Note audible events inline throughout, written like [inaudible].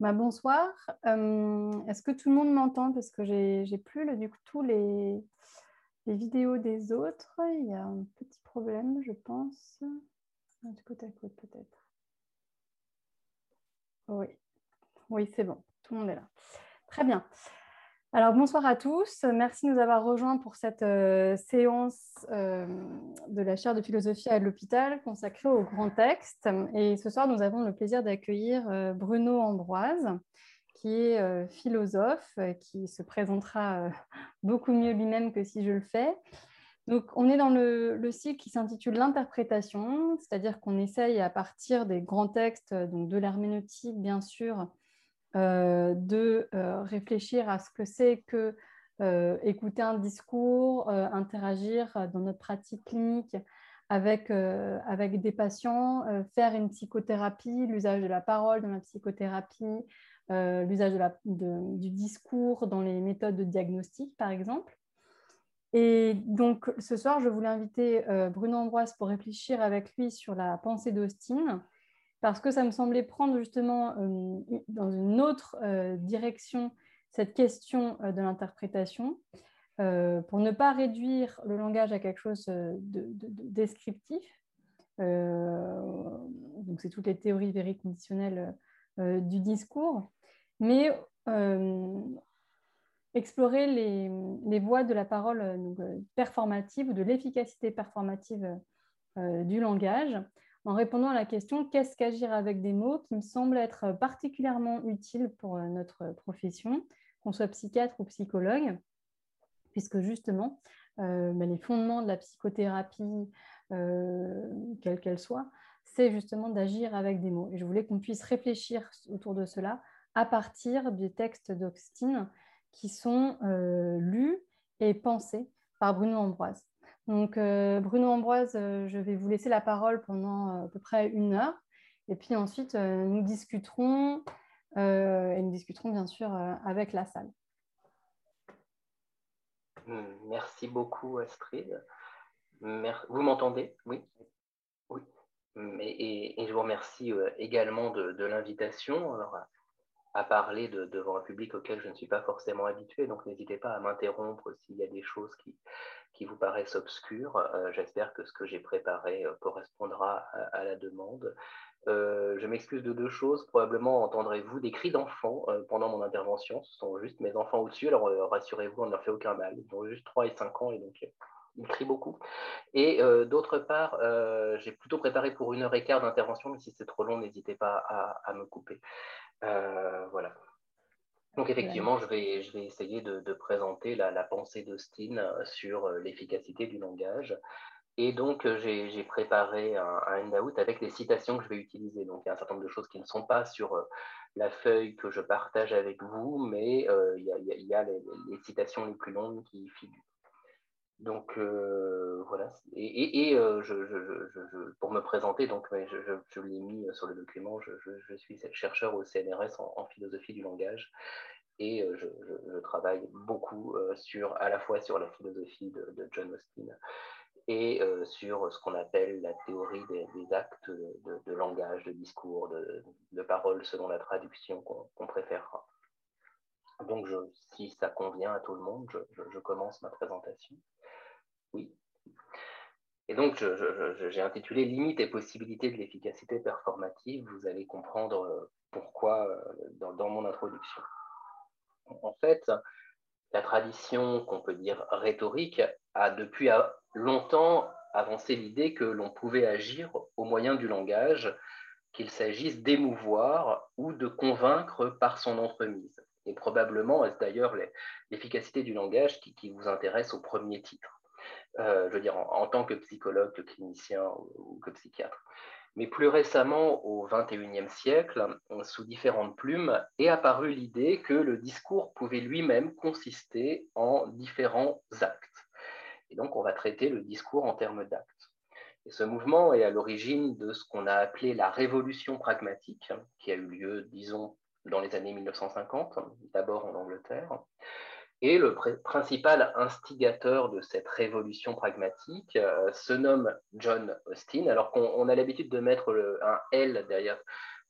Bah, bonsoir. Euh, est-ce que tout le monde m'entend? Parce que j'ai plus le, du coup, tous les, les, vidéos des autres. Il y a un petit problème, je pense. Du côté à côté, peut-être. Oui, oui c'est bon. Tout le monde est là. Très bien. Alors, bonsoir à tous. Merci de nous avoir rejoints pour cette euh, séance euh, de la chaire de philosophie à l'hôpital consacrée au grand texte. Et ce soir, nous avons le plaisir d'accueillir euh, Bruno Ambroise, qui est philosophe, qui se présentera [laughs] beaucoup mieux lui-même que si je le fais. Donc, on est dans le, le cycle qui s'intitule l'interprétation, c'est-à-dire qu'on essaye à partir des grands textes, donc de l'herméneutique, bien sûr, euh, de euh, réfléchir à ce que c'est que euh, écouter un discours, interagir dans notre pratique clinique avec, avec des patients, faire une psychothérapie, l'usage de la parole dans la psychothérapie, l'usage du discours dans les méthodes de diagnostic, par exemple. Et donc, ce soir, je voulais inviter Bruno Ambroise pour réfléchir avec lui sur la pensée d'Austin, parce que ça me semblait prendre justement euh, dans une autre euh, direction cette question euh, de l'interprétation, pour ne pas réduire le langage à quelque chose de, descriptif. donc, c'est toutes les théories vériconditionnelles du discours, mais explorer les, les, voies de la parole performative ou de l'efficacité performative du langage en répondant à la question qu'est-ce qu'agir avec des mots qui me semble être particulièrement utile pour euh, notre profession, qu'on soit psychiatre ou psychologue, puisque justement, euh, ben, les fondements de la psychothérapie, euh, quelle qu'elle soit, c'est justement d'agir avec des mots. Et je voulais qu'on puisse réfléchir autour de cela à partir des textes d'Augustine qui sont lus et pensés par Bruno Ambroise. Donc, euh, Bruno Ambroise, euh, je vais vous laisser la parole pendant euh, à peu près une heure. Et puis ensuite, nous discuterons, et nous discuterons bien sûr avec la salle. Hmm, merci beaucoup, Astrid. Vous m'entendez? Oui. Oui. Et, je vous remercie également de, l'invitation à parler devant un public auquel je ne suis pas forcément habitué. Donc, n'hésitez pas à m'interrompre s'il y a des choses qui, qui vous paraissent obscures. Euh, j'espère que ce que j'ai préparé euh, correspondra à, la demande. Euh, je m'excuse de deux choses. Probablement entendrez-vous des cris d'enfants pendant mon intervention. Ce sont juste mes enfants au-dessus. Alors rassurez-vous, on ne leur fait aucun mal. Ils ont juste 3 et 5 ans et donc ils crient beaucoup. Et d'autre part, j'ai plutôt préparé pour une heure et quart d'intervention, mais si c'est trop long, n'hésitez pas à, à, me couper. Voilà. Donc effectivement, je vais, je vais essayer de, présenter la, pensée d'Austin euh, sur euh, l'efficacité du langage. Et donc, euh, j'ai préparé un, un, handout avec les citations que je vais utiliser. Donc, il y a un certain nombre de choses qui ne sont pas sur la feuille que je partage avec vous, mais il, y a, les, citations les plus longues qui figurent. Donc euh, voilà. Et, euh, je, pour me présenter, donc je, l'ai mis sur le document. Je, suis chercheur au CNRS en, philosophie du langage et euh, je, travaille beaucoup sur à la fois sur la philosophie de, John Austin et sur ce qu'on appelle la théorie des, actes de, langage, de discours, de, de parole selon la traduction qu'on préférera. Donc, si ça convient à tout le monde, je commence ma présentation. Oui. Et donc, j'ai intitulé Limites et possibilités de l'efficacité performative. Vous allez comprendre euh, pourquoi euh, dans, mon introduction. En fait, la tradition qu'on peut dire rhétorique a depuis longtemps avancé l'idée que l'on pouvait agir au moyen du langage, qu'il s'agisse d'émouvoir ou de convaincre par son entremise. Et probablement est-ce d'ailleurs l'efficacité du langage qui vous intéresse au premier titre? Euh, je veux dire en, tant que psychologue, que clinicien ou, que psychiatre. Mais plus récemment, au XXIe siècle, sous différentes plumes, est apparue l'idée que le discours pouvait lui-même consister en différents actes. Et donc, on va traiter le discours en termes d'actes. Et ce mouvement est à l'origine de ce qu'on a appelé la révolution pragmatique, qui a eu lieu, disons, dans les années 1950, d'abord en Angleterre, et le principal instigateur de cette révolution pragmatique euh, se nomme John Austin, alors qu'on a l'habitude de mettre un L derrière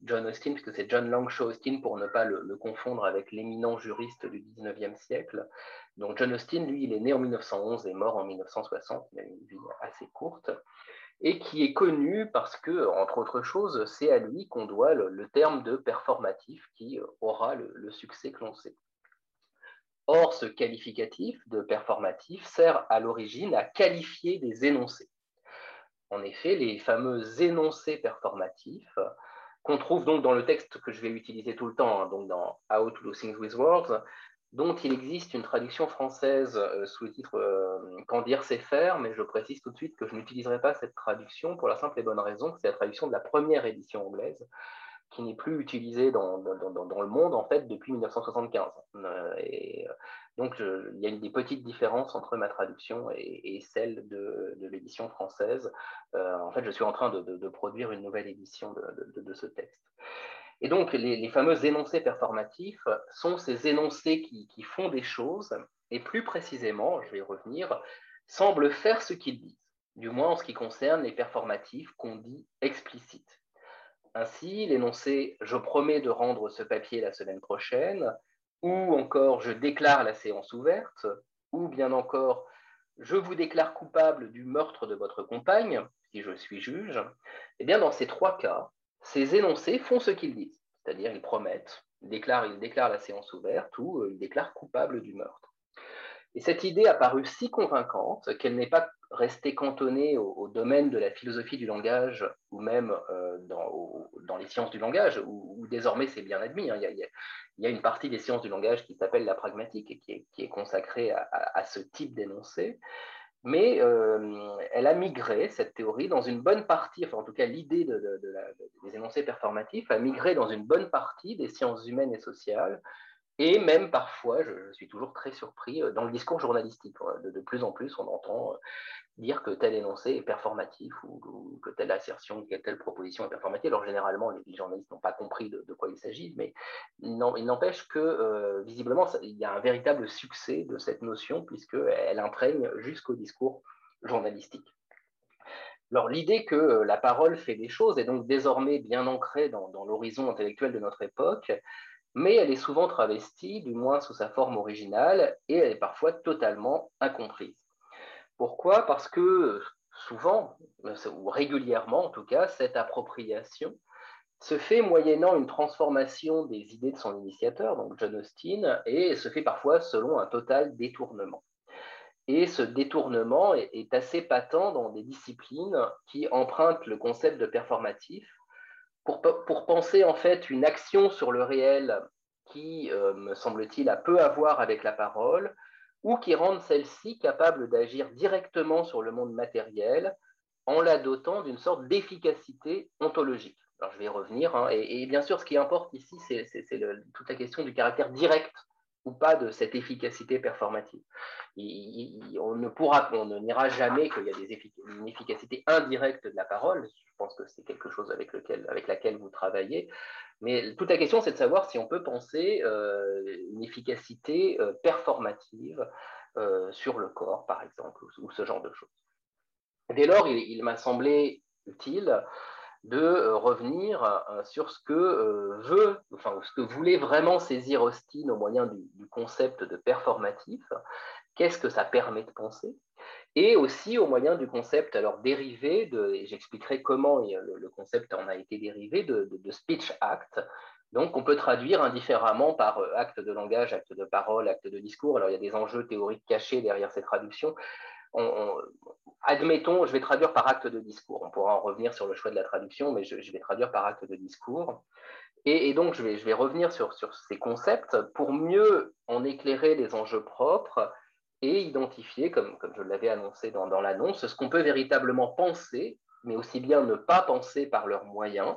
John Austin, puisque c'est John Langshaw Austin pour ne pas le, confondre avec l'éminent juriste du 19e siècle. Donc John Austin, lui, il est né en 1911 et mort en 1960, il a une vie assez courte, et qui est connu parce que, entre autres choses, c'est à lui qu'on doit le, terme de performatif qui aura le succès que l'on sait. Or, ce qualificatif de performatif sert à l'origine à qualifier des énoncés. En effet, les fameux énoncés performatifs qu'on trouve donc dans le texte que je vais utiliser tout le temps, hein, donc dans How to Do Things with Words, dont il existe une traduction française euh, sous le titre euh, Qu'en dire c'est faire, mais je précise tout de suite que je n'utiliserai pas cette traduction pour la simple et bonne raison que c'est la traduction de la première édition anglaise qui n'est plus utilisée dans, le monde en fait depuis 1975. Euh, et donc il y a des petites différences entre ma traduction et, celle de, l'édition française. en fait, je suis en train de, produire une nouvelle édition de, ce texte. Et donc, les, fameux énoncés performatifs sont ces énoncés qui, font des choses, et plus précisément, je vais y revenir, semblent faire ce qu'ils disent, du moins en ce qui concerne les performatifs qu'on dit explicites. Ainsi, l'énoncé Je promets de rendre ce papier la semaine prochaine, ou encore Je déclare la séance ouverte, ou bien encore Je vous déclare coupable du meurtre de votre compagne, si je suis juge, eh bien, dans ces trois cas, ces énoncés font ce qu'ils disent, c'est-à-dire ils promettent, ils déclarent, ils déclarent la séance ouverte ou euh, ils déclarent coupable du meurtre. Et cette idée a paru si convaincante qu'elle n'est pas restée cantonnée au, domaine de la philosophie du langage ou même euh, dans, les sciences du langage, où, désormais c'est bien admis. Hein. il, y a, une partie des sciences du langage qui s'appelle la pragmatique et qui est, consacrée à ce type d'énoncé mais euh, elle a migré, cette théorie, dans une bonne partie, enfin en tout cas l'idée des énoncés performatifs a migré dans une bonne partie des sciences humaines et sociales, et même parfois, je, suis toujours très surpris, euh, dans le discours journalistique. De, plus en plus, on entend euh, dire que tel énoncé est performatif ou, que telle assertion, que telle proposition est performative. Alors généralement, les, journalistes n'ont pas compris de, quoi il s'agit, mais il n'empêche que euh, visiblement, il y a un véritable succès de cette notion puisqu'elle imprègne jusqu'au discours journalistique. Alors l'idée que la parole fait des choses est donc désormais bien ancrée dans l'horizon intellectuel de notre époque, mais elle est souvent travestie, du moins sous sa forme originale, et elle est parfois totalement incomprise. Pourquoi? Parce que souvent, ou régulièrement en tout cas, cette appropriation se fait moyennant une transformation des idées de son initiateur, donc John Austin, et se fait parfois selon un total détournement. Et ce détournement est assez patent dans des disciplines qui empruntent le concept de performatif pour, penser en fait une action sur le réel qui, euh, me semble-t-il, a peu à voir avec la parole, ou qui rendent celle-ci capable d'agir directement sur le monde matériel en la dotant d'une sorte d'efficacité ontologique. Alors je vais y revenir, hein, et, bien sûr ce qui importe ici, c'est toute la question du caractère direct pas de cette efficacité performative. on ne pourra, on n'ira jamais qu'il y a des une efficacité indirecte de la parole. Je pense que c'est quelque chose avec, lequel, avec laquelle vous travaillez. Mais toute la question, c'est de savoir si on peut penser euh, une efficacité euh, performative euh, sur le corps, par exemple, ou, ce genre de choses. Dès lors, il m'a semblé utile de euh, revenir euh, sur ce que euh, veut, enfin, ce que voulait vraiment saisir Austin au moyen du, concept de performatif, qu'est-ce que ça permet de penser, et aussi au moyen du concept alors dérivé de, et j'expliquerai comment le, concept en a été dérivé de, speech act. Donc, on peut traduire indifféremment par acte de langage, acte de parole, acte de discours. Alors, il y a des enjeux théoriques cachés derrière ces traductions admettons, je vais traduire par acte de discours. On pourra en revenir sur le choix de la traduction, mais je, vais traduire par acte de discours. Et, donc, je vais, revenir sur, ces concepts pour mieux en éclairer les enjeux propres et identifier, comme, je l'avais annoncé dans, dans l'annonce, ce qu'on peut véritablement penser, mais aussi bien ne pas penser par leurs moyens,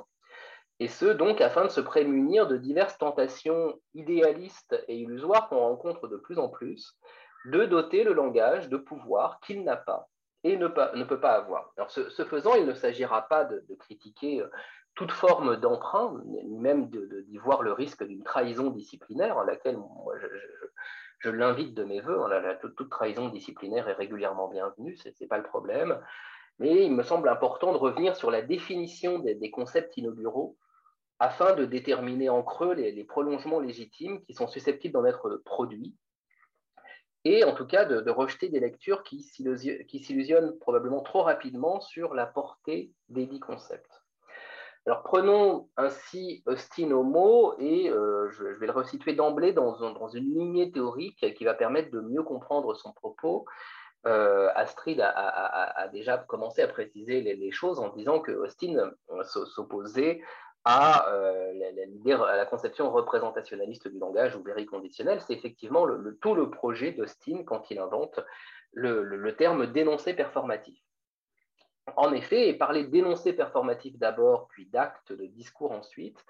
et ce, donc, afin de se prémunir de diverses tentations idéalistes et illusoires qu'on rencontre de plus en plus, de doter le langage de pouvoirs qu'il n'a pas et ne, peut pas avoir. Alors, ce, faisant, il ne s'agira pas de, critiquer euh, toute forme d'emprunt, ni même d'y voir le risque d'une trahison disciplinaire, à laquelle je, l'invite de mes voeux. Hein, toute, trahison disciplinaire est régulièrement bienvenue, ce n'est pas le problème. Mais il me semble important de revenir sur la définition des, des concepts inauguraux afin de déterminer en creux les, prolongements légitimes qui sont susceptibles d'en être produits, et en tout cas de, rejeter des lectures qui s'illusionnent probablement trop rapidement sur la portée des dix concepts. Alors prenons ainsi Austin Homo et euh, je, vais le resituer d'emblée dans, une lignée théorique qui va permettre de mieux comprendre son propos. Euh, Astrid a, déjà commencé à préciser les, choses en disant que Austin euh, s'opposait à, la, conception représentationnaliste du langage ou conditionnel. C'est effectivement tout le projet d'Austin quand il invente le terme dénoncé performatif. En effet, parler d'énoncé performatif d'abord, puis d'acte de discours ensuite,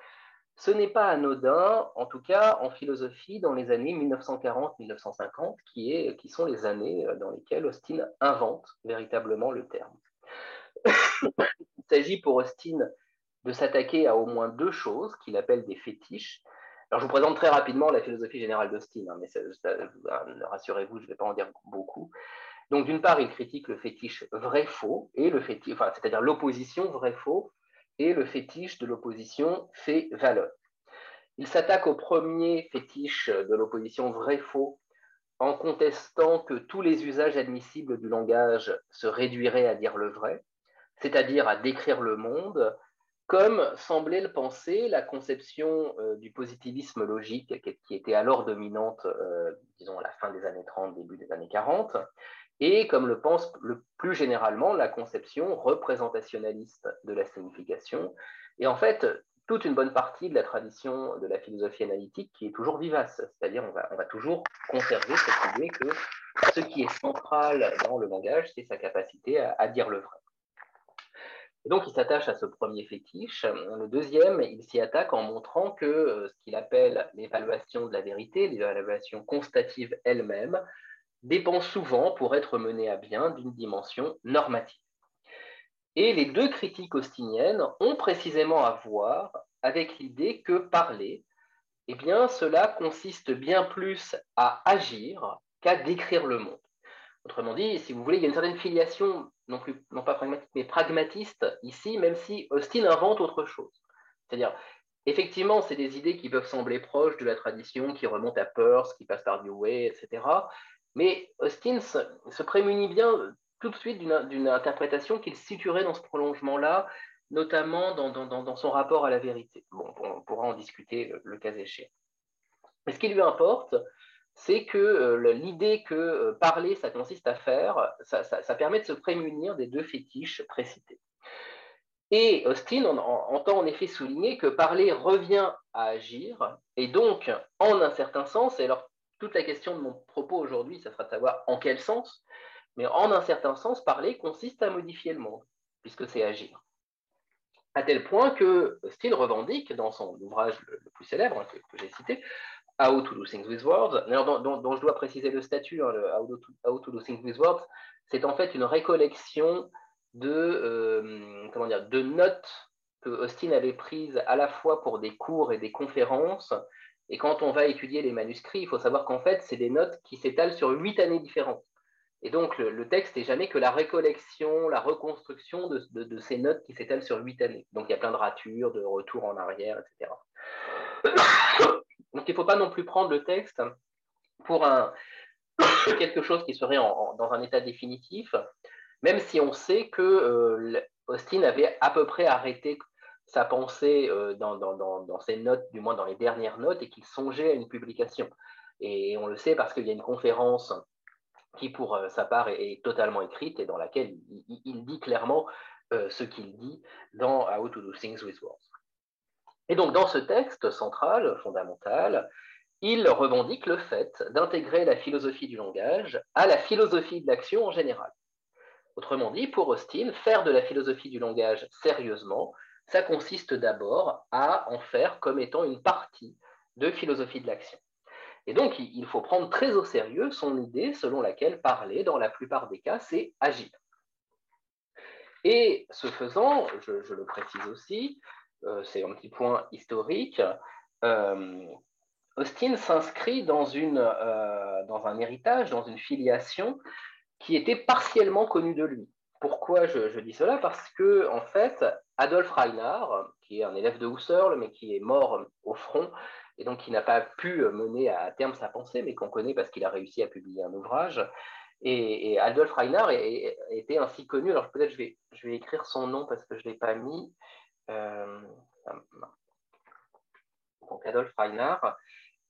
ce n'est pas anodin, en tout cas en philosophie, dans les années 1940-1950, qui, qui, sont les années dans lesquelles Austin invente véritablement le terme. [coughs] Il s'agit pour Austin de s'attaquer à au moins deux choses qu'il appelle des fétiches. Alors, je vous présente très rapidement la philosophie générale d'Austin, hein, mais rassurez-vous, je ne vais pas en dire beaucoup. Donc, d'une part, il critique le fétiche vrai-faux, et le fétiche, c'est-à-dire l'opposition vrai-faux et le fétiche de l'opposition fait-valeur. Il s'attaque au premier fétiche de l'opposition vrai-faux en contestant que tous les usages admissibles du langage se réduiraient à dire le vrai, c'est-à-dire à décrire le monde, comme semblait le penser la conception euh, du positivisme logique qui, était alors dominante, euh, disons, à la fin des années 30, début des années 40, et comme le pense le plus généralement la conception représentationnaliste de la signification. Et en fait, toute une bonne partie de la tradition de la philosophie analytique qui est toujours vivace, c'est-à-dire on va, on va toujours conserver cette idée que ce qui est central dans le langage, c'est sa capacité à, dire le vrai. Et donc, il s'attache à ce premier fétiche. Le deuxième, il s'y attaque en montrant que euh, ce qu'il appelle l'évaluation de la vérité, l'évaluation constative elle-même, dépend souvent, pour être mené à bien, d'une dimension normative. Et les deux critiques austiniennes ont précisément à voir avec l'idée que parler, eh bien, cela consiste bien plus à agir qu'à décrire le monde. Autrement dit, si vous voulez, il y a une certaine filiation, non, plus, pas pragmatique, mais pragmatiste ici, même si Austin invente autre chose. C'est-à-dire, effectivement, c'est des idées qui peuvent sembler proches de la tradition, qui remontent à Peirce, qui passent par Dewey, etc. Mais Austin se, prémunit bien tout de suite d'une interprétation qu'il situerait dans ce prolongement-là, notamment dans, son rapport à la vérité. Bon, on pourra en discuter le, cas échéant. Mais ce qui lui importe, c'est que euh, l'idée que euh, parler, ça consiste à faire, ça, permet de se prémunir des deux fétiches précités. Et Austin entend en effet souligner que parler revient à agir, et donc, en un certain sens, et alors toute la question de mon propos aujourd'hui, ça sera de savoir en quel sens, mais en un certain sens, parler consiste à modifier le monde, puisque c'est agir. À tel point que Steele revendique dans son ouvrage le, plus célèbre, hein, que, j'ai cité, How to Do Things with Words, dont, je dois préciser le statut, hein, How, to, Do Things with Words, c'est en fait une récollection de, euh, comment dire, de notes que Austin avait prises à la fois pour des cours et des conférences et quand on va étudier les manuscrits, il faut savoir qu'en fait, c'est des notes qui s'étalent sur huit années différentes. Et donc, le, texte n'est jamais que la récollection, la reconstruction de, ces notes qui s'étalent sur huit années. Donc, il y a plein de ratures, de retours en arrière, etc. [coughs] Donc, il ne faut pas non plus prendre le texte pour [coughs] quelque chose qui serait dans un état définitif, même si on sait que euh, Austin avait à peu près arrêté sa pensée euh, dans, ses notes, du moins dans les dernières notes, et qu'il songeait à une publication. Et on le sait parce qu'il y a une conférence qui, pour euh, sa part, est, totalement écrite et dans laquelle il, dit clairement ce qu'il dit dans How to Do Things with Words. Et donc, dans ce texte central, fondamental, il revendique le fait d'intégrer la philosophie du langage à la philosophie de l'action en général. Autrement dit, pour Austin, faire de la philosophie du langage sérieusement, ça consiste d'abord à en faire comme étant une partie de philosophie de l'action. Et donc, il faut prendre très au sérieux son idée selon laquelle parler, dans la plupart des cas, c'est agir. Et ce faisant, je, le précise aussi, c'est un petit point historique, euh, Austin s'inscrit dans, euh, dans un héritage, dans une filiation qui était partiellement connue de lui pourquoi je, dis cela? Parce que, en fait, Adolf Reinhardt, qui est un élève de Husserl, mais qui est mort au front, et donc qui n'a pas pu mener à terme sa pensée, mais qu'on connaît parce qu'il a réussi à publier un ouvrage. Et, Adolf Reinhardt était ainsi connu. Alors peut-être je vais, je vais écrire son nom parce que je ne l'ai pas mis. Euh, donc Adolf Reinhardt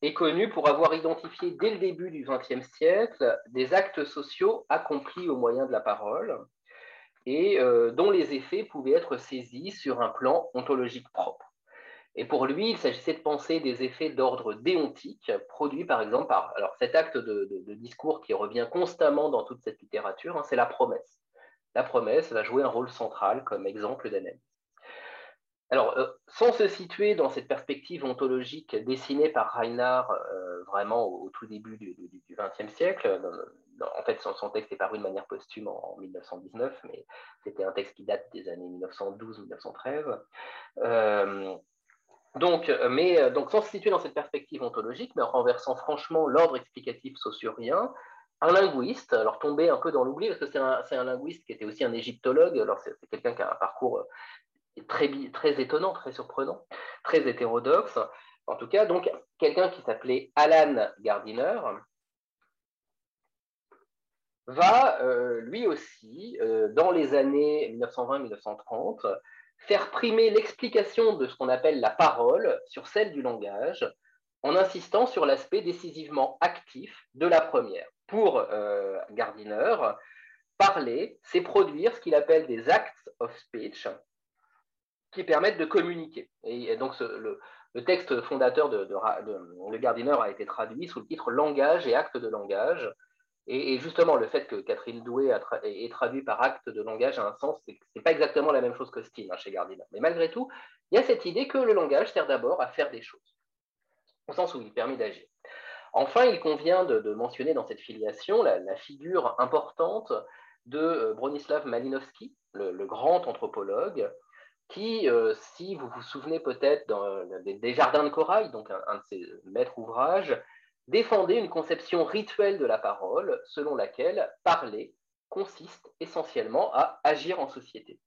est connu pour avoir identifié dès le début du XXe siècle des actes sociaux accomplis au moyen de la parole et euh, dont les effets pouvaient être saisis sur un plan ontologique propre. Et pour lui, il s'agissait de penser des effets d'ordre déontique produits par exemple par alors cet acte de, discours qui revient constamment dans toute cette littérature, hein, c'est la promesse. La promesse va jouer un rôle central comme exemple d'analyse. Alors, euh, sans se situer dans cette perspective ontologique dessinée par Reinhardt euh, vraiment au, tout début du XXe siècle, en fait, son, texte est paru de manière posthume en, 1919, mais c'était un texte qui date des années 1912-1913. Euh, donc, mais, donc, sans se situer dans cette perspective ontologique, mais en renversant franchement l'ordre explicatif saussurien, un linguiste, alors tombé un peu dans l'oubli, parce que c'est un, un, linguiste qui était aussi un égyptologue, alors c'est quelqu'un qui a un parcours très, étonnant, très surprenant, très hétérodoxe. En tout cas, donc, quelqu'un qui s'appelait Alan Gardiner va euh, lui aussi, euh, dans les années 1920-1930, faire primer l'explication de ce qu'on appelle la parole sur celle du langage, en insistant sur l'aspect décisivement actif de la première. Pour euh, Gardiner, parler, c'est produire ce qu'il appelle des acts of speech, qui permettent de communiquer. Et, donc, le, texte fondateur de, de, Gardiner a été traduit sous le titre Langage et acte de langage. Et, justement, le fait que Catherine Doué est traduit par acte de langage a un sens, c'est pas exactement la même chose que Steam hein, chez Gardiner. Mais malgré tout, il y a cette idée que le langage sert d'abord à faire des choses, au sens où il permet d'agir. Enfin, il convient de, mentionner dans cette filiation la, figure importante de euh, Bronislav Malinowski, le grand anthropologue, qui, euh, si vous vous souvenez peut-être des, Jardins de Corail, donc un, de ses maîtres ouvrages, défendait une conception rituelle de la parole selon laquelle parler consiste essentiellement à agir en société.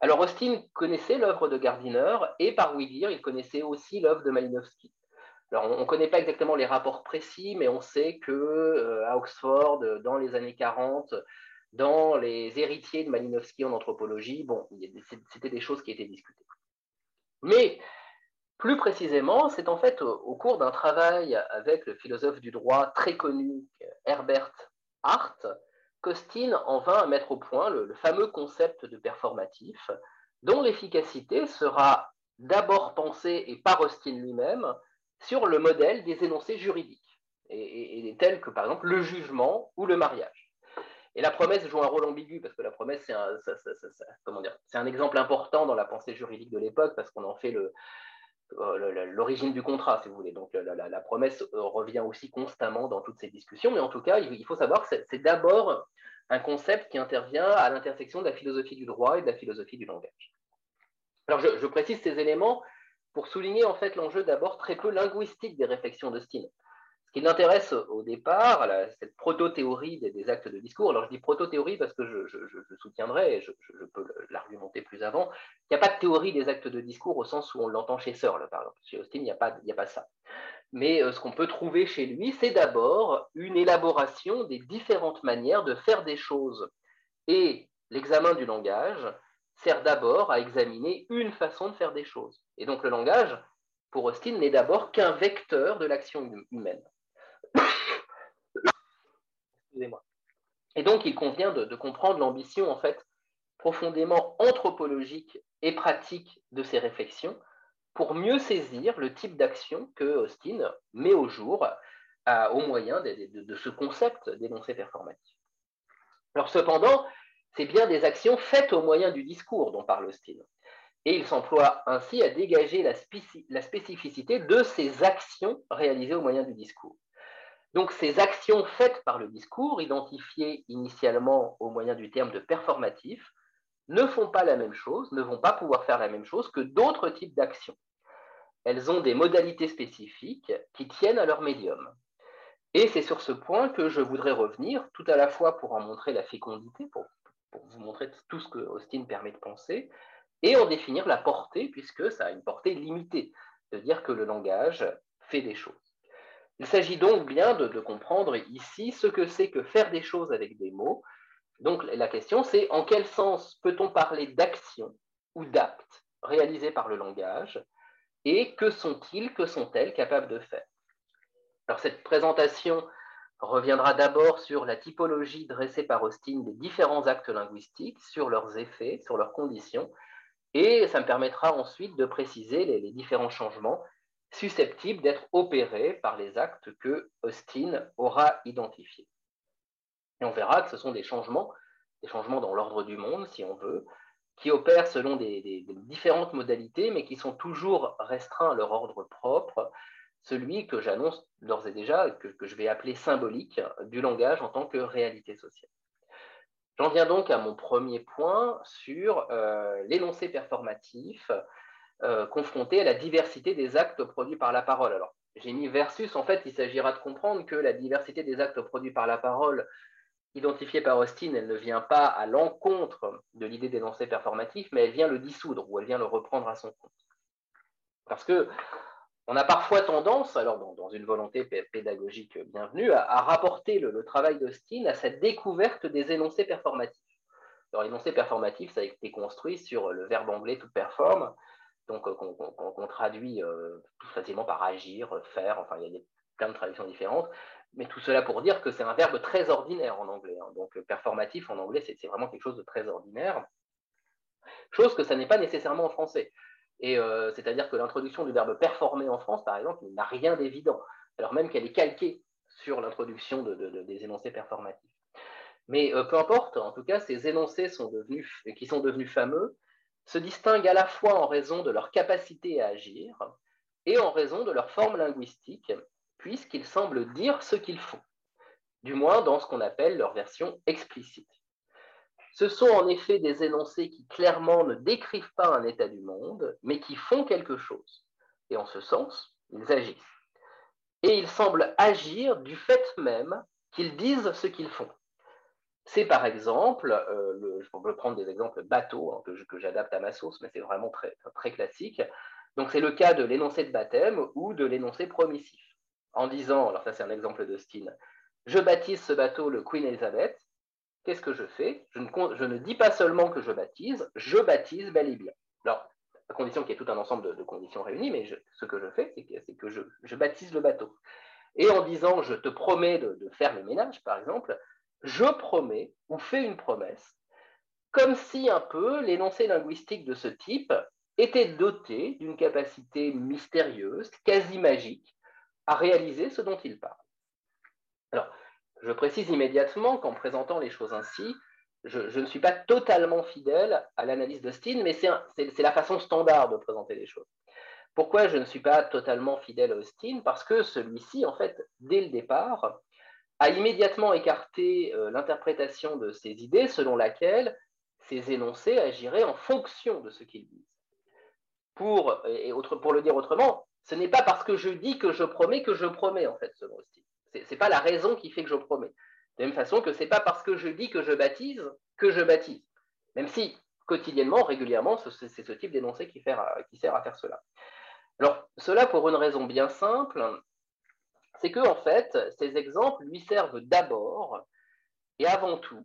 Alors Austin connaissait l'œuvre de Gardiner et par oui dire, il connaissait aussi l'œuvre de Malinowski. Alors on ne connaît pas exactement les rapports précis, mais on sait que euh, à Oxford, dans les années 40, dans les héritiers de Malinowski en anthropologie, c'était des choses qui étaient discutées. Mais plus précisément, c'est en fait au, cours d'un travail avec le philosophe du droit très connu Herbert Hart qu'Austin en vint à mettre au point le, fameux concept de performatif, dont l'efficacité sera d'abord pensée, et par Austin lui-même, sur le modèle des énoncés juridiques, et tels que par exemple le jugement ou le mariage. Et la promesse joue un rôle ambigu parce que la promesse, c'est un, exemple important dans la pensée juridique de l'époque parce qu'on en fait euh, l'origine du contrat, si vous voulez. Donc la, promesse euh, revient aussi constamment dans toutes ces discussions, mais en tout cas, il faut savoir que c'est d'abord un concept qui intervient à l'intersection de la philosophie du droit et de la philosophie du langage. Alors je, précise ces éléments pour souligner en fait l'enjeu d'abord très peu linguistique des réflexions de Stein qui l'intéresse au départ, cette proto-théorie des, actes de discours, alors je dis proto-théorie parce que je, soutiendrai, et je, peux l'argumenter plus avant, il n'y a pas de théorie des actes de discours au sens où on l'entend chez Searle, par exemple. Chez Austin, il n'y a, pas, ça. Mais euh, ce qu'on peut trouver chez lui, c'est d'abord une élaboration des différentes manières de faire des choses. Et l'examen du langage sert d'abord à examiner une façon de faire des choses. Et donc le langage, pour Austin, n'est d'abord qu'un vecteur de l'action humaine. Et donc, il convient de, comprendre l'ambition, en fait, profondément anthropologique et pratique de ces réflexions pour mieux saisir le type d'action que Austin met au jour au moyen de, ce concept d'énoncé performatif. Alors cependant, c'est bien des actions faites au moyen du discours dont parle Austin. Et il s'emploie ainsi à dégager la spécificité de ces actions réalisées au moyen du discours. Donc ces actions faites par le discours, identifiées initialement au moyen du terme de performatif, ne font pas la même chose, ne vont pas pouvoir faire la même chose que d'autres types d'actions. Elles ont des modalités spécifiques qui tiennent à leur médium. Et c'est sur ce point que je voudrais revenir, tout à la fois pour en montrer la fécondité, pour, vous montrer tout ce que Austin permet de penser, et en définir la portée, puisque ça a une portée limitée, de dire que le langage fait des choses. Il s'agit donc bien de, comprendre ici ce que c'est que faire des choses avec des mots. Donc la question c'est en quel sens peut-on parler d'action ou d'actes réalisés par le langage et que sont-ils, que sont-elles capables de faire? Alors cette présentation reviendra d'abord sur la typologie dressée par Austin des différents actes linguistiques, sur leurs effets, sur leurs conditions, et ça me permettra ensuite de préciser les, différents changements susceptibles d'être opérés par les actes que Austin aura identifiés. Et on verra que ce sont des changements, des changements dans l'ordre du monde, si on veut, qui opèrent selon des, différentes modalités, mais qui sont toujours restreints à leur ordre propre, celui que j'annonce d'ores et déjà, que, je vais appeler symbolique, du langage en tant que réalité sociale. J'en viens donc à mon premier point sur euh, l'énoncé performatif euh, confronté à la diversité des actes produits par la parole. Alors, j'ai mis versus, en fait, il s'agira de comprendre que la diversité des actes produits par la parole identifiée par Austin, elle ne vient pas à l'encontre de l'idée d'énoncé performatif, mais elle vient le dissoudre ou elle vient le reprendre à son compte. Parce que on a parfois tendance, alors dans, une volonté pédagogique bienvenue, à, rapporter le, travail d'Austin à cette découverte des énoncés performatifs. Alors, l'énoncé performatif, ça a été construit sur le verbe anglais to perform, donc euh, qu'on traduit euh, tout facilement par agir, faire, enfin, il y a plein de traductions différentes, mais tout cela pour dire que c'est un verbe très ordinaire en anglais. Hein. donc, performatif en anglais, c'est vraiment quelque chose de très ordinaire, chose que ça n'est pas nécessairement en français. Et euh, c'est-à-dire que l'introduction du verbe performer en France, par exemple, n'a rien d'évident, alors même qu'elle est calquée sur l'introduction des énoncés performatifs. Mais peu importe, en tout cas, ces énoncés sont devenus, qui sont devenus fameux se distinguent à la fois en raison de leur capacité à agir et en raison de leur forme linguistique, puisqu'ils semblent dire ce qu'ils font, du moins dans ce qu'on appelle leur version explicite. Ce sont en effet des énoncés qui clairement ne décrivent pas un état du monde, mais qui font quelque chose. Et en ce sens, ils agissent. Et ils semblent agir du fait même qu'ils disent ce qu'ils font. C'est par exemple, euh, je peux prendre des exemples bateaux hein, que, j'adapte à ma sauce, mais c'est vraiment très, classique. Donc c'est le cas de l'énoncé de baptême ou de l'énoncé promissif. En disant, alors ça c'est un exemple de je baptise ce bateau le Queen Elizabeth, qu'est-ce que je fais? Je ne, dis pas seulement que je baptise, je baptise bel et bien. Alors, à condition qu'il y ait tout un ensemble de, conditions réunies, mais ce que je fais, c'est que, je, baptise le bateau. Et en disant je te promets de, faire le ménage, par exemple, je promets ou fais une promesse, comme si un peu l'énoncé linguistique de ce type était doté d'une capacité mystérieuse, quasi magique, à réaliser ce dont il parle. Alors, je précise immédiatement qu'en présentant les choses ainsi, je, ne suis pas totalement fidèle à l'analyse d'Austin, mais c'est la façon standard de présenter les choses. Pourquoi je ne suis pas totalement fidèle à Austin? Parce que celui-ci, en fait, dès le départ, a immédiatement écarté euh, l'interprétation de ces idées selon laquelle ces énoncés agiraient en fonction de ce qu'ils disent. Pour, et pour le dire autrement, ce n'est pas parce que je dis que je promets que je promets, en fait, selon Austin. Ce n'est pas la raison qui fait que je promets. De la même façon que ce n'est pas parce que je dis que je baptise que je baptise. Même si quotidiennement, régulièrement, c'est ce type d'énoncé qui, sert à faire cela. Alors, cela pour une raison bien simple, c'est que en fait, ces exemples lui servent d'abord et avant tout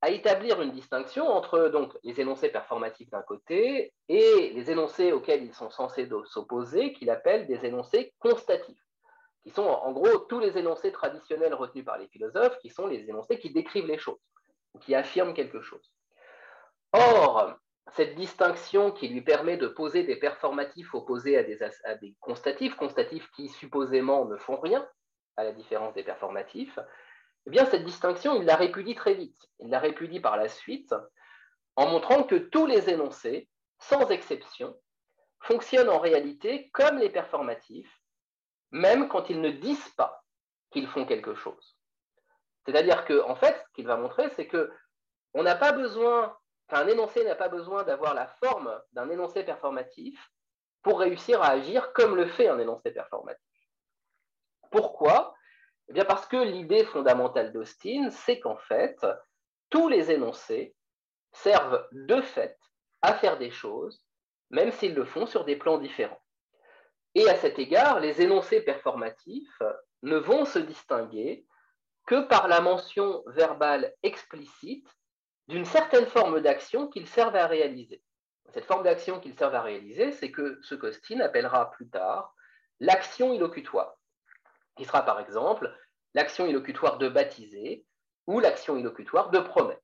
à établir une distinction entre donc, les énoncés performatifs d'un côté et les énoncés auxquels ils sont censés s'opposer, qu'il appelle des énoncés constatifs qui sont en gros tous les énoncés traditionnels retenus par les philosophes, qui sont les énoncés qui décrivent les choses, qui affirment quelque chose. Or, cette distinction qui lui permet de poser des performatifs opposés à des, constatifs, constatifs qui supposément ne font rien, à la différence des performatifs, eh bien cette distinction, il la répudie très vite. Il la répudie par la suite en montrant que tous les énoncés, sans exception, fonctionnent en réalité comme les performatifs, même quand ils ne disent pas qu'ils font quelque chose. C'est-à-dire qu'en en fait, ce qu'il va montrer, c'est que on n'a pas besoin, un énoncé n'a pas besoin d'avoir la forme d'un énoncé performatif pour réussir à agir comme le fait un énoncé performatif. Pourquoi? Eh bien parce que l'idée fondamentale d'Austin, c'est qu'en fait, tous les énoncés servent de fait à faire des choses, même s'ils le font sur des plans différents. Et à cet égard, les énoncés performatifs ne vont se distinguer que par la mention verbale explicite d'une certaine forme d'action qu'ils servent à réaliser. Cette forme d'action qu'ils servent à réaliser, c'est que ce qu'Austin appellera plus tard l'action illocutoire, qui sera par exemple l'action illocutoire de baptiser ou l'action illocutoire de promettre.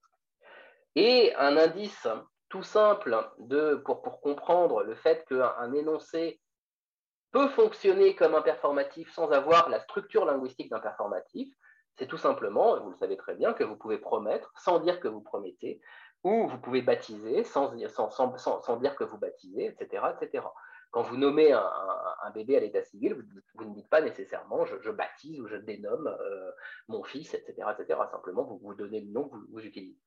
Et un indice tout simple de, pour, pour comprendre le fait qu'un énoncé peut fonctionner comme un performatif sans avoir la structure linguistique d'un performatif, c'est tout simplement, vous le savez très bien, que vous pouvez promettre sans dire que vous promettez, ou vous pouvez baptiser sans, dire que vous baptisez, etc. etc. Quand vous nommez un, bébé à l'état civil, vous, ne dites pas nécessairement je, baptise ou je dénomme euh, mon fils, etc., etc. Simplement, vous, vous donnez le nom que vous, utilisez.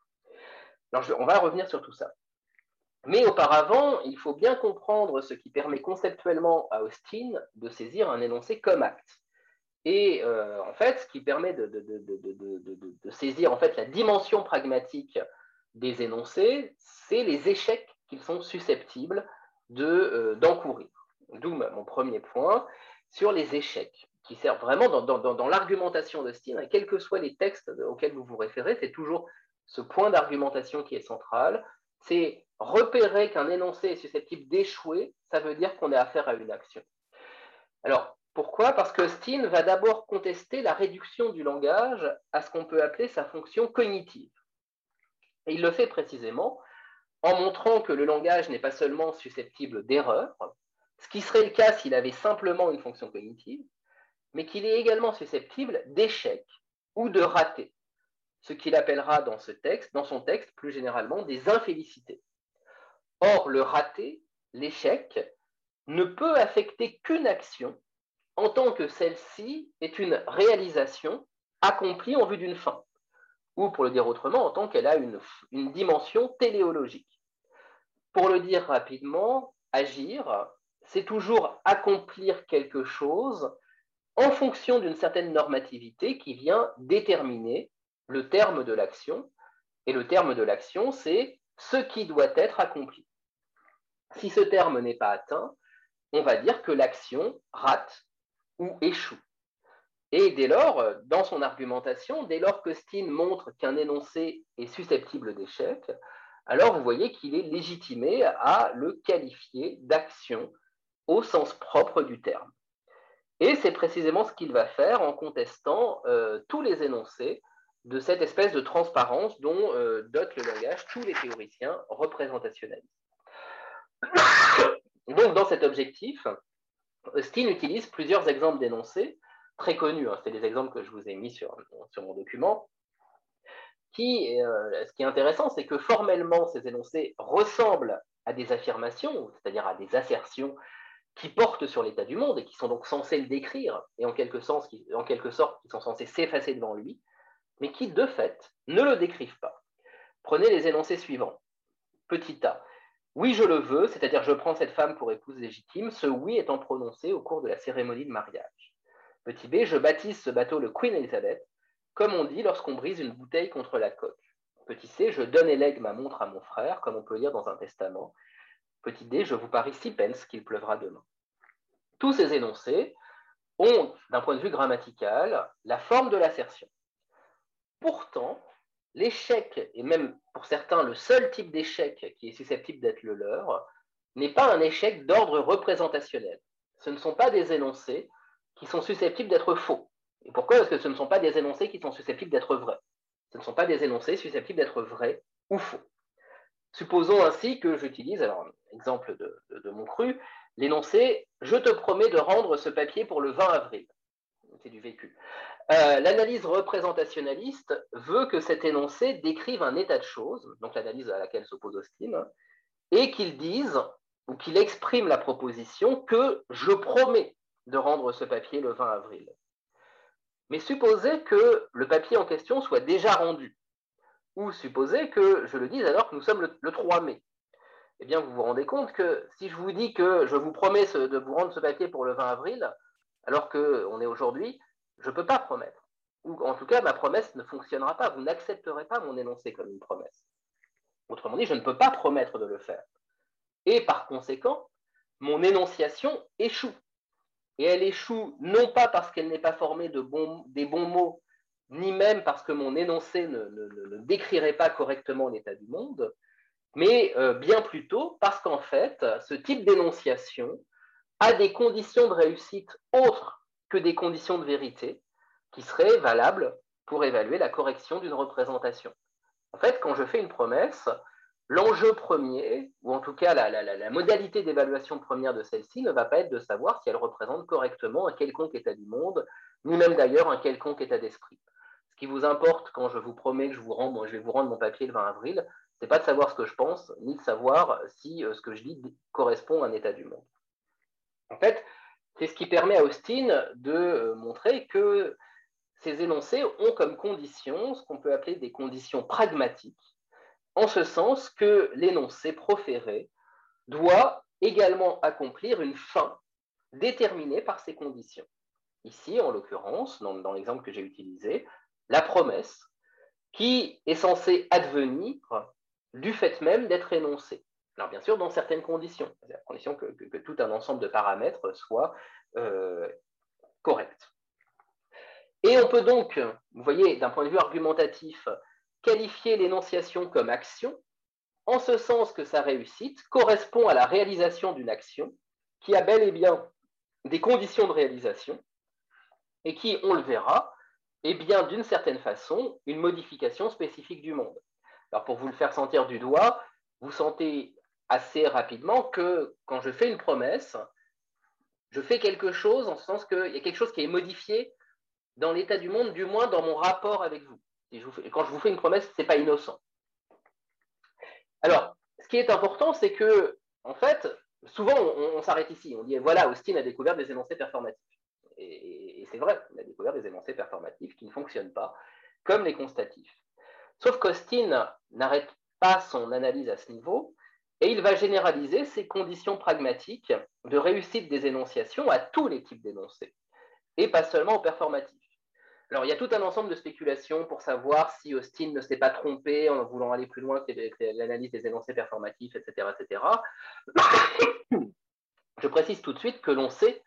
Alors, on va revenir sur tout ça. Mais auparavant, il faut bien comprendre ce qui permet conceptuellement à Austin de saisir un énoncé comme acte. Et euh, en fait, ce qui permet de, de, saisir en fait la dimension pragmatique des énoncés, c'est les échecs qu'ils sont susceptibles euh, d'encourir. D'où mon premier point sur les échecs, qui servent vraiment dans, l'argumentation d'Austin, et quels que soient les textes auxquels vous vous référez, c'est toujours ce point d'argumentation qui est central, c'est repérer qu'un énoncé est susceptible d'échouer, ça veut dire qu'on a affaire à une action. Alors, pourquoi? Parce que Steen va d'abord contester la réduction du langage à ce qu'on peut appeler sa fonction cognitive. Et il le fait précisément en montrant que le langage n'est pas seulement susceptible d'erreurs, ce qui serait le cas s'il avait simplement une fonction cognitive, mais qu'il est également susceptible d'échecs ou de ratés, ce qu'il appellera dans, dans son texte plus généralement des infélicités. Or, le raté, l'échec, ne peut affecter qu'une action en tant que celle-ci est une réalisation accomplie en vue d'une fin, ou pour le dire autrement, en tant qu'elle a une, dimension téléologique. Pour le dire rapidement, agir, c'est toujours accomplir quelque chose en fonction d'une certaine normativité qui vient déterminer le terme de l'action, et le terme de l'action, c'est ce qui doit être accompli. Si ce terme n'est pas atteint, on va dire que l'action rate ou échoue. Et dès lors, dans son argumentation, dès lors que Steen montre qu'un énoncé est susceptible d'échec, alors vous voyez qu'il est légitimé à le qualifier d'action au sens propre du terme. Et c'est précisément ce qu'il va faire en contestant euh, tous les énoncés de cette espèce de transparence dont euh, le langage tous les théoriciens représentationnalistes. [coughs] Donc, dans cet objectif, Steen utilise plusieurs exemples d'énoncés, très connus, hein, c'est des exemples que je vous ai mis sur, mon document, qui, euh, ce qui est intéressant, c'est que formellement, ces énoncés ressemblent à des affirmations, c'est-à-dire à des assertions qui portent sur l'état du monde et qui sont donc censées le décrire, et en quelque, sens, en quelque sorte, qui sont censés s'effacer devant lui, mais qui, de fait, ne le décrivent pas. Prenez les énoncés suivants. Petit a. Oui, je le veux, c'est-à-dire je prends cette femme pour épouse légitime, ce oui étant prononcé au cours de la cérémonie de mariage. Petit b, je baptise ce bateau le Queen Elizabeth, comme on dit lorsqu'on brise une bouteille contre la coque. Petit c, je donne et lègue ma montre à mon frère, comme on peut lire dans un testament. Petit d, je vous parie six pence qu'il pleuvra demain. Tous ces énoncés ont, d'un point de vue grammatical, la forme de l'assertion. Pourtant, l'échec, et même pour certains le seul type d'échec qui est susceptible d'être le leur, n'est pas un échec d'ordre représentationnel. Ce ne sont pas des énoncés qui sont susceptibles d'être faux. Et pourquoi Parce que ce ne sont pas des énoncés qui sont susceptibles d'être vrais? Ce ne sont pas des énoncés susceptibles d'être vrais ou faux. Supposons ainsi que j'utilise, alors exemple de mon cru, l'énoncé Je te promets de rendre ce papier pour le 20 avril. C'est du vécu. Euh, l'analyse représentationnaliste veut que cet énoncé décrive un état de choses, donc l'analyse à laquelle s'oppose Austin, et qu'il dise ou qu'il exprime la proposition que je promets de rendre ce papier le 20 avril. Mais supposez que le papier en question soit déjà rendu, ou supposez que je le dise alors que nous sommes le, 3 mai. Eh bien, vous vous rendez compte que si je vous dis que je vous promets de vous rendre ce papier pour le 20 avril, alors qu'on est aujourd'hui, je ne peux pas promettre. ou en tout cas ma promesse ne fonctionnera pas. Vous n'accepterez pas mon énoncé comme une promesse. Autrement dit, je ne peux pas promettre de le faire. Et par conséquent, mon énonciation échoue. Et elle échoue non pas parce qu'elle n'est pas formée de bons, des bons mots, ni même parce que mon énoncé ne, décrirait pas correctement l'état du monde, mais euh, bien plutôt parce qu'en fait, ce type d'énonciation a des conditions de réussite autres que des conditions de vérité qui seraient valables pour évaluer la correction d'une représentation. En fait, quand je fais une promesse, l'enjeu premier, ou en tout cas la, modalité d'évaluation première de celle-ci, ne va pas être de savoir si elle représente correctement un quelconque état du monde, ni même d'ailleurs un quelconque état d'esprit. Ce qui vous importe quand je vous promets que je, vous rends, je vais vous rendre mon papier le 20 avril, ce n'est pas de savoir ce que je pense, ni de savoir si euh, ce que je dis correspond à un état du monde. En fait, c'est ce qui permet à Austin de euh, montrer que ces énoncés ont comme condition ce qu'on peut appeler des conditions pragmatiques, en ce sens que l'énoncé proféré doit également accomplir une fin déterminée par ces conditions. Ici, en l'occurrence, dans, l'exemple que j'ai utilisé, la promesse qui est censée advenir du fait même d'être énoncée. Alors bien sûr, dans certaines conditions, à condition que, tout un ensemble de paramètres soit euh, correct. Et on peut donc, vous voyez, d'un point de vue argumentatif, qualifier l'énonciation comme action, en ce sens que sa réussite correspond à la réalisation d'une action qui a bel et bien des conditions de réalisation et qui, on le verra, est bien d'une certaine façon une modification spécifique du monde. Alors pour vous le faire sentir du doigt, vous sentez assez rapidement que quand je fais une promesse, je fais quelque chose en ce sens qu'il y a quelque chose qui est modifié dans l'état du monde, du moins dans mon rapport avec vous. quand je vous fais une promesse, ce n'est pas innocent. Alors, ce qui est important, c'est que, en fait, souvent, on, s'arrête ici. On dit, voilà, Austin a découvert des énoncés performatifs. Et, et c'est vrai, il a découvert des énoncés performatifs qui ne fonctionnent pas, comme les constatifs. Sauf qu'Austin n'arrête pas son analyse à ce niveau, et il va généraliser ces conditions pragmatiques de réussite des énonciations à tous les types d'énoncés, et pas seulement aux performatifs. Alors, il y a tout un ensemble de spéculations pour savoir si Austin ne s'est pas trompé en voulant aller plus loin que l'analyse des énoncés performatifs, etc. etc. [coughs] Je précise tout de suite que l'on sait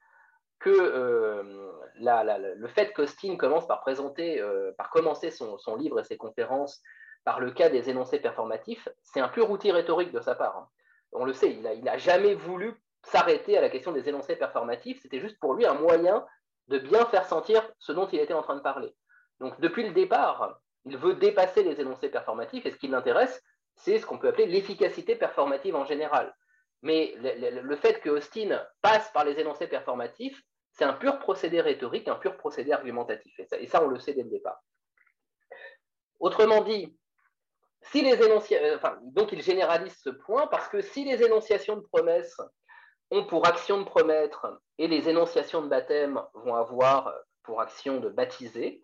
que euh, le fait qu'Austin commence par présenter, euh, par commencer son, livre et ses conférences par le cas des énoncés performatifs, c'est un pur outil rhétorique de sa part. Hein. On le sait, il n'a jamais voulu s'arrêter à la question des énoncés performatifs, c'était juste pour lui un moyen de bien faire sentir ce dont il était en train de parler. Donc depuis le départ, il veut dépasser les énoncés performatifs et ce qui l'intéresse, c'est ce qu'on peut appeler l'efficacité performative en général. Mais le, fait que Austin passe par les énoncés performatifs, c'est un pur procédé rhétorique, un pur procédé argumentatif. Et ça, et ça, on le sait dès le départ. Autrement dit, si les énonciations, enfin, donc il généralise ce point parce que si les énonciations de promesses ont pour action de promettre et les énonciations de baptême vont avoir pour action de baptiser,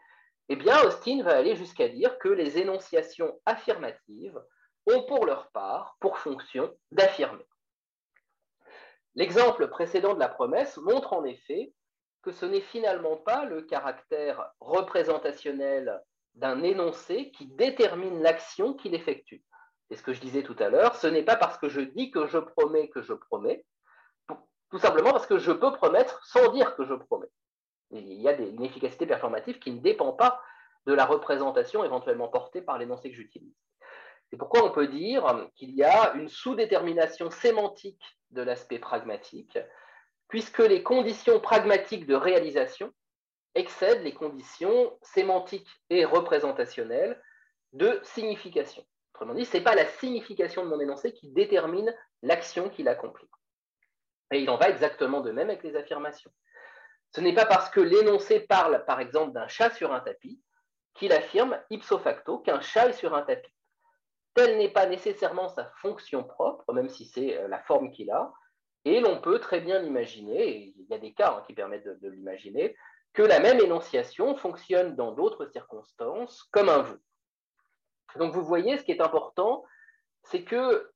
eh bien, Austin va aller jusqu'à dire que les énonciations affirmatives ont pour leur part pour fonction d'affirmer. L'exemple précédent de la promesse montre en effet que ce n'est finalement pas le caractère représentationnel d'un énoncé qui détermine l'action qu'il effectue. C'est ce que je disais tout à l'heure, ce n'est pas parce que je dis que je promets que je promets, tout simplement parce que je peux promettre sans dire que je promets. Il y a une efficacité performative qui ne dépend pas de la représentation éventuellement portée par l'énoncé que j'utilise. C'est pourquoi on peut dire qu'il y a une sous-détermination sémantique de l'aspect pragmatique, puisque les conditions pragmatiques de réalisation excèdent les conditions sémantiques et représentationnelles de signification. Autrement dit, ce n'est pas la signification de mon énoncé qui détermine l'action qu'il accomplit. Et il en va exactement de même avec les affirmations. Ce n'est pas parce que l'énoncé parle, par exemple, d'un chat sur un tapis, qu'il affirme ipso facto qu'un chat est sur un tapis. Telle n'est pas nécessairement sa fonction propre, même si c'est euh, la forme qu'il a, et l'on peut très bien l'imaginer, et il y a des cas hein, qui permettent de l'imaginer, que la même énonciation fonctionne dans d'autres circonstances comme un vous. Donc vous voyez, ce qui est important, c'est que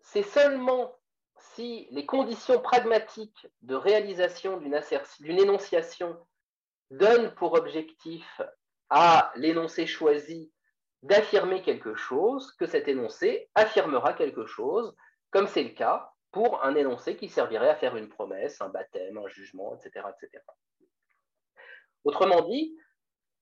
c'est seulement si les conditions pragmatiques de réalisation d'une énonciation donnent pour objectif à l'énoncé choisi d'affirmer quelque chose, que cet énoncé affirmera quelque chose, comme c'est le cas pour un énoncé qui servirait à faire une promesse, un baptême, un jugement, etc. etc. Autrement dit,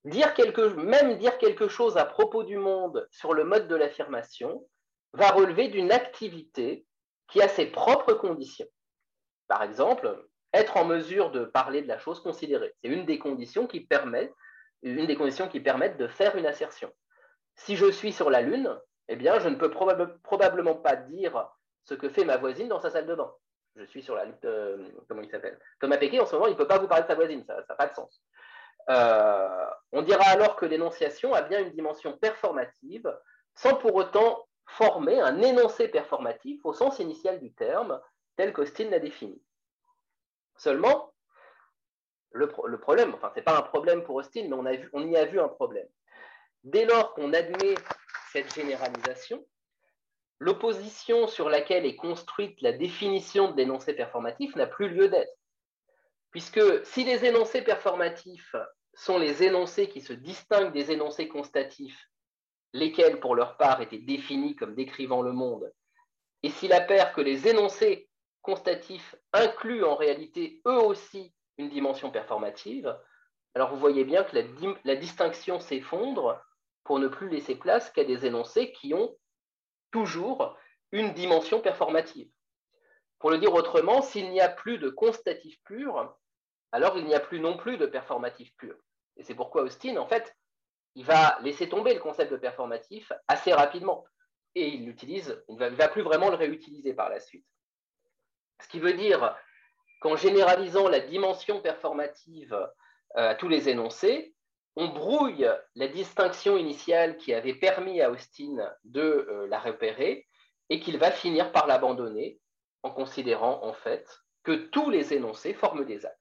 dire même dire quelque chose à propos du monde sur le mode de l'affirmation va relever d'une activité qui a ses propres conditions. Par exemple, être en mesure de parler de la chose considérée. C'est une des conditions qui permet, une des conditions qui permettent de faire une assertion. Si je suis sur la Lune, eh bien, je ne peux probablement pas dire ce que fait ma voisine dans sa salle de bain. Je suis sur la Lune, euh, comment il s'appelle? Thomas Péquet, en ce moment, il ne peut pas vous parler de sa voisine, ça n'a pas de sens. Euh, on dira alors que l'énonciation a bien une dimension performative, sans pour autant former un énoncé performatif au sens initial du terme, tel qu'Austin l'a défini. Seulement, le, problème, enfin, ce n'est pas un problème pour Austin, mais on, on y a vu un problème. Dès lors qu'on admet cette généralisation, l'opposition sur laquelle est construite la définition de l'énoncé performatif n'a plus lieu d'être. Puisque si les énoncés performatifs sont les énoncés qui se distinguent des énoncés constatifs, lesquels pour leur part étaient définis comme décrivant le monde, et s'il apparaît que les énoncés constatifs incluent en réalité eux aussi une dimension performative, alors vous voyez bien que la, distinction s'effondre pour ne plus laisser place qu'à des énoncés qui ont toujours une dimension performative. Pour le dire autrement, s'il n'y a plus de constatif pur, alors il n'y a plus non plus de performatif pur. Et c'est pourquoi Austin, en fait, il va laisser tomber le concept de performatif assez rapidement. Et il l'utilise, il ne va, plus vraiment le réutiliser par la suite. Ce qui veut dire qu'en généralisant la dimension performative euh, à tous les énoncés, on brouille la distinction initiale qui avait permis à Austin de euh, la repérer et qu'il va finir par l'abandonner en considérant en fait que tous les énoncés forment des actes.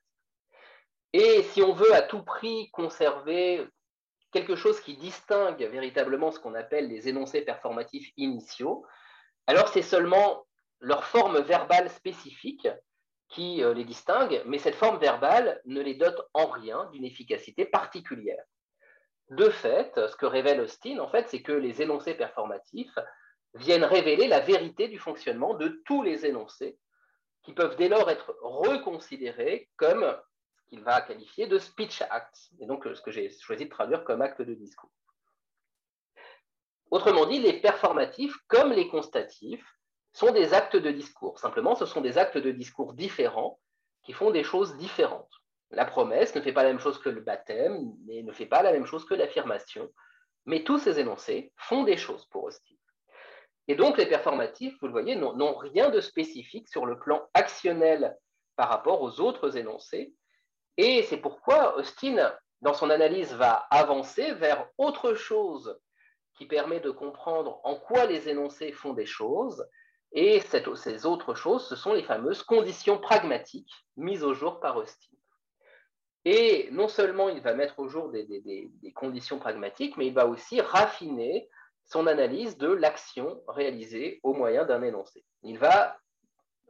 Et si on veut à tout prix conserver quelque chose qui distingue véritablement ce qu'on appelle les énoncés performatifs initiaux, alors c'est seulement leur forme verbale spécifique qui euh, les distingue, mais cette forme verbale ne les dote en rien d'une efficacité particulière. De fait, ce que révèle Austin, en fait, c'est que les énoncés performatifs viennent révéler la vérité du fonctionnement de tous les énoncés, qui peuvent dès lors être reconsidérés comme qu'il va qualifier de speech acts, et donc ce que j'ai choisi de traduire comme acte de discours. Autrement dit, les performatifs, comme les constatifs, sont des actes de discours. Simplement, ce sont des actes de discours différents qui font des choses différentes. La promesse ne fait pas la même chose que le baptême, mais ne fait pas la même chose que l'affirmation. Mais tous ces énoncés font des choses pour Austin. Et donc, les performatifs, vous le voyez, n'ont rien de spécifique sur le plan actionnel par rapport aux autres énoncés. Et c'est pourquoi Austin, dans son analyse, va avancer vers autre chose qui permet de comprendre en quoi les énoncés font des choses et ces autres choses, ce sont les fameuses conditions pragmatiques mises au jour par Austin. Et non seulement il va mettre au jour des, conditions pragmatiques, mais il va aussi raffiner son analyse de l'action réalisée au moyen d'un énoncé. Il va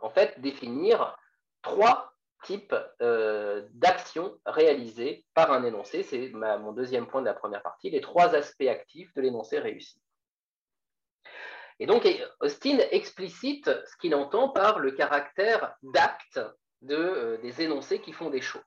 en fait définir trois types euh, d'actions réalisées par un énoncé. C'est mon deuxième point de la première partie, les trois aspects actifs de l'énoncé réussi. Et donc, Austin explicite ce qu'il entend par le caractère d'acte de, euh, des énoncés qui font des choses.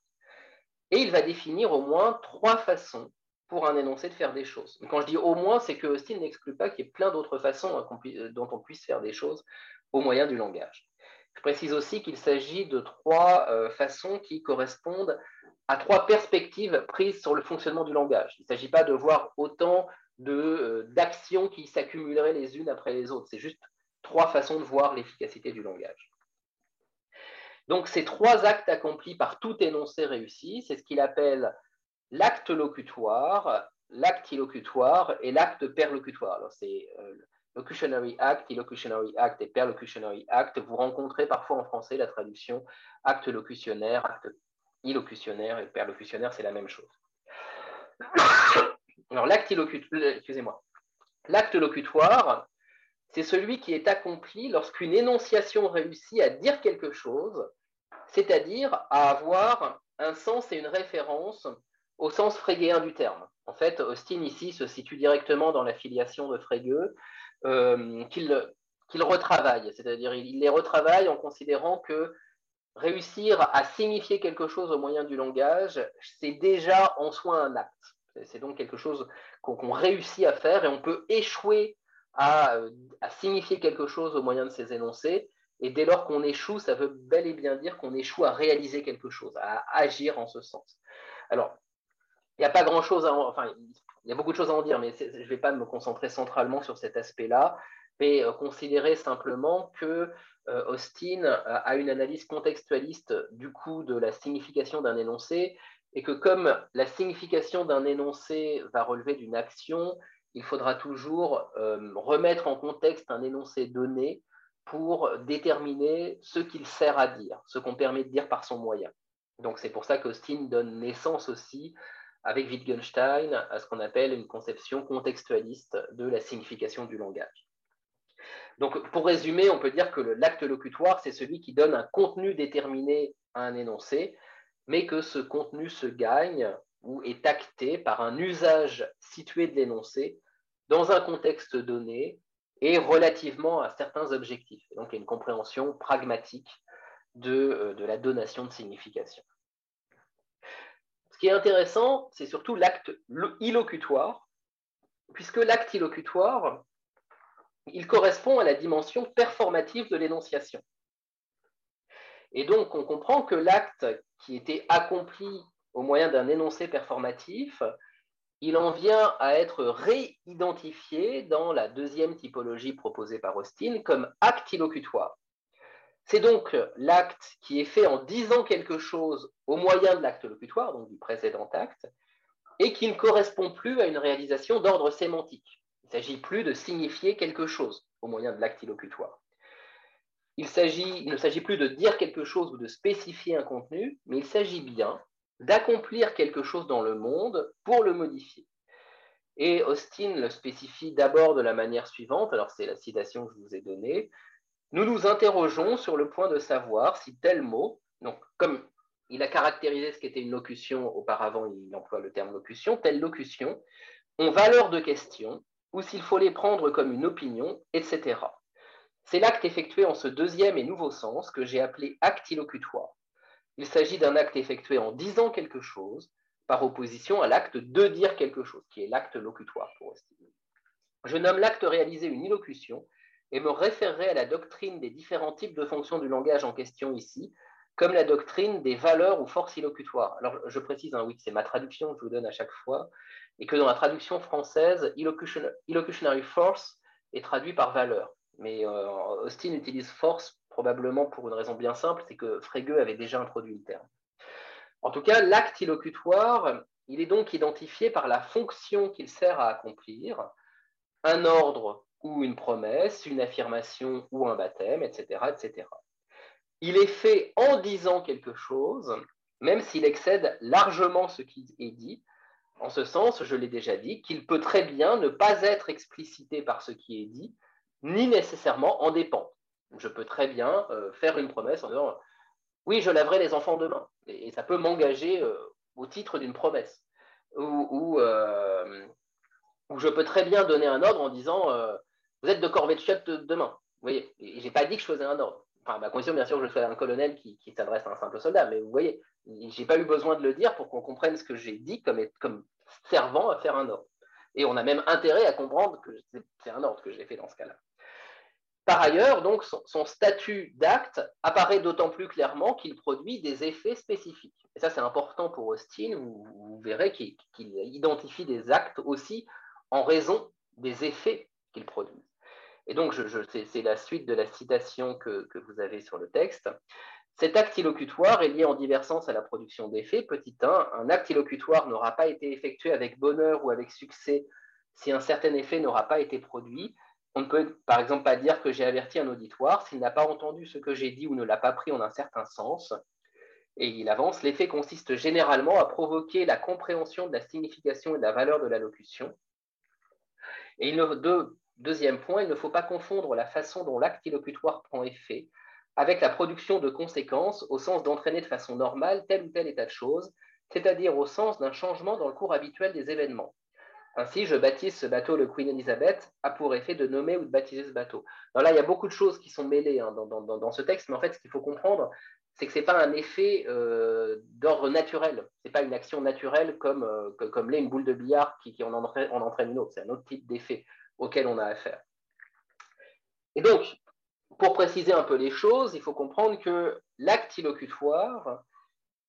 Et il va définir au moins trois façons pour un énoncé de faire des choses. quand je dis au moins, c'est que Austin n'exclut pas qu'il y ait plein d'autres façons euh, dont on puisse faire des choses au moyen du langage. Je précise aussi qu'il s'agit de trois euh, façons qui correspondent à trois perspectives prises sur le fonctionnement du langage. Il ne s'agit pas de voir autant euh, d'actions qui s'accumuleraient les unes après les autres. C'est juste trois façons de voir l'efficacité du langage. Donc ces trois actes accomplis par tout énoncé réussi, c'est ce qu'il appelle l'acte locutoire, l'acte illocutoire et l'acte perlocutoire. C'est euh, locutionary act, illocutionary act et perlocutionary act. Vous rencontrez parfois en français la traduction acte locutionnaire, acte illocutionnaire et perlocutionnaire, c'est la même chose. [coughs] Alors, l'acte excusez-moi. L'acte locutoire, c'est celui qui est accompli lorsqu'une énonciation réussit à dire quelque chose, c'est-à-dire à avoir un sens et une référence au sens frégéen du terme. En fait, Austin ici se situe directement dans la filiation de Frege, euh, qu'il retravaille, c'est-à-dire il les retravaille en considérant que réussir à signifier quelque chose au moyen du langage, c'est déjà en soi un acte. C'est donc quelque chose qu'on réussit à faire et on peut échouer à, signifier quelque chose au moyen de ces énoncés. Et dès lors qu'on échoue, ça veut bel et bien dire qu'on échoue à réaliser quelque chose, à agir en ce sens. Alors, il n'y a pas grand-chose à en, enfin, il y a beaucoup de choses à en dire, mais je ne vais pas me concentrer centralement sur cet aspect-là, mais euh, considérer simplement que euh, Austin a une analyse contextualiste du coup de la signification d'un énoncé et que comme la signification d'un énoncé va relever d'une action, il faudra toujours euh, remettre en contexte un énoncé donné pour déterminer ce qu'il sert à dire, ce qu'on permet de dire par son moyen. Donc c'est pour ça qu'Austin donne naissance aussi avec Wittgenstein à ce qu'on appelle une conception contextualiste de la signification du langage. Donc, pour résumer, on peut dire que l'acte locutoire, c'est celui qui donne un contenu déterminé à un énoncé, mais que ce contenu se gagne ou est acté par un usage situé de l'énoncé dans un contexte donné et relativement à certains objectifs. Donc, il y a une compréhension pragmatique de, euh, de la donation de signification. Qui est intéressant, c'est surtout l'acte illocutoire, puisque l'acte illocutoire, il correspond à la dimension performative de l'énonciation. Et donc, on comprend que l'acte qui était accompli au moyen d'un énoncé performatif, il en vient à être réidentifié dans la deuxième typologie proposée par Austin comme acte illocutoire. C'est donc l'acte qui est fait en disant quelque chose au moyen de l'acte locutoire, donc du précédent acte, et qui ne correspond plus à une réalisation d'ordre sémantique. Il ne s'agit plus de signifier quelque chose au moyen de l'acte illocutoire. Il, il ne s'agit plus de dire quelque chose ou de spécifier un contenu, mais il s'agit bien d'accomplir quelque chose dans le monde pour le modifier. Et Austin le spécifie d'abord de la manière suivante, alors c'est la citation que je vous ai donnée, nous nous interrogeons sur le point de savoir si tel mot, donc comme il a caractérisé ce qu'était une locution auparavant, il emploie le terme locution, telle locution, ont valeur de question ou s'il faut les prendre comme une opinion, etc. C'est l'acte effectué en ce deuxième et nouveau sens que j'ai appelé acte illocutoire. Il s'agit d'un acte effectué en disant quelque chose, par opposition à l'acte de dire quelque chose, qui est l'acte locutoire pour Je nomme l'acte réalisé une illocution et me référerai à la doctrine des différents types de fonctions du langage en question ici, comme la doctrine des valeurs ou forces illocutoires. Alors, je précise, hein, oui, c'est ma traduction que je vous donne à chaque fois, et que dans la traduction française, illocutionary force est traduit par valeur. Mais euh, Austin utilise force probablement pour une raison bien simple, c'est que Frege avait déjà introduit le terme. En tout cas, l'acte illocutoire, il est donc identifié par la fonction qu'il sert à accomplir, un ordre ou une promesse, une affirmation ou un baptême, etc., etc. Il est fait en disant quelque chose, même s'il excède largement ce qui est dit, en ce sens, je l'ai déjà dit, qu'il peut très bien ne pas être explicité par ce qui est dit, ni nécessairement en dépendre. Je peux très bien euh, faire une promesse en disant oui, je laverai les enfants demain, et, ça peut m'engager euh, au titre d'une promesse. Euh, ou, je peux très bien donner un ordre en disant vous êtes de chiottes demain. Vous voyez, je n'ai pas dit que je faisais un ordre. Enfin, ma condition, bien sûr, que je sois un colonel qui, s'adresse à un simple soldat, mais vous voyez, je n'ai pas eu besoin de le dire pour qu'on comprenne ce que j'ai dit comme, servant à faire un ordre. Et on a même intérêt à comprendre que c'est un ordre que j'ai fait dans ce cas-là. Par ailleurs, donc, son, statut d'acte apparaît d'autant plus clairement qu'il produit des effets spécifiques. Et ça, c'est important pour Austin. Vous, vous verrez qu'il identifie des actes aussi en raison des effets qu'il produit. Et donc, c'est la suite de la citation que, vous avez sur le texte. Cet acte illocutoire est lié en divers sens à la production d'effets. Petit 1, un acte illocutoire n'aura pas été effectué avec bonheur ou avec succès si un certain effet n'aura pas été produit. On ne peut par exemple pas dire que j'ai averti un auditoire s'il n'a pas entendu ce que j'ai dit ou ne l'a pas pris en un certain sens. Et il avance, l'effet consiste généralement à provoquer la compréhension de la signification et de la valeur de la locution. Et il ne, Deuxième point, il ne faut pas confondre la façon dont l'acte illocutoire prend effet avec la production de conséquences au sens d'entraîner de façon normale tel ou tel état de choses, c'est-à-dire au sens d'un changement dans le cours habituel des événements. Ainsi, je baptise ce bateau le Queen Elizabeth, a pour effet de nommer ou de baptiser ce bateau. Alors là, il y a beaucoup de choses qui sont mêlées hein, dans, ce texte, mais en fait, ce qu'il faut comprendre, c'est que ce n'est pas un effet euh, d'ordre naturel. Ce n'est pas une action naturelle comme, euh, comme l'est une boule de billard qui, en, entraîne, en, entraîne, une autre. C'est un autre type d'effet auquel on a affaire. Et donc, pour préciser un peu les choses, il faut comprendre que l'acte illocutoire,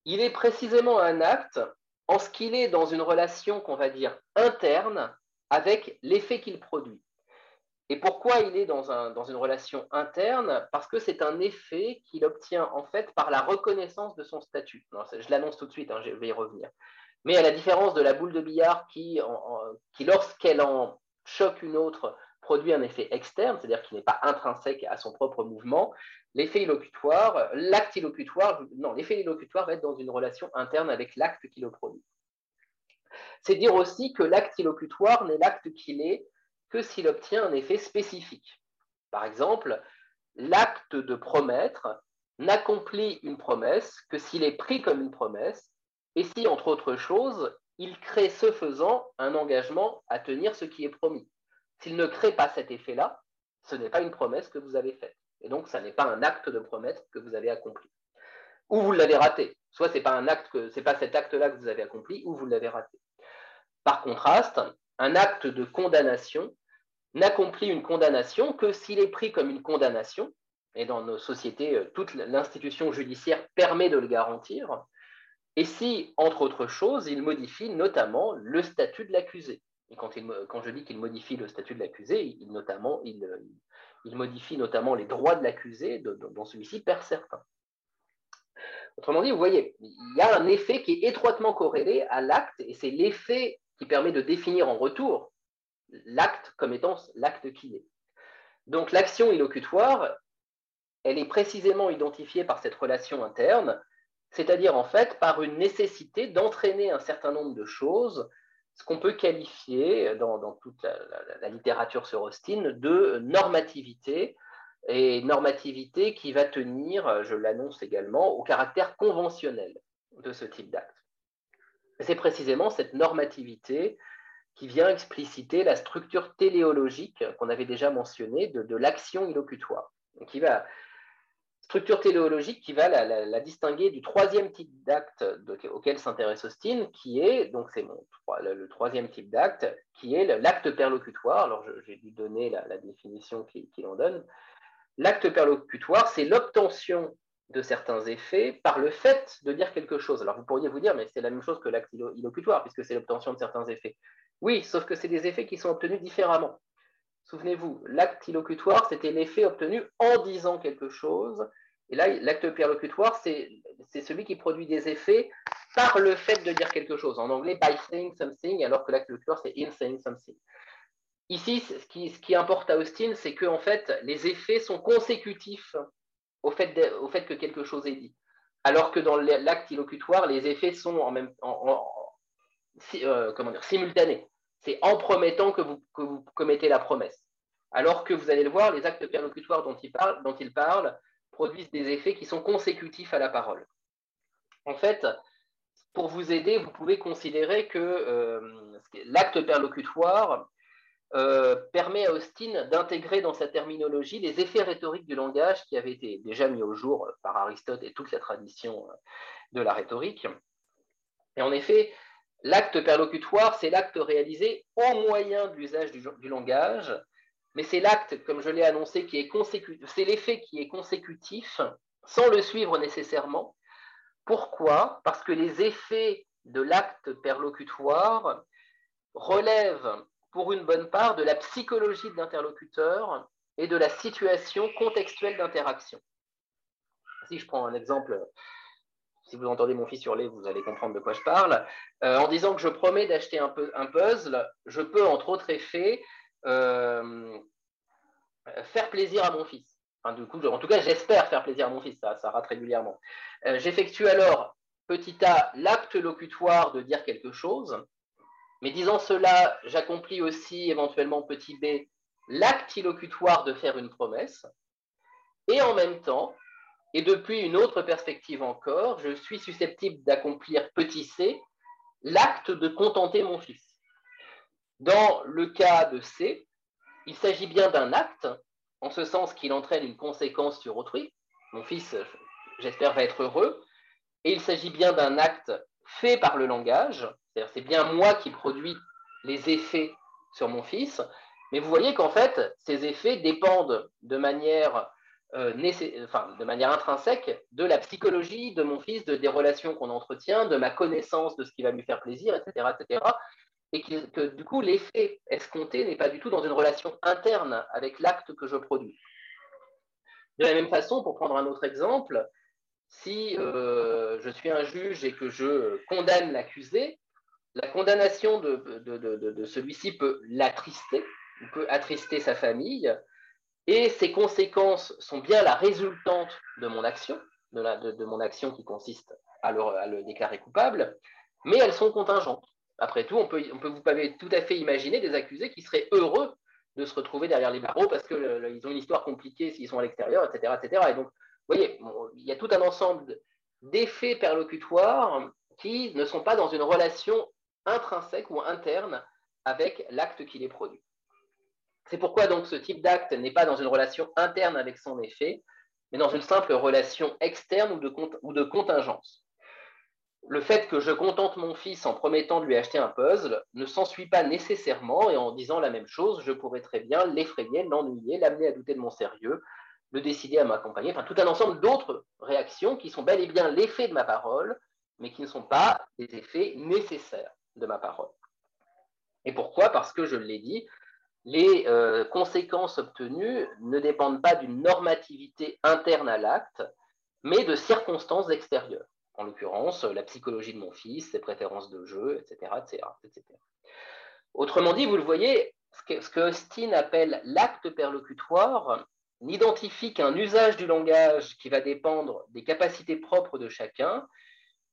il est précisément un acte en ce qu'il est dans une relation qu'on va dire interne avec l'effet qu'il produit. Et pourquoi il est dans, une relation interne? Parce que c'est un effet qu'il obtient en fait par la reconnaissance de son statut. je l'annonce tout de suite, hein, je vais y revenir. Mais à la différence de la boule de billard qui, qui lorsqu'elle en choque une autre, produit un effet externe, c'est-à-dire qui n'est pas intrinsèque à son propre mouvement, l'effet illocutoire, l'acte illocutoire, non, l'effet illocutoire va être dans une relation interne avec l'acte qui le produit. C'est dire aussi que l'acte illocutoire n'est l'acte qu'il est que s'il obtient un effet spécifique. Par exemple, l'acte de promettre n'accomplit une promesse que s'il est pris comme une promesse et si, entre autres choses, il crée ce faisant un engagement à tenir ce qui est promis. S'il ne crée pas cet effet-là, ce n'est pas une promesse que vous avez faite. Et donc, ça n'est pas un acte de promesse que vous avez accompli. Ou vous l'avez raté. Soit ce n'est pas cet acte-là que vous avez accompli, ou vous l'avez raté. Par contraste, un acte de condamnation n'accomplit une condamnation que s'il est pris comme une condamnation, et dans nos sociétés, euh, toute l'institution judiciaire permet de le garantir, et si, entre autres choses, il modifie notamment le statut de l'accusé. Et quand, je dis qu'il modifie le statut de l'accusé, il, modifie notamment les droits de l'accusé dont celui-ci perd certains. Autrement dit, vous voyez, il y a un effet qui est étroitement corrélé à l'acte, et c'est l'effet qui permet de définir en retour l'acte comme étant l'acte qui est. Donc l'action illocutoire, elle est précisément identifiée par cette relation interne, c'est-à-dire en fait par une nécessité d'entraîner un certain nombre de choses, ce qu'on peut qualifier dans, toute la, littérature sur Austin de normativité, et normativité qui va tenir, je l'annonce également, au caractère conventionnel de ce type d'acte. C'est précisément cette normativité qui vient expliciter la structure téléologique qu'on avait déjà mentionnée de, l'action illocutoire. qui va, structure téléologique qui va la, distinguer du troisième type d'acte auquel s'intéresse Austin, qui est, donc c'est le, troisième type d'acte, qui est l'acte perlocutoire. Alors j'ai dû donner la, définition qu'il en donne. L'acte perlocutoire, c'est l'obtention de certains effets par le fait de dire quelque chose. Alors vous pourriez vous dire, mais c'est la même chose que l'acte illocutoire, puisque c'est l'obtention de certains effets. Oui, sauf que c'est des effets qui sont obtenus différemment. Souvenez-vous, l'acte illocutoire, c'était l'effet obtenu en disant quelque chose. Et là, l'acte perlocutoire, c'est celui qui produit des effets par le fait de dire quelque chose. En anglais, by saying something, alors que l'acte illocutoire, c'est in saying something. Ici, ce qui, ce qui importe à Austin, c'est que en fait, les effets sont consécutifs au fait, au fait que quelque chose est dit. Alors que dans l'acte illocutoire, les effets sont en même, en, euh, comment dire, simultanés. C'est en promettant que vous, que vous, commettez la promesse. Alors que vous allez le voir, les actes perlocutoires dont il, parle, produisent des effets qui sont consécutifs à la parole. En fait, pour vous aider, vous pouvez considérer que euh, l'acte perlocutoire euh, permet à Austin d'intégrer dans sa terminologie les effets rhétoriques du langage qui avaient été déjà mis au jour par Aristote et toute la tradition de la rhétorique. Et en effet, L'acte perlocutoire, c'est l'acte réalisé au moyen de l'usage du, langage, mais c'est l'acte, comme je l'ai annoncé, qui est consécutif, c'est l'effet qui est consécutif sans le suivre nécessairement. Pourquoi? Parce que les effets de l'acte perlocutoire relèvent pour une bonne part de la psychologie de l'interlocuteur et de la situation contextuelle d'interaction. Si je prends un exemple si vous entendez mon fils hurler, vous allez comprendre de quoi je parle. Euh, en disant que je promets d'acheter un, puzzle, je peux, entre autres effets, euh, faire plaisir à mon fils. en tout cas, j'espère faire plaisir à mon fils, ça, rate régulièrement. Euh, j'effectue alors, petit a, l'acte locutoire de dire quelque chose. Mais disant cela, j'accomplis aussi éventuellement, petit b, l'acte illocutoire de faire une promesse. Et en même temps, Et depuis une autre perspective encore, je suis susceptible d'accomplir petit c, l'acte de contenter mon fils. Dans le cas de C, il s'agit bien d'un acte, en ce sens qu'il entraîne une conséquence sur autrui. Mon fils, j'espère, va être heureux. Et il s'agit bien d'un acte fait par le langage, c'est-à-dire c'est bien moi qui produis les effets sur mon fils, mais vous voyez qu'en fait, ces effets dépendent de manière, euh, de manière intrinsèque de la psychologie de mon fils, de, des relations qu'on entretient, de ma connaissance de ce qui va lui faire plaisir, etc. etc. et que, du coup, l'effet escompté n'est pas du tout dans une relation interne avec l'acte que je produis. De la même façon, pour prendre un autre exemple, si euh, je suis un juge et que je condamne l'accusé, la condamnation de, celui-ci peut l'attrister, peut attrister sa famille, et ses conséquences sont bien la résultante de mon action, de, mon action qui consiste à le, déclarer coupable, mais elles sont contingentes. Après tout, on peut, peut vous tout à fait imaginer des accusés qui seraient heureux de se retrouver derrière les barreaux parce qu'ils ont une histoire compliquée s'ils sont à l'extérieur, etc., etc. Et donc, vous voyez, il y a tout un ensemble d'effets perlocutoires qui ne sont pas dans une relation intrinsèque ou interne avec l'acte qui les produit. C'est pourquoi donc ce type d'acte n'est pas dans une relation interne avec son effet, mais dans une simple relation externe ou de contingence. Le fait que je contente mon fils en promettant de lui acheter un puzzle ne s'ensuit pas nécessairement et en disant la même chose, je pourrais très bien l'effrayer, l'ennuyer, l'amener à douter de mon sérieux, le décider à m'accompagner, enfin tout un ensemble d'autres réactions qui sont bel et bien l'effet de ma parole, mais qui ne sont pas des effets nécessaires de ma parole. Et pourquoi? Parce que, je l'ai dit, les euh, conséquences obtenues ne dépendent pas d'une normativité interne à l'acte, mais de circonstances extérieures. En l'occurrence, la psychologie de mon fils, ses préférences de jeu, etc. etc., Autrement dit, vous le voyez, ce que Austin appelle l'acte perlocutoire n'identifie qu'un usage du langage qui va dépendre des capacités propres de chacun,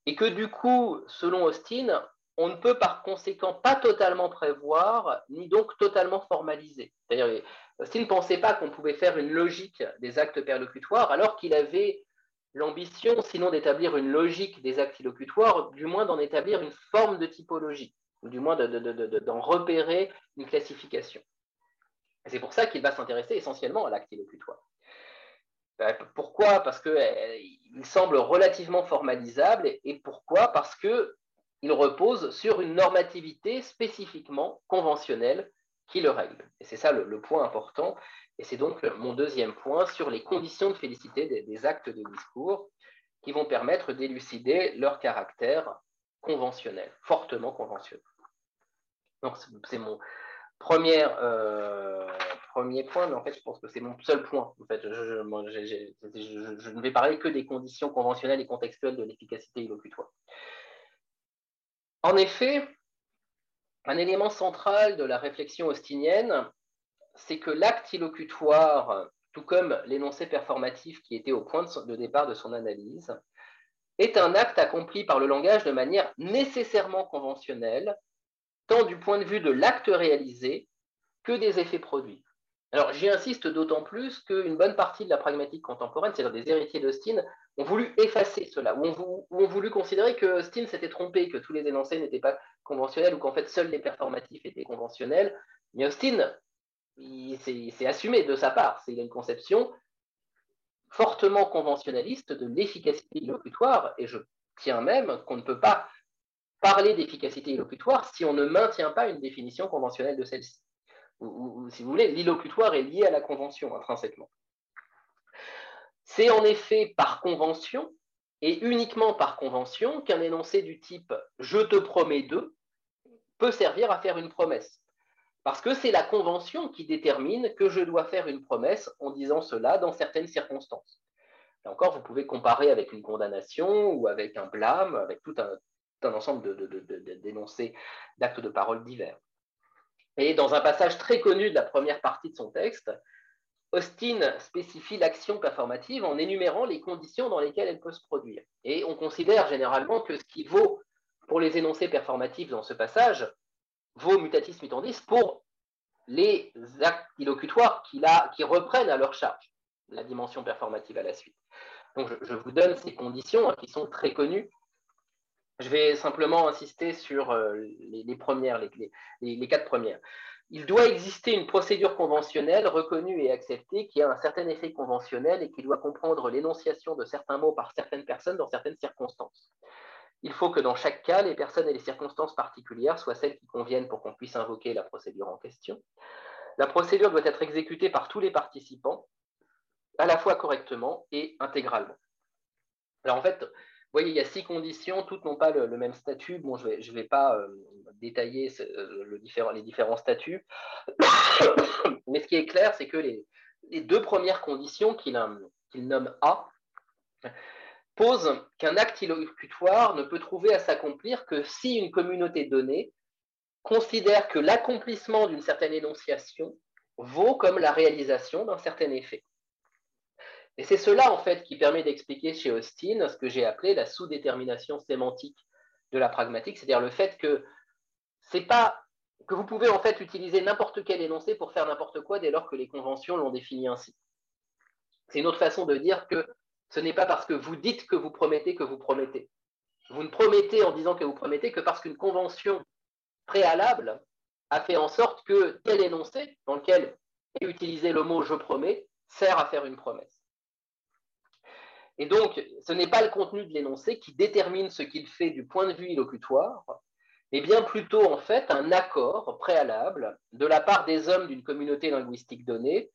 et que du coup, selon Austin, on ne peut par conséquent pas totalement prévoir, ni donc totalement formaliser. C'est-à-dire, Austin ne pensait pas qu'on pouvait faire une logique des actes perlocutoires, alors qu'il avait l'ambition, sinon d'établir une logique des actes illocutoires, du moins d'en établir une forme de typologie, ou du moins d'en repérer une classification. C'est pour ça qu'il va s'intéresser essentiellement à l'acte illocutoire. Euh, pourquoi? Parce qu'il euh, semble relativement formalisable. Et pourquoi? Parce qu'il repose sur une normativité spécifiquement conventionnelle qui le règle. Et c'est ça le, point important. Et c'est donc mon deuxième point sur les conditions de félicité des, actes de discours qui vont permettre d'élucider leur caractère conventionnel, fortement conventionnel. Donc c'est mon, Première, euh, premier point, mais en fait, je pense que c'est mon seul point. En fait, je, ne vais parler que des conditions conventionnelles et contextuelles de l'efficacité illocutoire. En effet, un élément central de la réflexion austinienne, c'est que l'acte illocutoire, tout comme l'énoncé performatif qui était au point de départ de son analyse, est un acte accompli par le langage de manière nécessairement conventionnelle tant du point de vue de l'acte réalisé que des effets produits. Alors j'y insiste d'autant plus qu'une bonne partie de la pragmatique contemporaine, c'est-à-dire des héritiers d'Austin, ont voulu effacer cela, ou ont, voulu considérer que Austin s'était trompé, que tous les énoncés n'étaient pas conventionnels, ou qu'en fait seuls les performatifs étaient conventionnels. Mais Austin, c'est assumé de sa part, c'est une conception fortement conventionnaliste de l'efficacité illocutoire, et je tiens même qu'on ne peut pas parler d'efficacité illocutoire si on ne maintient pas une définition conventionnelle de celle-ci. Ou, si vous voulez, l'illocutoire est lié à la convention intrinsèquement. C'est en effet par convention, et uniquement par convention, qu'un énoncé du type je te promets de peut servir à faire une promesse. Parce que c'est la convention qui détermine que je dois faire une promesse en disant cela dans certaines circonstances. Là encore, vous pouvez comparer avec une condamnation ou avec un blâme, avec tout un, ensemble d'énoncés, d'actes de parole divers. Et dans un passage très connu de la première partie de son texte, Austin spécifie l'action performative en énumérant les conditions dans lesquelles elle peut se produire. Et on considère généralement que ce qui vaut pour les énoncés performatifs dans ce passage vaut mutatis mutandis pour les actes illocutoires qui, qui reprennent à leur charge la dimension performative à la suite. Donc je, vous donne ces conditions hein, qui sont très connues. Je vais simplement insister sur euh, les, premières, les, quatre premières. Il doit exister une procédure conventionnelle reconnue et acceptée qui a un certain effet conventionnel et qui doit comprendre l'énonciation de certains mots par certaines personnes dans certaines circonstances. Il faut que dans chaque cas, les personnes et les circonstances particulières soient celles qui conviennent pour qu'on puisse invoquer la procédure en question. La procédure doit être exécutée par tous les participants, à la fois correctement et intégralement. Alors en fait, vous voyez, il y a six conditions, toutes n'ont pas le, même statut. Bon, je ne vais, pas euh, détailler euh, le les différents statuts, [coughs] mais ce qui est clair, c'est que les, deux premières conditions qu'il nomme A posent qu'un acte illocutoire ne peut trouver à s'accomplir que si une communauté donnée considère que l'accomplissement d'une certaine énonciation vaut comme la réalisation d'un certain effet. Et c'est cela, en fait, qui permet d'expliquer chez Austin ce que j'ai appelé la sous-détermination sémantique de la pragmatique, c'est-à-dire le fait que c'est pas que vous pouvez en fait utiliser n'importe quel énoncé pour faire n'importe quoi dès lors que les conventions l'ont défini ainsi. C'est une autre façon de dire que ce n'est pas parce que vous dites que vous promettez que vous promettez. Vous ne promettez en disant que vous promettez que parce qu'une convention préalable a fait en sorte que tel énoncé, dans lequel est utilisé le mot je promets, sert à faire une promesse. Et donc, ce n'est pas le contenu de l'énoncé qui détermine ce qu'il fait du point de vue illocutoire, mais bien plutôt en fait un accord préalable de la part des hommes d'une communauté linguistique donnée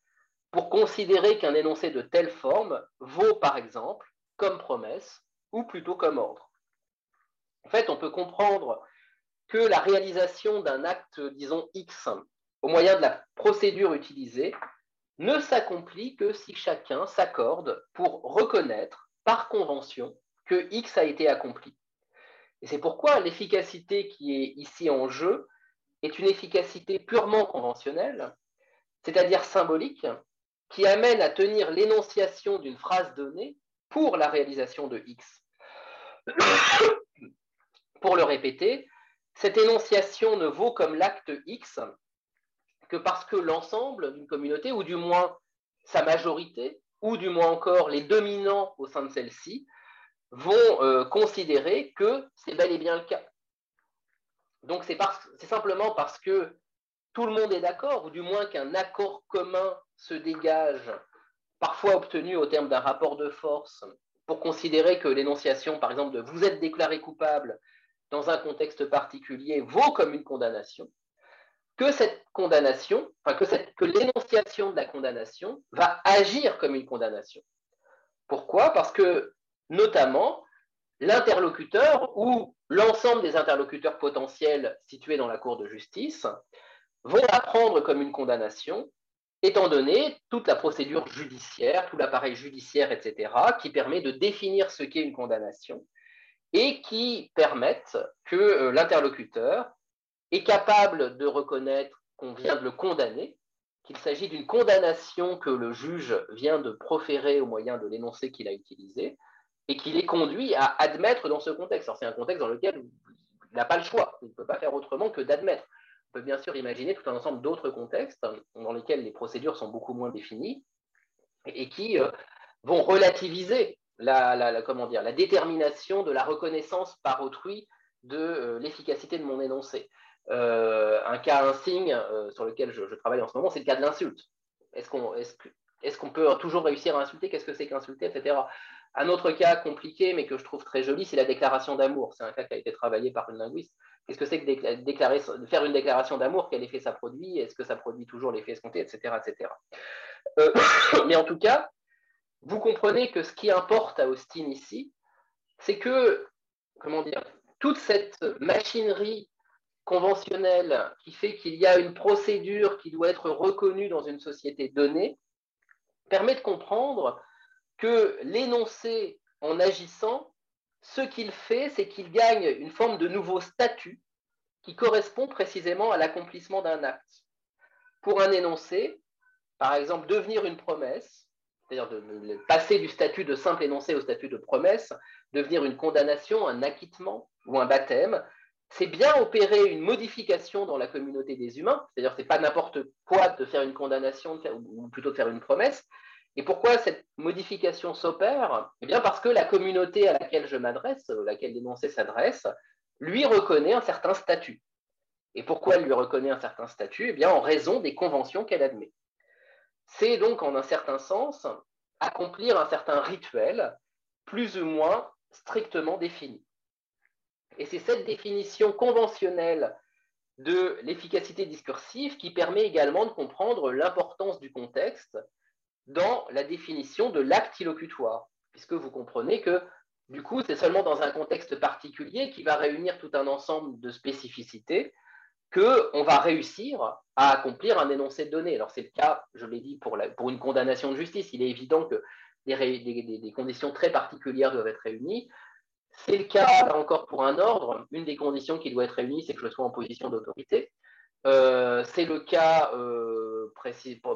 pour considérer qu'un énoncé de telle forme vaut par exemple comme promesse ou plutôt comme ordre. En fait, on peut comprendre que la réalisation d'un acte, disons, X, au moyen de la procédure utilisée, ne s'accomplit que si chacun s'accorde pour reconnaître par convention que X a été accompli. Et c'est pourquoi l'efficacité qui est ici en jeu est une efficacité purement conventionnelle, c'est-à-dire symbolique, qui amène à tenir l'énonciation d'une phrase donnée pour la réalisation de X. [coughs] pour le répéter, cette énonciation ne vaut comme l'acte X que parce que l'ensemble d'une communauté, ou du moins sa majorité, ou du moins encore les dominants au sein de celle-ci, vont euh, considérer que c'est bel et bien le cas. Donc c'est simplement parce que tout le monde est d'accord, ou du moins qu'un accord commun se dégage, parfois obtenu au terme d'un rapport de force, pour considérer que l'énonciation, par exemple, de vous êtes déclaré coupable dans un contexte particulier vaut comme une condamnation, que cette condamnation, que l'énonciation de la condamnation va agir comme une condamnation. Pourquoi? Parce que, notamment, l'interlocuteur ou l'ensemble des interlocuteurs potentiels situés dans la Cour de justice vont apprendre comme une condamnation, étant donné toute la procédure judiciaire, tout l'appareil judiciaire, etc., qui permet de définir ce qu'est une condamnation et qui permettent que euh, l'interlocuteur est capable de reconnaître qu'on vient de le condamner, qu'il s'agit d'une condamnation que le juge vient de proférer au moyen de l'énoncé qu'il a utilisé, et qu'il est conduit à admettre dans ce contexte. C'est un contexte dans lequel il n'a pas le choix, il ne peut pas faire autrement que d'admettre. Peut bien sûr imaginer tout un ensemble d'autres contextes dans lesquels les procédures sont beaucoup moins définies et qui euh, vont relativiser la, comment dire, la détermination de la reconnaissance par autrui de euh, l'efficacité de mon énoncé. Euh, un cas, un signe sur lequel je, travaille en ce moment, c'est le cas de l'insulte. Est-ce qu'on est qu'on peut toujours réussir à insulter? Qu'est-ce que c'est qu'insulter, etc. Un autre cas compliqué, mais que je trouve très joli, c'est la déclaration d'amour. C'est un cas qui a été travaillé par une linguiste. Qu'est-ce que c'est que déclarer, faire une déclaration d'amour? Quel effet ça produit? Est-ce que ça produit toujours l'effet escompté, etc. etc. [coughs] mais en tout cas, vous comprenez que ce qui importe à Austin ici, c'est que, comment dire, toute cette machinerie conventionnelle qui fait qu'il y a une procédure qui doit être reconnue dans une société donnée, permet de comprendre que l'énoncé, en agissant, ce qu'il fait, c'est qu'il gagne une forme de nouveau statut qui correspond précisément à l'accomplissement d'un acte. Pour un énoncé, par exemple, devenir une promesse, c'est-à-dire de, passer du statut de simple énoncé au statut de promesse, devenir une condamnation, un acquittement ou un baptême, c'est bien opérer une modification dans la communauté des humains, c'est-à-dire que ce n'est pas n'importe quoi de faire une condamnation ou plutôt de faire une promesse, Et pourquoi cette modification s'opère? Eh bien parce que la communauté à laquelle je m'adresse, à laquelle l'énoncé s'adresse, lui reconnaît un certain statut. Et pourquoi elle lui reconnaît un certain statut? Eh bien en raison des conventions qu'elle admet. C'est donc en un certain sens accomplir un certain rituel plus ou moins strictement défini. Et c'est cette définition conventionnelle de l'efficacité discursive qui permet également de comprendre l'importance du contexte dans la définition de l'acte illocutoire, puisque vous comprenez que du coup, c'est seulement dans un contexte particulier qui va réunir tout un ensemble de spécificités qu'on va réussir à accomplir un énoncé de données. Alors c'est le cas, je l'ai dit, pour, une condamnation de justice. Il est évident que des, des conditions très particulières doivent être réunies. C'est le cas, là encore, pour un ordre. Une des conditions qui doit être réunie, c'est que je sois en position d'autorité. Euh, c'est le cas euh,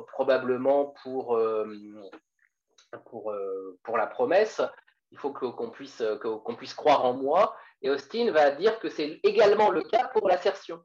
probablement pour, euh, pour, la promesse. Il faut qu'on puisse, croire en moi. Et Austin va dire que c'est également le cas pour l'assertion.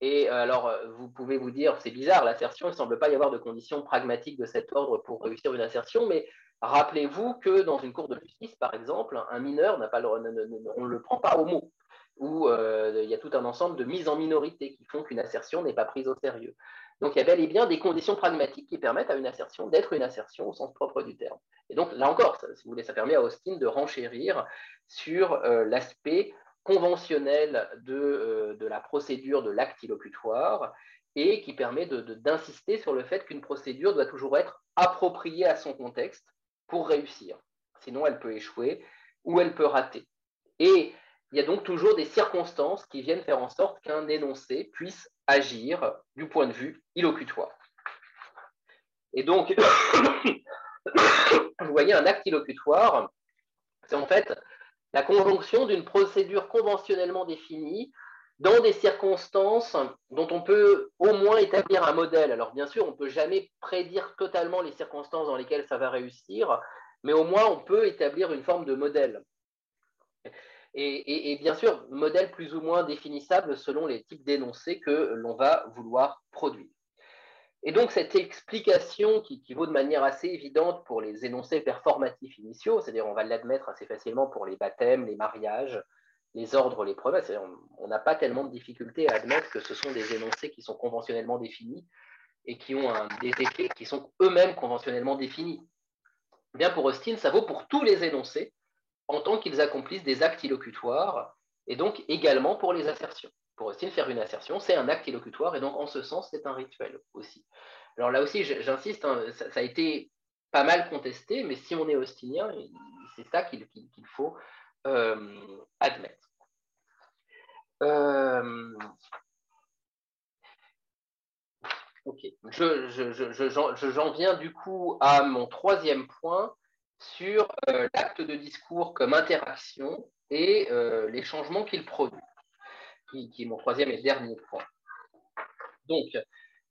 Et alors, vous pouvez vous dire, c'est bizarre, l'assertion, il ne semble pas y avoir de conditions pragmatiques de cet ordre pour réussir une assertion, mais Rappelez-vous que dans une cour de justice, par exemple, un mineur n'a pas on ne le prend pas au mot, ou euh, il y a tout un ensemble de mises en minorité qui font qu'une assertion n'est pas prise au sérieux. Donc il y a bel et bien des conditions pragmatiques qui permettent à une assertion d'être une assertion au sens propre du terme. Et donc là encore, si vous voulez, ça permet à Austin de renchérir sur euh, l'aspect conventionnel de, euh, de, la procédure de l'acte illocutoire et qui permet d'insister sur le fait qu'une procédure doit toujours être appropriée à son contexte pour réussir. Sinon, elle peut échouer ou elle peut rater. Et il y a donc toujours des circonstances qui viennent faire en sorte qu'un énoncé puisse agir du point de vue illocutoire. Et donc, [coughs] vous voyez, un acte illocutoire, c'est en fait la conjonction d'une procédure conventionnellement définie dans des circonstances dont on peut au moins établir un modèle. Alors bien sûr, on ne peut jamais prédire totalement les circonstances dans lesquelles ça va réussir, mais au moins on peut établir une forme de modèle. Et, bien sûr, modèle plus ou moins définissable selon les types d'énoncés que l'on va vouloir produire. Et donc cette explication qui, vaut de manière assez évidente pour les énoncés performatifs initiaux, c'est-à-dire on va l'admettre assez facilement pour les baptêmes, les mariages, les ordres, les promesses. On n'a pas tellement de difficulté à admettre que ce sont des énoncés qui sont conventionnellement définis et qui ont des effets qui sont eux-mêmes conventionnellement définis. Bien pour Austin, ça vaut pour tous les énoncés en tant qu'ils accomplissent des actes illocutoires et donc également pour les assertions. Pour Austin, faire une assertion, c'est un acte illocutoire et donc en ce sens, c'est un rituel aussi. Alors là aussi, j'insiste, hein, ça, a été pas mal contesté, mais si on est austinien, c'est ça qu'il faut euh, admettre. Euh, ok, j'en viens du coup à mon troisième point sur euh, l'acte de discours comme interaction et les changements qu'il produit, qui, qui, est mon troisième et dernier point. Donc,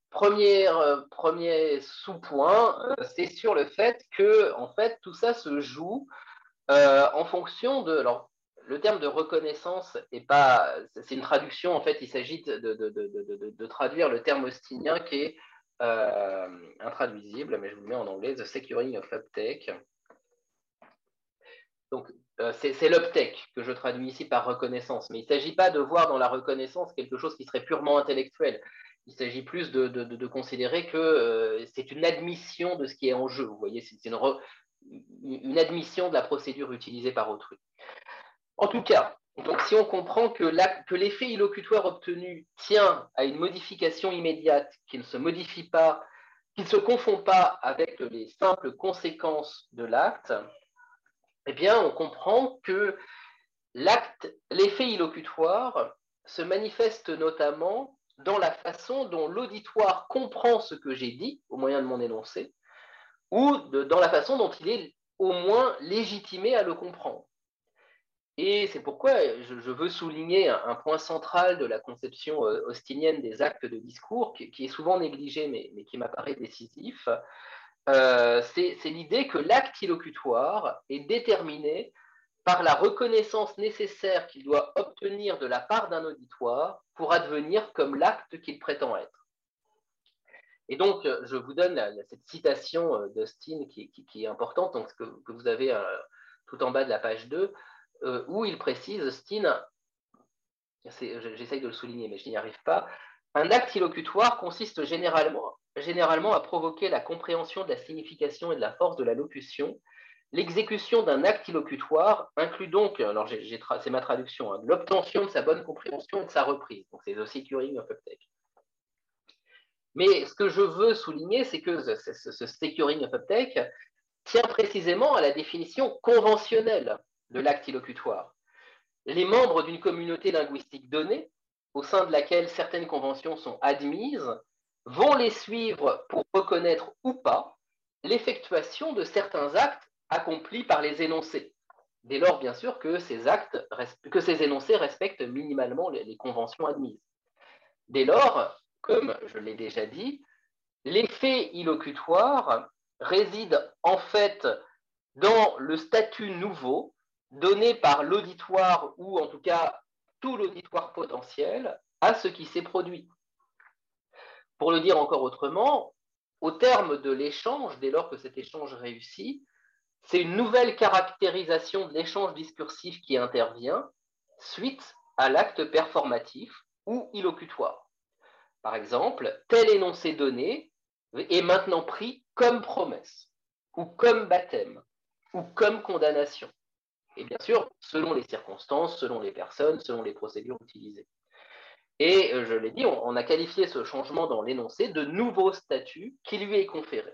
premier, premier sous-point, c'est sur le fait que en fait, tout ça se joue euh, en fonction de. Alors, le terme de reconnaissance est pas. C'est une traduction, en fait, il s'agit de, traduire le terme austinien qui est euh, intraduisible, mais je vous le mets en anglais, The Securing of Uptake. Donc, euh, c'est l'uptake que je traduis ici par reconnaissance, mais il ne s'agit pas de voir dans la reconnaissance quelque chose qui serait purement intellectuel. Il s'agit plus de, considérer que c'est une admission de ce qui est en jeu. Vous voyez, c'est une, admission de la procédure utilisée par autrui. En tout cas, si on comprend que l'effet illocutoire obtenu tient à une modification immédiate qui ne se modifie pas, qui ne se confond pas avec les simples conséquences de l'acte, eh on comprend que l'effet illocutoire se manifeste notamment dans la façon dont l'auditoire comprend ce que j'ai dit au moyen de mon énoncé, ou dans la façon dont il est au moins légitimé à le comprendre. Et c'est pourquoi je, veux souligner un, point central de la conception euh, austinienne des actes de discours, qui, est souvent négligé, mais, qui m'apparaît décisif. Euh, c'est l'idée que l'acte illocutoire est déterminé par la reconnaissance nécessaire qu'il doit obtenir de la part d'un auditoire pour advenir comme l'acte qu'il prétend être. Et donc, je vous donne cette citation d'Austin qui, qui, est importante, donc, que, que vous avez tout en bas de la page 2, où il précise, Austin, j'essaye de le souligner, mais je n'y arrive pas, un acte illocutoire consiste généralement, généralement à provoquer la compréhension de la signification et de la force de la locution. L'exécution d'un acte illocutoire inclut donc, alors c'est ma traduction, hein, l'obtention de sa bonne compréhension et de sa reprise. Donc c'est the securing of uptake. Mais ce que je veux souligner, c'est que ce, ce securing of uptake tient précisément à la définition conventionnelle de l'acte illocutoire. Les membres d'une communauté linguistique donnée au sein de laquelle certaines conventions sont admises, vont les suivre pour reconnaître ou pas l'effectuation de certains actes accomplis par les énoncés, dès lors bien sûr que ces, énoncés respectent minimalement les, conventions admises. Dès lors, comme je l'ai déjà dit, l'effet illocutoire réside en fait dans le statut nouveau donné par l'auditoire ou en tout cas tout l'auditoire potentiel à ce qui s'est produit. Pour le dire encore autrement, au terme de l'échange, dès lors que cet échange réussit, c'est une nouvelle caractérisation de l'échange discursif qui intervient suite à l'acte performatif ou illocutoire. Par exemple, tel énoncé donné est maintenant pris comme promesse, ou comme baptême, ou comme condamnation. Et bien sûr, selon les circonstances, selon les personnes, selon les procédures utilisées. Et euh, je l'ai dit, on, a qualifié ce changement dans l'énoncé de nouveau statut qui lui est conféré.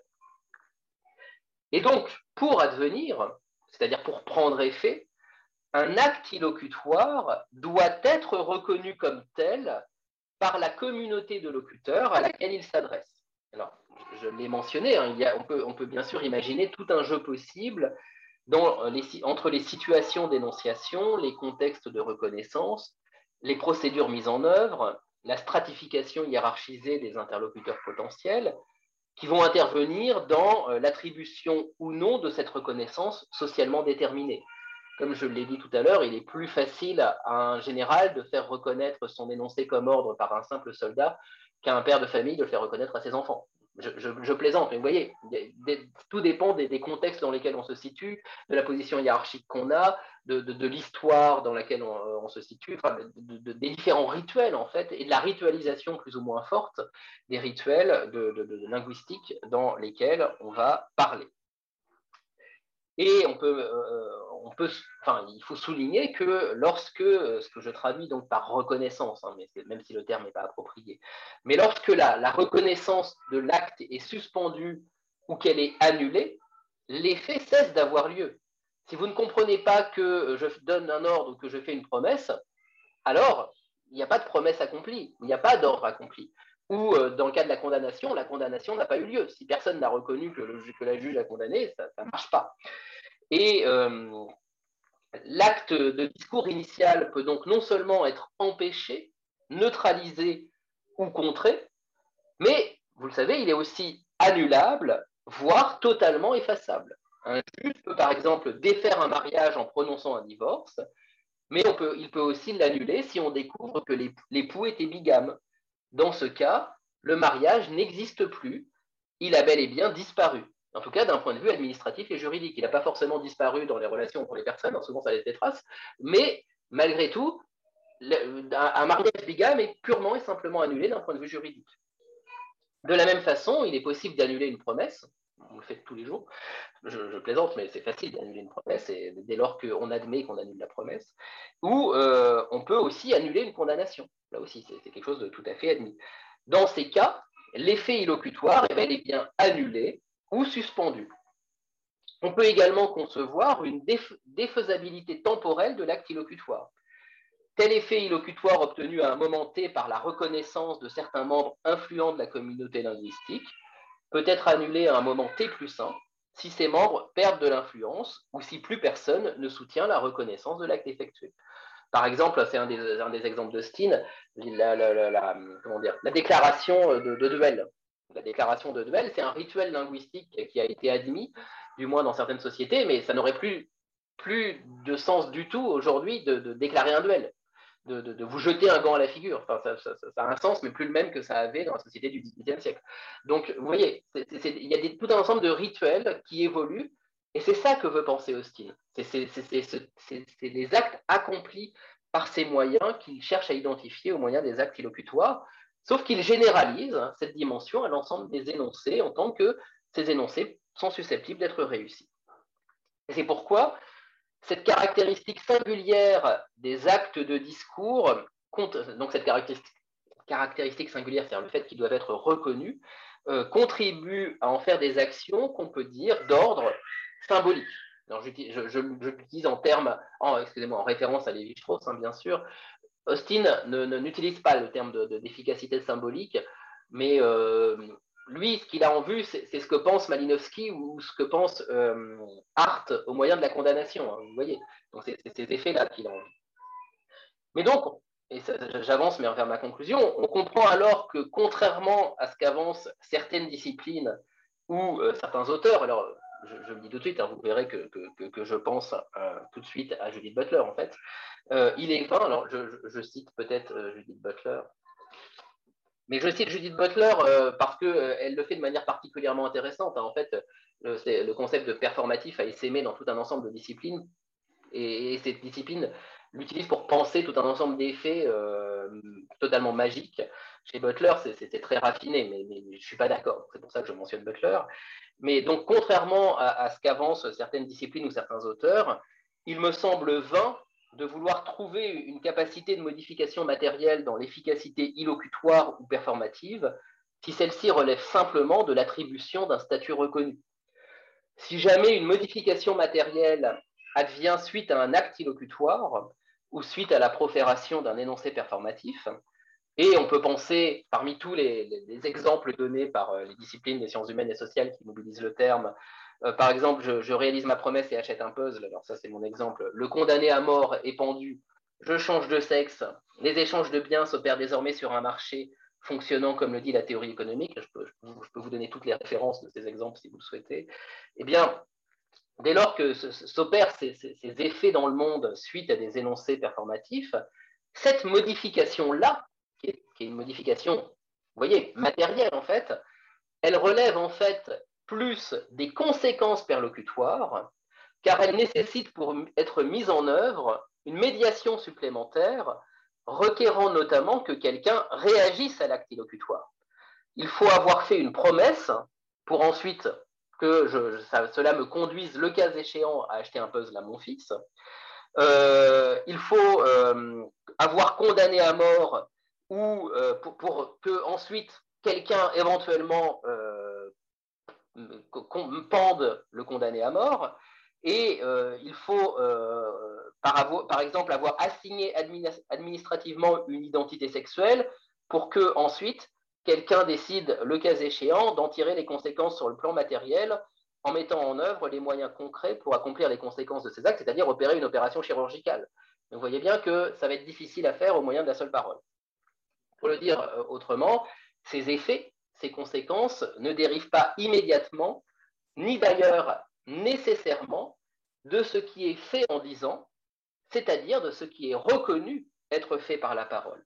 Et donc, pour advenir, c'est-à-dire pour prendre effet, un acte illocutoire doit être reconnu comme tel par la communauté de locuteurs à laquelle il s'adresse. Alors, je l'ai mentionné, hein, on, peut, on, peut, bien sûr imaginer tout un jeu possible entre les situations d'énonciation, les contextes de reconnaissance, les procédures mises en œuvre, la stratification hiérarchisée des interlocuteurs potentiels, qui vont intervenir dans euh, l'attribution ou non de cette reconnaissance socialement déterminée. Comme je l'ai dit tout à l'heure, il est plus facile à un général de faire reconnaître son énoncé comme ordre par un simple soldat qu'à un père de famille de le faire reconnaître à ses enfants je, plaisante, mais vous voyez, tout dépend des, contextes dans lesquels on se situe, de la position hiérarchique qu'on a, de, l'histoire dans laquelle on, se situe, des différents rituels en fait, et de la ritualisation plus ou moins forte des rituels de, linguistique dans lesquels on va parler. Et on peut, euh, on peut, enfin, il faut souligner que lorsque, ce que je traduis donc par reconnaissance, hein, même si le terme n'est pas approprié, mais lorsque la reconnaissance de l'acte est suspendue ou qu'elle est annulée, l'effet cesse d'avoir lieu. Si vous ne comprenez pas que je donne un ordre ou que je fais une promesse, alors il n'y a pas de promesse accomplie, il n'y a pas d'ordre accompli. Ou euh, dans le cas de la condamnation, la condamnation n'a pas eu lieu. Si personne n'a reconnu que, la juge a condamné, ça ne marche pas. Et euh, l'acte de discours initial peut donc non seulement être empêché, neutralisé ou contré, mais, vous le savez, il est aussi annulable, voire totalement effaçable. Un juge peut par exemple défaire un mariage en prononçant un divorce, mais il peut aussi l'annuler si on découvre que l'époux était bigame dans ce cas, le mariage n'existe plus, il a bel et bien disparu. En tout cas, d'un point de vue administratif et juridique. Il n'a pas forcément disparu dans les relations pour les personnes, souvent ça laisse des traces, mais malgré tout, un mariage bigame est purement et simplement annulé d'un point de vue juridique. De la même façon, il est possible d'annuler une promesse, on le fait tous les jours, je, plaisante, mais c'est facile d'annuler une promesse, dès lors qu'on admet qu'on annule la promesse, ou euh, on peut aussi annuler une condamnation. Là aussi, c'est quelque chose de tout à fait admis. Dans ces cas, l'effet illocutoire est bel et bien annulé ou suspendu. On peut également concevoir une défaisabilité temporelle de l'acte illocutoire. Tel effet illocutoire obtenu à un moment T par la reconnaissance de certains membres influents de la communauté linguistique peut être annulé à un moment T plus 1 si ces membres perdent de l'influence ou si plus personne ne soutient la reconnaissance de l'acte effectué. Par exemple, c'est un des, exemples de Steen, la, la, déclaration de, duel. La déclaration de duel, c'est un rituel linguistique qui a été admis, du moins dans certaines sociétés, mais ça n'aurait plus, plus de sens du tout aujourd'hui de, déclarer un duel. De, vous jeter un gant à la figure. Enfin, ça, a un sens, mais plus le même que ça avait dans la société du XVIIIe siècle. Donc, vous voyez, il y a tout un ensemble de rituels qui évoluent, et c'est ça que veut penser Austin. C'est les actes accomplis par ces moyens qu'il cherche à identifier au moyen des actes illocutoires, sauf qu'il généralise cette dimension à l'ensemble des énoncés en tant que ces énoncés sont susceptibles d'être réussis. Et c'est pourquoi cette caractéristique singulière des actes de discours, donc cette caractéristique, singulière, c'est-à-dire le fait qu'ils doivent être reconnus, euh, contribue à en faire des actions qu'on peut dire d'ordre symbolique. je, l'utilise en termes, excusez-moi, en référence à Lévi-Strauss, hein, bien sûr. Austin n'utilise pas le terme d'efficacité symbolique, mais euh, lui, ce qu'il a en vue, c'est ce que pense Malinowski ou ce que pense euh, Hart au moyen de la condamnation. Hein, vous voyez Donc, c'est ces effets-là qu'il a en vue. Mais donc, et j'avance mais vers ma conclusion, on comprend alors que contrairement à ce qu'avancent certaines disciplines ou euh, certains auteurs, alors je, le dis tout de suite, hein, vous verrez que, je pense euh, tout de suite à Judith Butler en fait, il est vain, alors je, cite peut-être Judith Butler, mais je cite Judith Butler euh, parce qu'elle euh, le fait de manière particulièrement intéressante. Hein. En fait, le, le concept de performatif a essaimé dans tout un ensemble de disciplines. Et, cette discipline l'utilise pour penser tout un ensemble d'effets euh, totalement magiques. Chez Butler, c'était très raffiné, mais, je ne suis pas d'accord. C'est pour ça que je mentionne Butler. Mais donc, contrairement à, à ce qu'avancent certaines disciplines ou certains auteurs, il me semble vain de vouloir trouver une capacité de modification matérielle dans l'efficacité illocutoire ou performative si celle-ci relève simplement de l'attribution d'un statut reconnu. Si jamais une modification matérielle advient suite à un acte illocutoire ou suite à la profération d'un énoncé performatif, et on peut penser, parmi tous les, exemples donnés par euh, les disciplines des sciences humaines et sociales qui mobilisent le terme, euh, par exemple, je, réalise ma promesse et achète un puzzle. Alors ça, c'est mon exemple. Le condamné à mort est pendu. Je change de sexe. Les échanges de biens s'opèrent désormais sur un marché fonctionnant comme le dit la théorie économique. Je peux, vous donner toutes les références de ces exemples si vous le souhaitez. Eh bien, dès lors que s'opèrent ces, effets dans le monde suite à des énoncés performatifs, cette modification-là, qui, qui est une modification, vous voyez, matérielle en fait, elle relève en fait plus des conséquences perlocutoires, car elle nécessite pour être mise en œuvre une médiation supplémentaire requérant notamment que quelqu'un réagisse à l'acte illocutoire. Il faut avoir fait une promesse pour ensuite que cela me conduise, le cas échéant, à acheter un puzzle à mon fils. Euh, il faut euh, avoir condamné à mort ou euh, pour, pour, que ensuite quelqu'un éventuellement pende le condamné à mort. Et euh, il faut, euh, par, par, exemple, avoir assigné administrativement une identité sexuelle pour que ensuite quelqu'un décide, le cas échéant, d'en tirer les conséquences sur le plan matériel en mettant en œuvre les moyens concrets pour accomplir les conséquences de ces actes, c'est-à-dire opérer une opération chirurgicale. vous voyez bien que ça va être difficile à faire au moyen de la seule parole. Pour le dire euh, autrement, ces effets ces conséquences ne dérivent pas immédiatement, ni d'ailleurs nécessairement, de ce qui est fait en disant, c'est-à-dire de ce qui est reconnu être fait par la parole.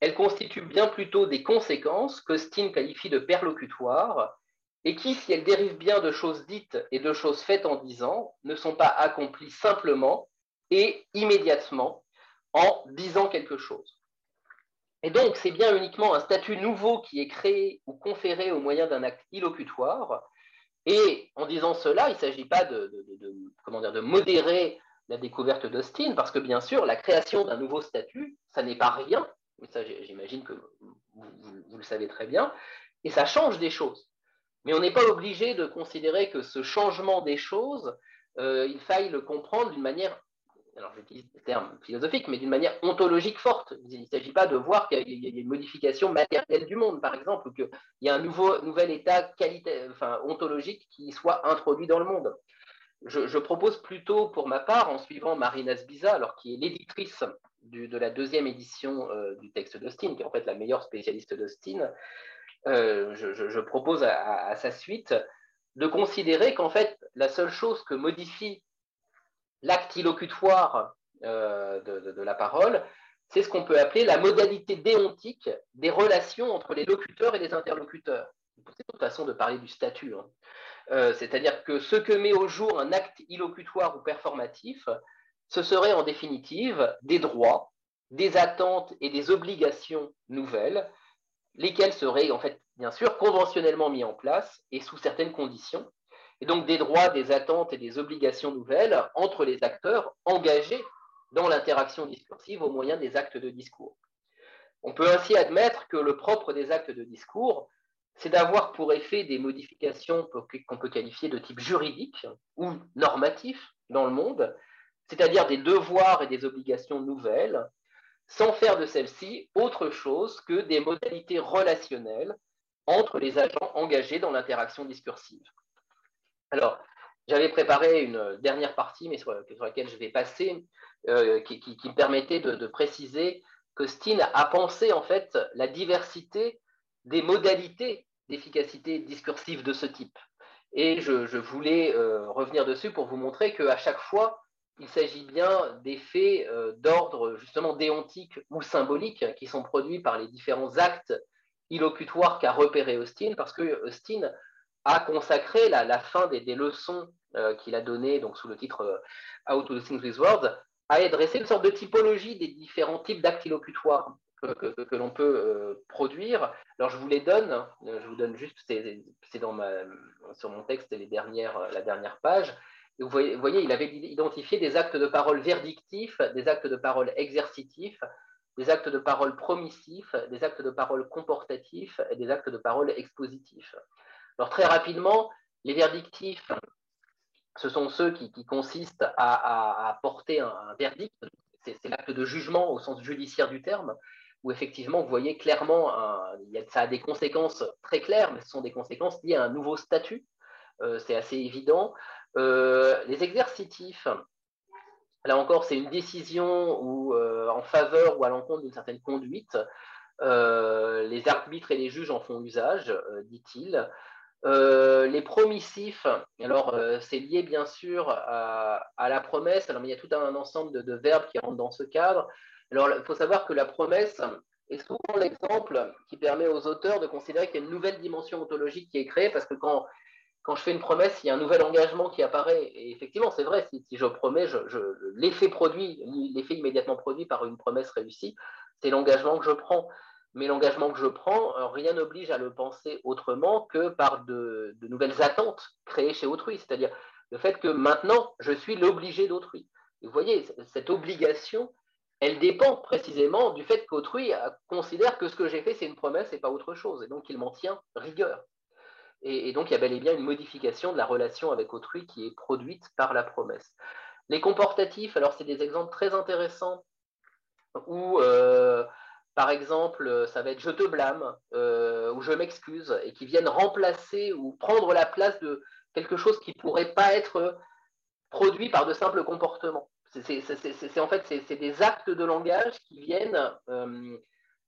Elles constituent bien plutôt des conséquences que Steen qualifie de perlocutoires et qui, si elles dérivent bien de choses dites et de choses faites en disant, ne sont pas accomplies simplement et immédiatement en disant quelque chose. Et donc, c'est bien uniquement un statut nouveau qui est créé ou conféré au moyen d'un acte illocutoire. Et en disant cela, il ne s'agit pas de, modérer la découverte d'Austin, parce que bien sûr, la création d'un nouveau statut, ça n'est pas rien, ça j'imagine que vous, le savez très bien, et ça change des choses. Mais on n'est pas obligé de considérer que ce changement des choses, euh, il faille le comprendre d'une manière alors j'utilise le terme philosophique, mais d'une manière ontologique forte. Il ne s'agit pas de voir qu'il y, a une modification matérielle du monde, par exemple, ou qu'il y a un nouveau, nouvel état enfin, ontologique qui soit introduit dans le monde. Je, propose plutôt, pour ma part, en suivant Marina Sbiza, alors qui est l'éditrice de la deuxième édition euh, du texte d'Austin, qui est en fait la meilleure spécialiste d'Austin, euh, je, propose à sa suite de considérer qu'en fait, la seule chose que modifie l'acte illocutoire euh, de, la parole, c'est ce qu'on peut appeler la modalité déontique des relations entre les locuteurs et les interlocuteurs. C'est une façon de parler du statut. Hein. Euh, c'est-à-dire que ce que met au jour un acte illocutoire ou performatif, ce serait en définitive des droits, des attentes et des obligations nouvelles, lesquelles seraient en fait bien sûr conventionnellement mis en place et sous certaines conditions, et donc des droits, des attentes et des obligations nouvelles entre les acteurs engagés dans l'interaction discursive au moyen des actes de discours. On peut ainsi admettre que le propre des actes de discours, c'est d'avoir pour effet des modifications qu'on peut qualifier de type juridique ou normatif dans le monde, c'est-à-dire des devoirs et des obligations nouvelles, sans faire de celles-ci autre chose que des modalités relationnelles entre les agents engagés dans l'interaction discursive. Alors, j'avais préparé une dernière partie, mais sur, laquelle je vais passer, euh, qui, me permettait de, préciser que Steen a pensé en fait la diversité des modalités d'efficacité discursive de ce type. Et je, voulais euh, revenir dessus pour vous montrer qu'à chaque fois, il s'agit bien d'effets euh, d'ordre justement déontique ou symbolique qui sont produits par les différents actes illocutoires qu'a repéré Austin, parce que Austin a consacré la, fin des, leçons euh, qu'il a données donc sous le titre euh, How to Think with Words à dresser une sorte de typologie des différents types d'actes illocutoires que, l'on peut produire. Alors je vous les donne, je vous donne juste, c'est dans sur mon texte les dernières, la dernière page vous voyez, il avait identifié des actes de parole verdictifs, des actes de parole exercitifs, des actes de parole promissifs, des actes de parole comportatifs et des actes de parole expositifs. Alors très rapidement, les verdictifs, ce sont ceux qui, consistent à, porter un, verdict, c'est l'acte de jugement au sens judiciaire du terme, où effectivement, vous voyez clairement, ça a des conséquences très claires, mais ce sont des conséquences liées à un nouveau statut, euh, c'est assez évident. Euh, les exercitifs, là encore, c'est une décision euh, en faveur ou à l'encontre d'une certaine conduite. Les arbitres et les juges en font usage, dit-il. Les promissifs, alors c'est lié bien sûr à, la promesse, alors il y a tout un ensemble de, verbes qui rentrent dans ce cadre. Alors il faut savoir que la promesse est souvent l'exemple qui permet aux auteurs de considérer qu'il y a une nouvelle dimension ontologique qui est créée, parce que quand quand je fais une promesse, il y a un nouvel engagement qui apparaît. Et effectivement, c'est vrai, si, je promets, l'effet produit, l'effet immédiatement produit par une promesse réussie, c'est l'engagement que je prends. Mais l'engagement que je prends, euh, rien n'oblige à le penser autrement que par de, nouvelles attentes créées chez autrui. C'est-à-dire le fait que maintenant, je suis l'obligé d'autrui. Vous voyez, cette obligation, elle dépend précisément du fait qu'autrui considère que ce que j'ai fait, c'est une promesse et pas autre chose. Et donc, il m'en tient rigueur. Et, donc, il y a bel et bien une modification de la relation avec autrui qui est produite par la promesse. Les comportatifs, alors c'est des exemples très intéressants où, euh, par exemple, ça va être je te blâme euh, ou je m'excuse et qui viennent remplacer ou prendre la place de quelque chose qui ne pourrait pas être produit par de simples comportements. C'est en fait c'est des actes de langage qui viennent, euh,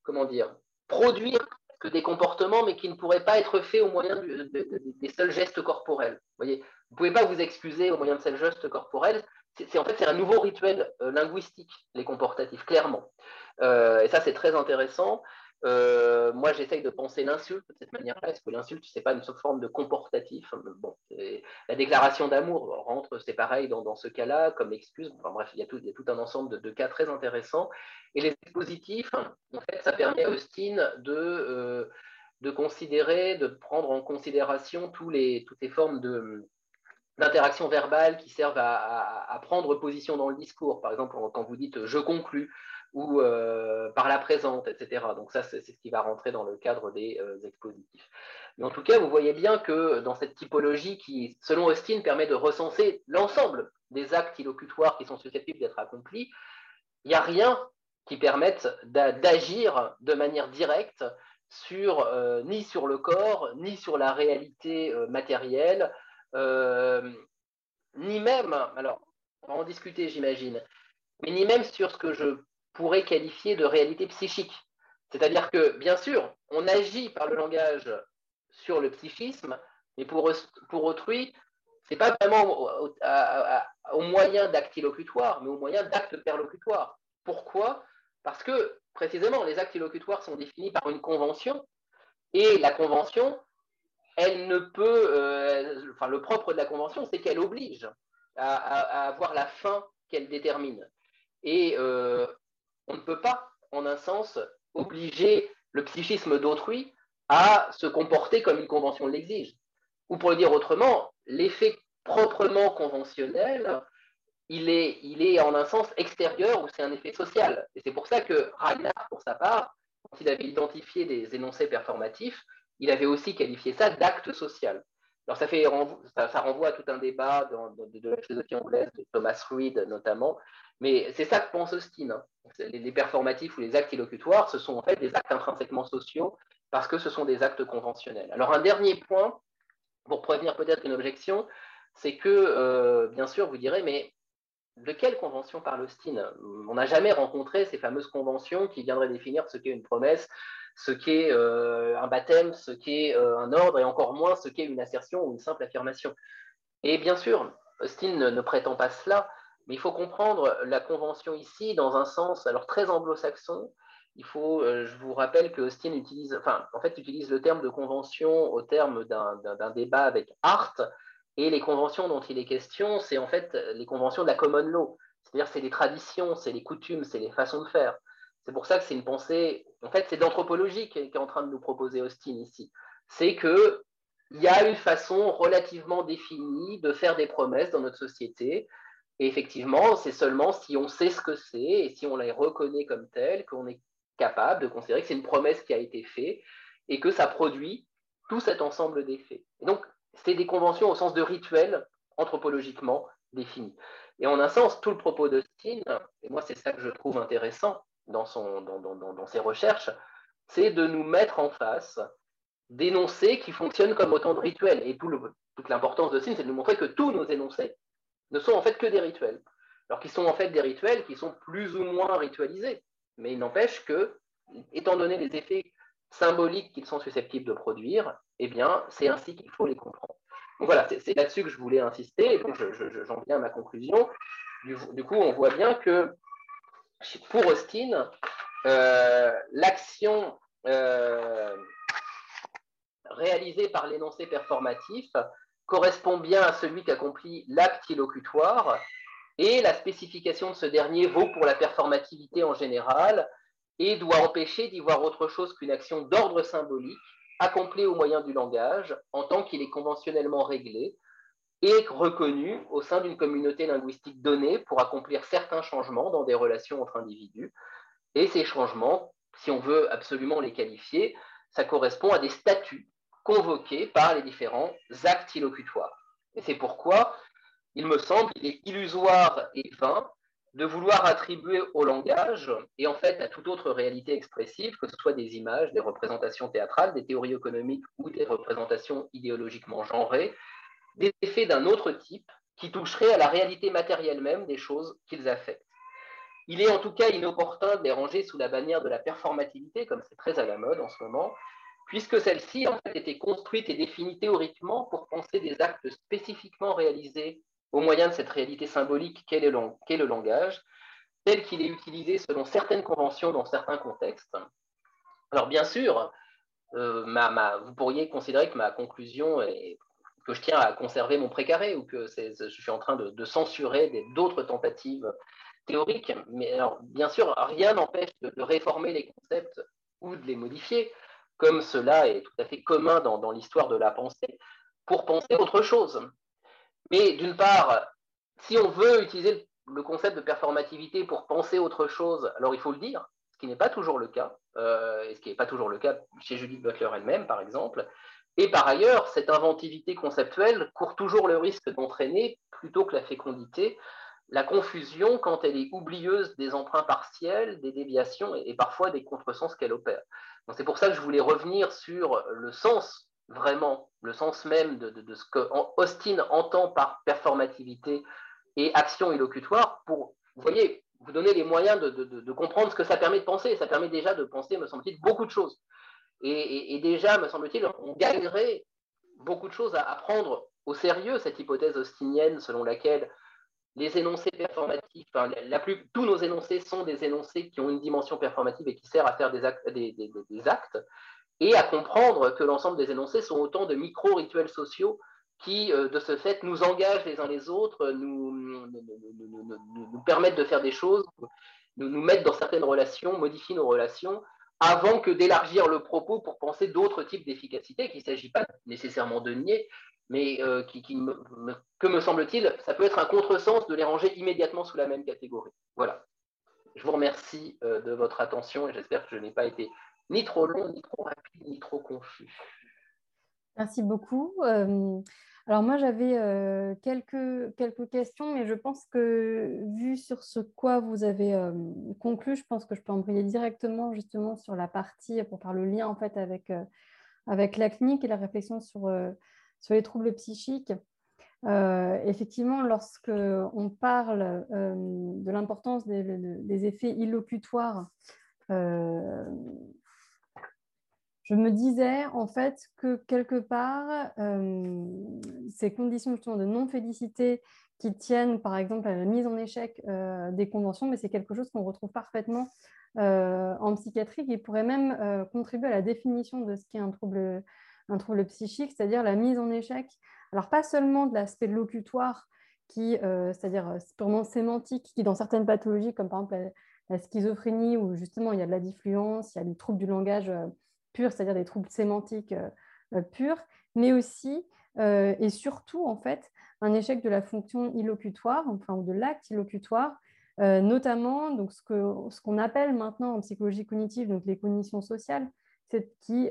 comment dire, produire des comportements, mais qui ne pourraient pas être faits au moyen des seuls gestes corporels. Vous voyez, vous ne pouvez pas vous excuser au moyen de seuls gestes corporels. C'est en fait c'est un nouveau rituel euh, linguistique, les comportatifs, clairement. Euh, et ça, c'est très intéressant. Euh, moi, j'essaye de penser l'insulte de cette manière-là. Est-ce que l'insulte, ce n'est pas une forme de comportatif bon, La déclaration d'amour rentre, c'est pareil dans, ce cas-là, comme excuse. Bref, il y, a tout, il y, a tout, un ensemble de, cas très intéressants. Et les dispositifs, en fait, ça permet à Austin de, de considérer, de prendre en considération tous les, toutes les formes de d'interaction verbale qui servent à, prendre position dans le discours. Par exemple, quand vous dites je conclus, ou euh, par la présente, etc. Donc ça, c'est ce qui va rentrer dans le cadre des euh, expositifs. Mais en tout cas, vous voyez bien que dans cette typologie qui, selon Austin, permet de recenser l'ensemble des actes illocutoires qui sont susceptibles d'être accomplis, il n'y a rien qui permette d'agir de manière directe sur, euh, ni sur le corps, ni sur la réalité matérielle, ni même, alors on va en discuter j'imagine, mais ni même sur ce que je pourrait qualifier de réalité psychique. C'est-à-dire que, bien sûr, on agit par le langage sur le psychisme, mais pour, pour autrui, ce n'est pas vraiment au, moyen d'actes illocutoires, mais au moyen d'actes perlocutoires. Pourquoi? Parce que, précisément, les actes illocutoires sont définis par une convention, et la convention, elle ne peut, euh, enfin, le propre de la convention, c'est qu'elle oblige à, avoir la fin qu'elle détermine. Et euh, on ne peut pas, en un sens, obliger le psychisme d'autrui à se comporter comme une convention l'exige. Ou pour le dire autrement, l'effet proprement conventionnel, il est, il est en un sens extérieur ou c'est un effet social. Et c'est pour ça que Ragnar, pour sa part, quand il avait identifié des énoncés performatifs, il avait aussi qualifié ça d'acte social. Alors ça, fait, ça, renvoie à tout un débat de, la philosophie anglaise, de Thomas Reid notamment, mais c'est ça que pense Austin. Hein. Les, performatifs ou les actes illocutoires, ce sont en fait des actes intrinsèquement sociaux parce que ce sont des actes conventionnels. Alors un dernier point, pour prévenir peut-être une objection, c'est que, euh, bien sûr, vous direz, mais de quelle convention parle Austin? On n'a jamais rencontré ces fameuses conventions qui viendraient définir ce qu'est une promesse, ce qu'est euh, un baptême, ce qu'est euh, un ordre, et encore moins ce qu'est une assertion ou une simple affirmation. Et bien sûr, Austin ne, prétend pas cela, mais il faut comprendre la convention ici dans un sens alors très anglo-saxon. Il faut, euh, je vous rappelle que Austin utilise, enfin, en fait, utilise le terme de convention au terme d'un débat avec Hart, et les conventions dont il est question, c'est en fait les conventions de la common law. C'est-à-dire, c'est les traditions, c'est les coutumes, c'est les façons de faire. C'est pour ça que c'est une pensée, en fait, c'est d'anthropologie qu'est en train de nous proposer Austin ici. C'est qu'il y a une façon relativement définie de faire des promesses dans notre société. Et effectivement, c'est seulement si on sait ce que c'est et si on les reconnaît comme telles qu'on est capable de considérer que c'est une promesse qui a été faite et que ça produit tout cet ensemble d'effets. Donc, c'est des conventions au sens de rituel anthropologiquement définies. Et en un sens, tout le propos d'Austin, et moi c'est ça que je trouve intéressant dans, ses recherches, c'est de nous mettre en face d'énoncés qui fonctionnent comme autant de rituels. Et toute l'importance d'Austin, c'est de nous montrer que tous nos énoncés ne sont en fait que des rituels. Alors qu'ils sont en fait des rituels qui sont plus ou moins ritualisés. Mais il n'empêche que, étant donné les effets symboliques qu'ils sont susceptibles de produire, eh bien, c'est ainsi qu'il faut les comprendre. Donc voilà, c'est là-dessus que je voulais insister, et donc j'en viens à ma conclusion. Du, coup, on voit bien que pour Austin, euh, l'action euh, réalisée par l'énoncé performatif correspond bien à celui qu'accomplit l'acte illocutoire, et la spécification de ce dernier vaut pour la performativité en général, et doit empêcher d'y voir autre chose qu'une action d'ordre symbolique, accomplie au moyen du langage, en tant qu'il est conventionnellement réglé, et reconnu au sein d'une communauté linguistique donnée pour accomplir certains changements dans des relations entre individus. Et ces changements, si on veut absolument les qualifier, ça correspond à des statuts convoqués par les différents actes illocutoires. Et c'est pourquoi, il me semble, il est illusoire et vain de vouloir attribuer au langage et en fait à toute autre réalité expressive, que ce soit des images, des représentations théâtrales, des théories économiques ou des représentations idéologiquement genrées, des effets d'un autre type qui toucheraient à la réalité matérielle même des choses qu'ils affectent. Il est en tout cas inopportun de les ranger sous la bannière de la performativité, comme c'est très à la mode en ce moment, puisque celle-ci en fait était construite et définie théoriquement pour penser des actes spécifiquement réalisés au moyen de cette réalité symbolique qu'est le, langage, tel qu'il est utilisé selon certaines conventions dans certains contextes. Alors bien sûr, euh, vous pourriez considérer que ma conclusion est que je tiens à conserver mon précaré ou que je suis en train de, censurer d'autres tentatives théoriques. Mais alors, bien sûr, rien n'empêche de, réformer les concepts ou de les modifier, comme cela est tout à fait commun dans l'histoire de la pensée, pour penser autre chose. Mais d'une part, si on veut utiliser le concept de performativité pour penser autre chose, alors il faut le dire, ce qui n'est pas toujours le cas, euh, et ce qui n'est pas toujours le cas chez Judith Butler elle-même, par exemple. Et par ailleurs, cette inventivité conceptuelle court toujours le risque d'entraîner, plutôt que la fécondité, la confusion quand elle est oublieuse des emprunts partiels, des déviations et, parfois des contresens qu'elle opère. C'est pour ça que je voulais revenir sur le sens vraiment le sens même de, ce que Austin entend par performativité et action illocutoire pour, vous voyez, vous donner les moyens de, comprendre ce que ça permet de penser. Ça permet déjà de penser, me semble-t-il, beaucoup de choses. Et, déjà, me semble-t-il, on gagnerait beaucoup de choses à, prendre au sérieux cette hypothèse austinienne selon laquelle les énoncés performatifs, tous nos énoncés sont des énoncés qui ont une dimension performative et qui servent à faire des actes, et à comprendre que l'ensemble des énoncés sont autant de micro-rituels sociaux qui, euh, de ce fait, nous engagent les uns les autres, nous, nous, permettent de faire des choses, nous, nous mettent dans certaines relations, modifient nos relations, avant que d'élargir le propos pour penser d'autres types d'efficacité, qu'il ne s'agit pas nécessairement de nier, mais euh, qui, que me semble-t-il, ça peut être un contresens de les ranger immédiatement sous la même catégorie. Voilà. Je vous remercie euh, de votre attention et j'espère que je n'ai pas été ni trop long, ni trop rapide, ni trop confus. Merci beaucoup. Euh, alors moi, j'avais quelques, quelques questions, mais je pense que vu sur ce quoi vous avez conclu, je pense que je peux embrayer directement justement sur la partie pour faire le lien en fait avec, avec la clinique et la réflexion sur les troubles psychiques, euh, effectivement, lorsque on parle euh, de l'importance des, effets illocutoires, euh, je me disais en fait que quelque part, ces conditions de non-félicité qui tiennent par exemple à la mise en échec des conventions, mais c'est quelque chose qu'on retrouve parfaitement en psychiatrie qui pourrait même contribuer à la définition de ce qu'est un trouble un trouble psychique, c'est-à-dire la mise en échec. Alors, pas seulement de l'aspect locutoire, qui, euh, c'est-à-dire euh, purement sémantique, qui dans certaines pathologies, comme par exemple la, schizophrénie, où justement il y a de la diffluence, il y a des troubles du langage euh, pur, c'est-à-dire des troubles sémantiques purs, mais aussi et surtout, en fait, un échec de la fonction illocutoire, enfin, de l'acte illocutoire, notamment donc, ce qu'on ce appelle maintenant en psychologie cognitive donc les cognitions sociales, qui,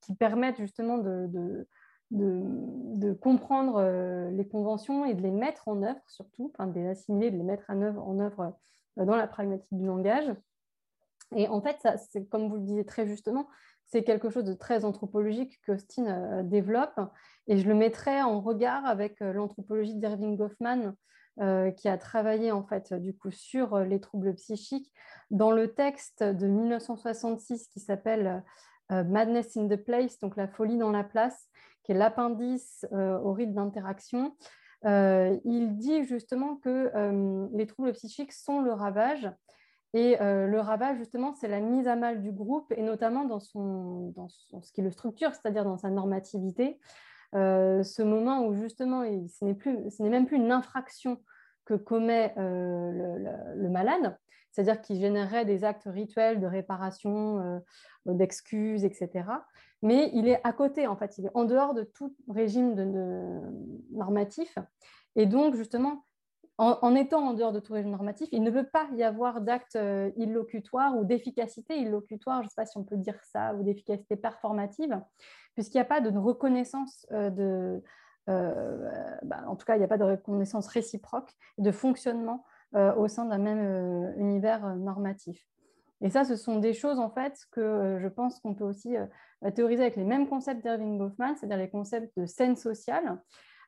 qui permettent justement de, de, comprendre euh, les conventions et de les mettre en œuvre surtout, enfin de les assimiler, de les mettre en œuvre, en œuvre euh, dans la pragmatique du langage. Et en fait, ça, c'est, comme vous le disiez très justement, c'est quelque chose de très anthropologique que Austin euh, développe. Et je le mettrai en regard avec l'anthropologie d'Irving Goffman, qui a travaillé en fait du coup sur les troubles psychiques dans le texte de 1966 qui s'appelle euh, Madness in the Place, donc la folie dans la place, qui est l'appendice euh, au rythme d'interaction, euh, il dit justement que les troubles psychiques sont le ravage. Et le ravage, justement, c'est la mise à mal du groupe, et notamment dans, son, dans ce qui le structure, c'est-à-dire dans sa normativité. ce moment où, justement, ce n'est même plus une infraction que commet le, malade, c'est-à-dire qu'il générerait des actes rituels de réparation, euh, d'excuses, etc. Mais il est à côté, en fait, il est en dehors de tout régime de, normatif. Et donc, justement, en, étant en dehors de tout régime normatif, il ne peut pas y avoir d'actes euh, illocutoires ou d'efficacité illocutoire, je ne sais pas si on peut dire ça, ou d'efficacité performative, puisqu'il n'y a pas de reconnaissance euh, de... Bah, en tout cas, il n'y a pas de reconnaissance réciproque de fonctionnement euh, au sein d'un même euh, univers euh, normatif. Et ça, ce sont des choses en fait que je pense qu'on peut aussi théoriser avec les mêmes concepts d'Irving Goffman, c'est-à-dire les concepts de scène sociale.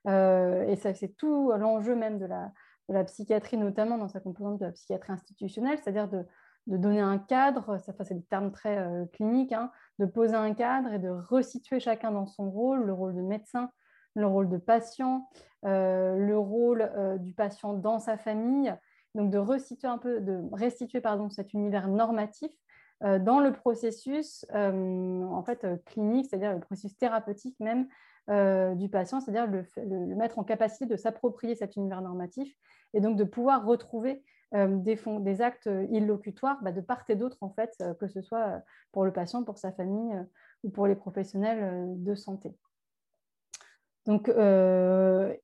et ça, c'est tout l'enjeu même de la, de la, psychiatrie, notamment dans sa composante de la psychiatrie institutionnelle, c'est-à-dire de, donner un cadre, ça c'est des termes très cliniques, hein, de poser un cadre et de resituer chacun dans son rôle, le rôle de médecin, le rôle de patient, le rôle du patient dans sa famille, donc de restituer un peu, cet univers normatif euh, dans le processus euh, en fait euh, clinique, c'est-à-dire le processus thérapeutique même du patient, c'est-à-dire le, mettre en capacité de s'approprier cet univers normatif et donc de pouvoir retrouver des, des, actes illocutoires bah, de part et d'autre en fait, que ce soit pour le patient, pour sa famille ou pour les professionnels de santé. Donc, euh,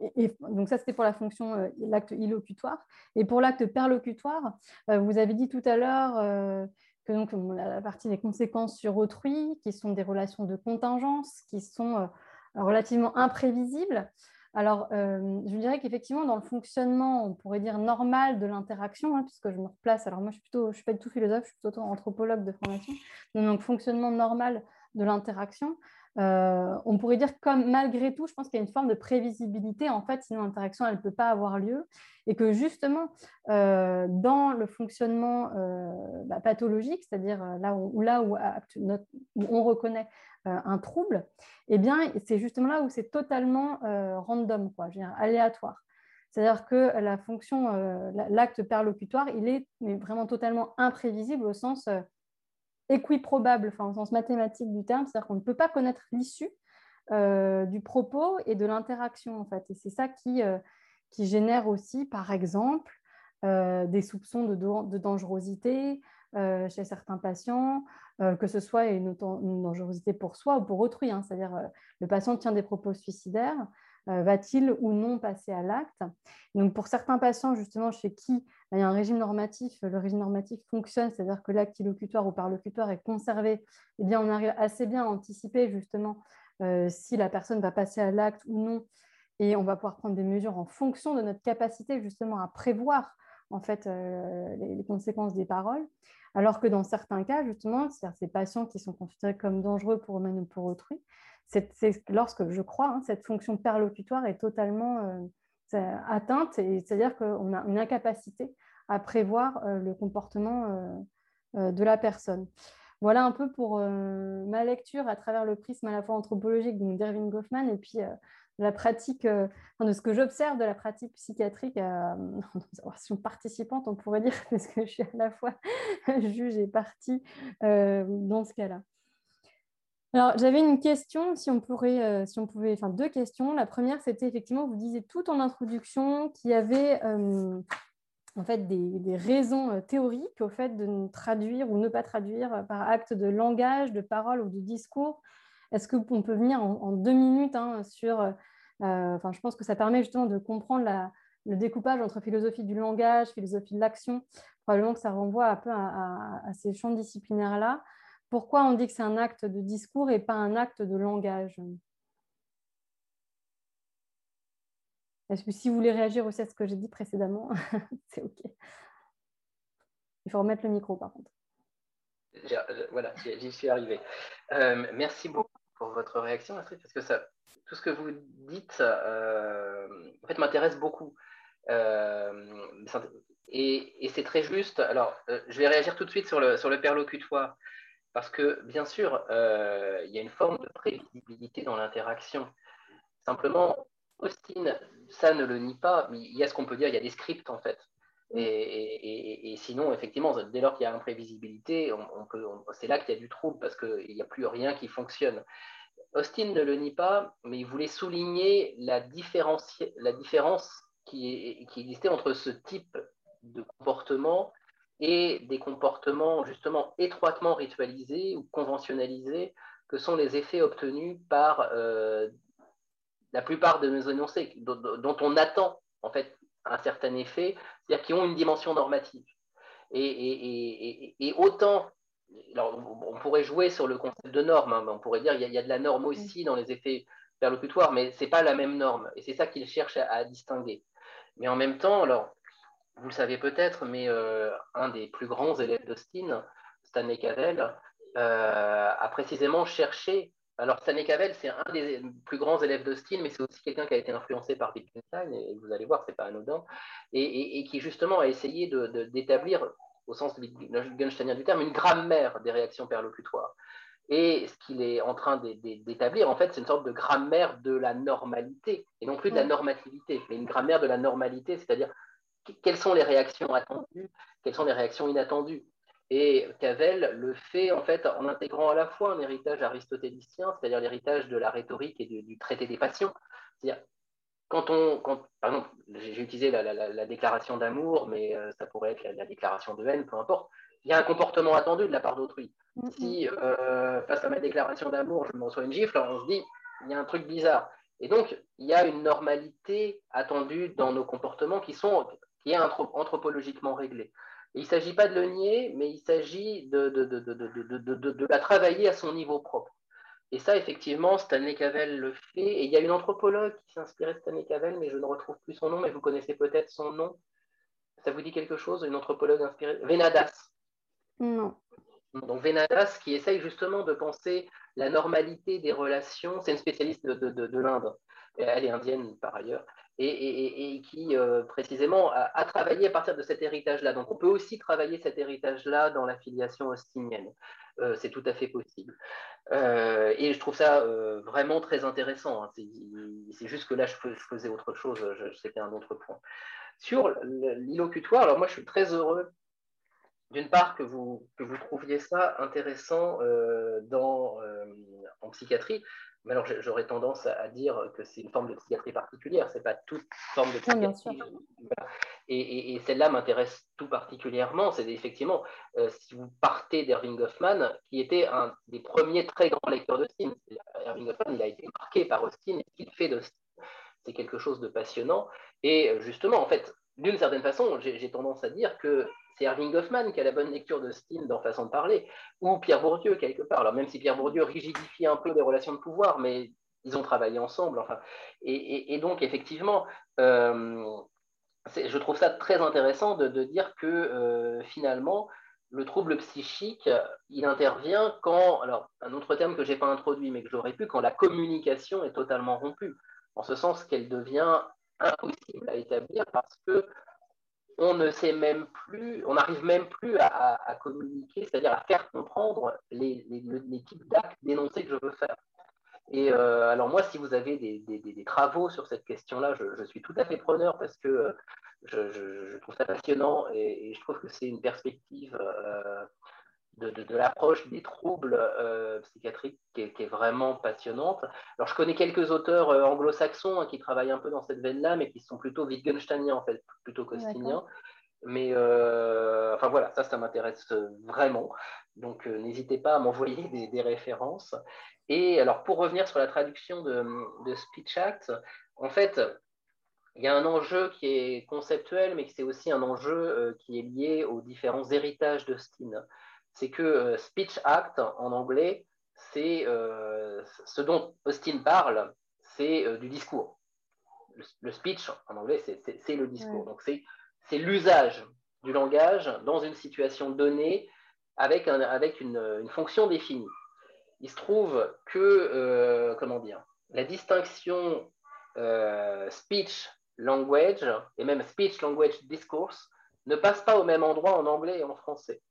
donc ça, c'était pour la fonction, euh, l'acte illocutoire. Et pour l'acte perlocutoire, euh, vous avez dit tout à l'heure que donc, la partie des conséquences sur autrui, qui sont des relations de contingence, qui sont relativement imprévisibles. Alors, je dirais qu'effectivement, dans le fonctionnement, on pourrait dire normal de l'interaction, hein, puisque je me replace. Alors, moi, je ne suis, pas du tout philosophe, je suis plutôt anthropologue de formation. Donc, fonctionnement normal de l'interaction. Euh, on pourrait dire comme malgré tout, je pense qu'il y a une forme de prévisibilité, en fait, sinon l'interaction, elle ne peut pas avoir lieu, et que justement, euh, dans le fonctionnement euh, bah, pathologique, c'est-à-dire là où, là où, on reconnaît un trouble, eh bien, c'est justement là où c'est totalement random, quoi, aléatoire. C'est-à-dire que la fonction, euh, l'acte perlocutoire, il est vraiment totalement imprévisible au sens euh, équiprobable, enfin, au sens mathématique du terme, c'est-à-dire qu'on ne peut pas connaître l'issue euh, du propos et de l'interaction, en fait. Et c'est ça qui, qui génère aussi, par exemple, des soupçons de dangerosité chez certains patients, que ce soit une, dangerosité pour soi ou pour autrui. Hein. C'est-à-dire, le patient tient des propos suicidaires, euh, va-t-il ou non passer à l'acte? Donc pour certains patients justement chez qui il y a un régime normatif, le régime normatif fonctionne, c'est-à-dire que l'acte illocutoire ou parlocutoire est conservé, eh bien on arrive assez bien à anticiper justement euh, si la personne va passer à l'acte ou non, et on va pouvoir prendre des mesures en fonction de notre capacité justement à prévoir en fait euh, les, conséquences des paroles. Alors que dans certains cas, justement, ces patients qui sont considérés comme dangereux pour eux-mêmes ou pour autrui, c'est lorsque je crois hein, cette fonction perlocutoire est totalement euh, atteinte, c'est-à-dire qu'on a une incapacité à prévoir euh, le comportement euh, de la personne. Voilà un peu pour ma lecture à travers le prisme à la fois anthropologique d'Erwin Goffman et puis la pratique, de ce que j'observe de la pratique psychiatrique [laughs] en observation participante, on pourrait dire, [laughs] parce que je suis à la fois [laughs] juge et partie dans ce cas-là. Alors, j'avais une question, si on, euh, si on pouvait, enfin deux questions. La première, c'était effectivement, vous disiez tout en introduction qu'il y avait euh, en fait des, raisons euh, théoriques au fait de traduire ou ne pas traduire par acte de langage, de parole ou de discours. Est-ce qu'on peut venir en, deux minutes hein, sur, enfin, je pense que ça permet justement de comprendre le découpage entre philosophie du langage, philosophie de l'action. Probablement que ça renvoie un peu à ces champs disciplinaires-là pourquoi on dit que c'est un acte de discours et pas un acte de langage? Est-ce que si vous voulez réagir aussi à ce que j'ai dit précédemment, [laughs] c'est OK. Il faut remettre le micro par contre. Voilà, j'y suis arrivé. Euh, merci beaucoup votre réaction, Astrid, parce que ça, tout ce que vous dites euh, en fait, m'intéresse beaucoup. Euh, et, c'est très juste. Alors, je vais réagir tout de suite sur le, sur le perlocutoire. Parce que, bien sûr, euh, il y a une forme de prévisibilité dans l'interaction. Simplement, Austin, ça ne le nie pas, mais il y a ce qu'on peut dire, il y a des scripts en fait. Et, sinon, effectivement, dès lors qu'il y a imprévisibilité, c'est là qu'il y a du trouble parce qu'il n'y a plus rien qui fonctionne. Austin ne le nie pas, mais il voulait souligner la, différence qui, existait entre ce type de comportement et des comportements justement étroitement ritualisés ou conventionnalisés que sont les effets obtenus par euh, la plupart de nos énoncés, dont, on attend en fait un certain effet, c'est-à-dire qui ont une dimension normative. Et, autant, on pourrait jouer sur le concept de norme, hein, on pourrait dire qu'il y, y, a de la norme aussi dans les effets perlocutoires, mais ce n'est pas la même norme, et c'est ça qu'il cherche à, à, distinguer. Mais en même temps, alors, vous le savez peut-être, mais euh, un des plus grands élèves d'Austin, Stanley Cavell, euh, a précisément cherché. Alors, Stanley Cavell, c'est un des plus grands élèves d'Austin, mais c'est aussi quelqu'un qui a été influencé par Wittgenstein, et vous allez voir, ce n'est pas anodin, et, qui justement a essayé d'établir, au sens Wittgensteinien du terme, une grammaire des réactions perlocutoires. Et ce qu'il est en train d'établir, en fait, c'est une sorte de grammaire de la normalité, et non plus de la normativité, mais une grammaire de la normalité, c'est-à-dire quelles sont les réactions attendues, quelles sont les réactions inattendues. Et Cavell le fait en fait en intégrant à la fois un héritage aristotélicien, c'est-à-dire l'héritage de la rhétorique et du, traité des passions. C'est-à-dire, quand on, quand, par exemple, j'ai utilisé la, déclaration d'amour, mais euh, ça pourrait être la, déclaration de haine, peu importe. Il y a un comportement attendu de la part d'autrui. Mm-hmm. Si euh, face à ma déclaration d'amour, je me reçois une gifle, on se dit, il y a un truc bizarre. Et donc, il y a une normalité attendue dans nos comportements qui sont qui est anthropologiquement réglé. Il ne s'agit pas de le nier, mais il s'agit de, de, de, de, la travailler à son niveau propre. Et ça, effectivement, Stanley Cavell le fait. Et il y a une anthropologue qui s'est inspirée de Stanley Cavell, mais je ne retrouve plus son nom, mais vous connaissez peut-être son nom. Ça vous dit quelque chose, une anthropologue inspirée? Venadas. Non. Donc Venadas qui essaye justement de penser la normalité des relations. C'est une spécialiste de, de l'Inde. Elle est indienne par ailleurs et, qui euh, précisément a, travaillé à partir de cet héritage-là. Donc on peut aussi travailler cet héritage-là dans la filiation austinienne. Euh, c'est tout à fait possible. Euh, et je trouve ça vraiment très intéressant. Hein. C'est juste que là, je, faisais autre chose, c'était un autre point. Sur l'illocutoire, alors moi je suis très heureux d'une part que vous, trouviez ça intéressant dans, en psychiatrie, mais alors, j'aurais tendance à dire que c'est une forme de psychiatrie particulière, c'est pas toute forme de psychiatrie. Et, celle-là m'intéresse tout particulièrement. C'est effectivement, euh, si vous partez d'Erving Goffman, qui était un des premiers très grands lecteurs d'Austin. Erving Goffman, il a été marqué par Austin et ce qu'il fait d'Austin. C'est quelque chose de passionnant. Et justement, en fait, d'une certaine façon, j'ai tendance à dire que c'est Erving Goffman qui a la bonne lecture de Stein dans Façon de parler, ou Pierre Bourdieu quelque part. Alors même si Pierre Bourdieu rigidifie un peu les relations de pouvoir, mais ils ont travaillé ensemble. Enfin, et, donc effectivement, euh, je trouve ça très intéressant de, dire que euh, finalement, le trouble psychique, il intervient quand, alors un autre terme que je n'ai pas introduit, mais que j'aurais pu, quand la communication est totalement rompue, en ce sens qu'elle devient impossible à établir parce que on ne sait même plus, on n'arrive même plus à, communiquer, c'est-à-dire à faire comprendre les, types d'actes dénoncés que je veux faire. Et euh, alors moi, si vous avez des, travaux sur cette question-là, je, suis tout à fait preneur parce que je, trouve ça passionnant et, je trouve que c'est une perspective euh, de, l'approche des troubles euh, psychiatriques qui est, vraiment passionnante. Alors, je connais quelques auteurs euh, anglo-saxons hein, qui travaillent un peu dans cette veine-là, mais qui sont plutôt Wittgensteiniens, en fait, plutôt qu'austiniens. Mais euh, enfin voilà, ça, ça m'intéresse vraiment. Donc, n'hésitez pas à m'envoyer des, références. Et alors, pour revenir sur la traduction de, de Speech Act, en fait, il y a un enjeu qui est conceptuel, mais c'est aussi un enjeu qui est lié aux différents héritages de Steen c'est que euh, speech act en anglais, c'est euh, ce dont Austin parle, c'est euh, du discours. Le, speech en anglais, c'est le discours. Donc c'est l'usage du langage dans une situation donnée avec, avec une, fonction définie. Il se trouve que, comment dire, la distinction speech language et même speech language discourse ne passe pas au même endroit en anglais et en français.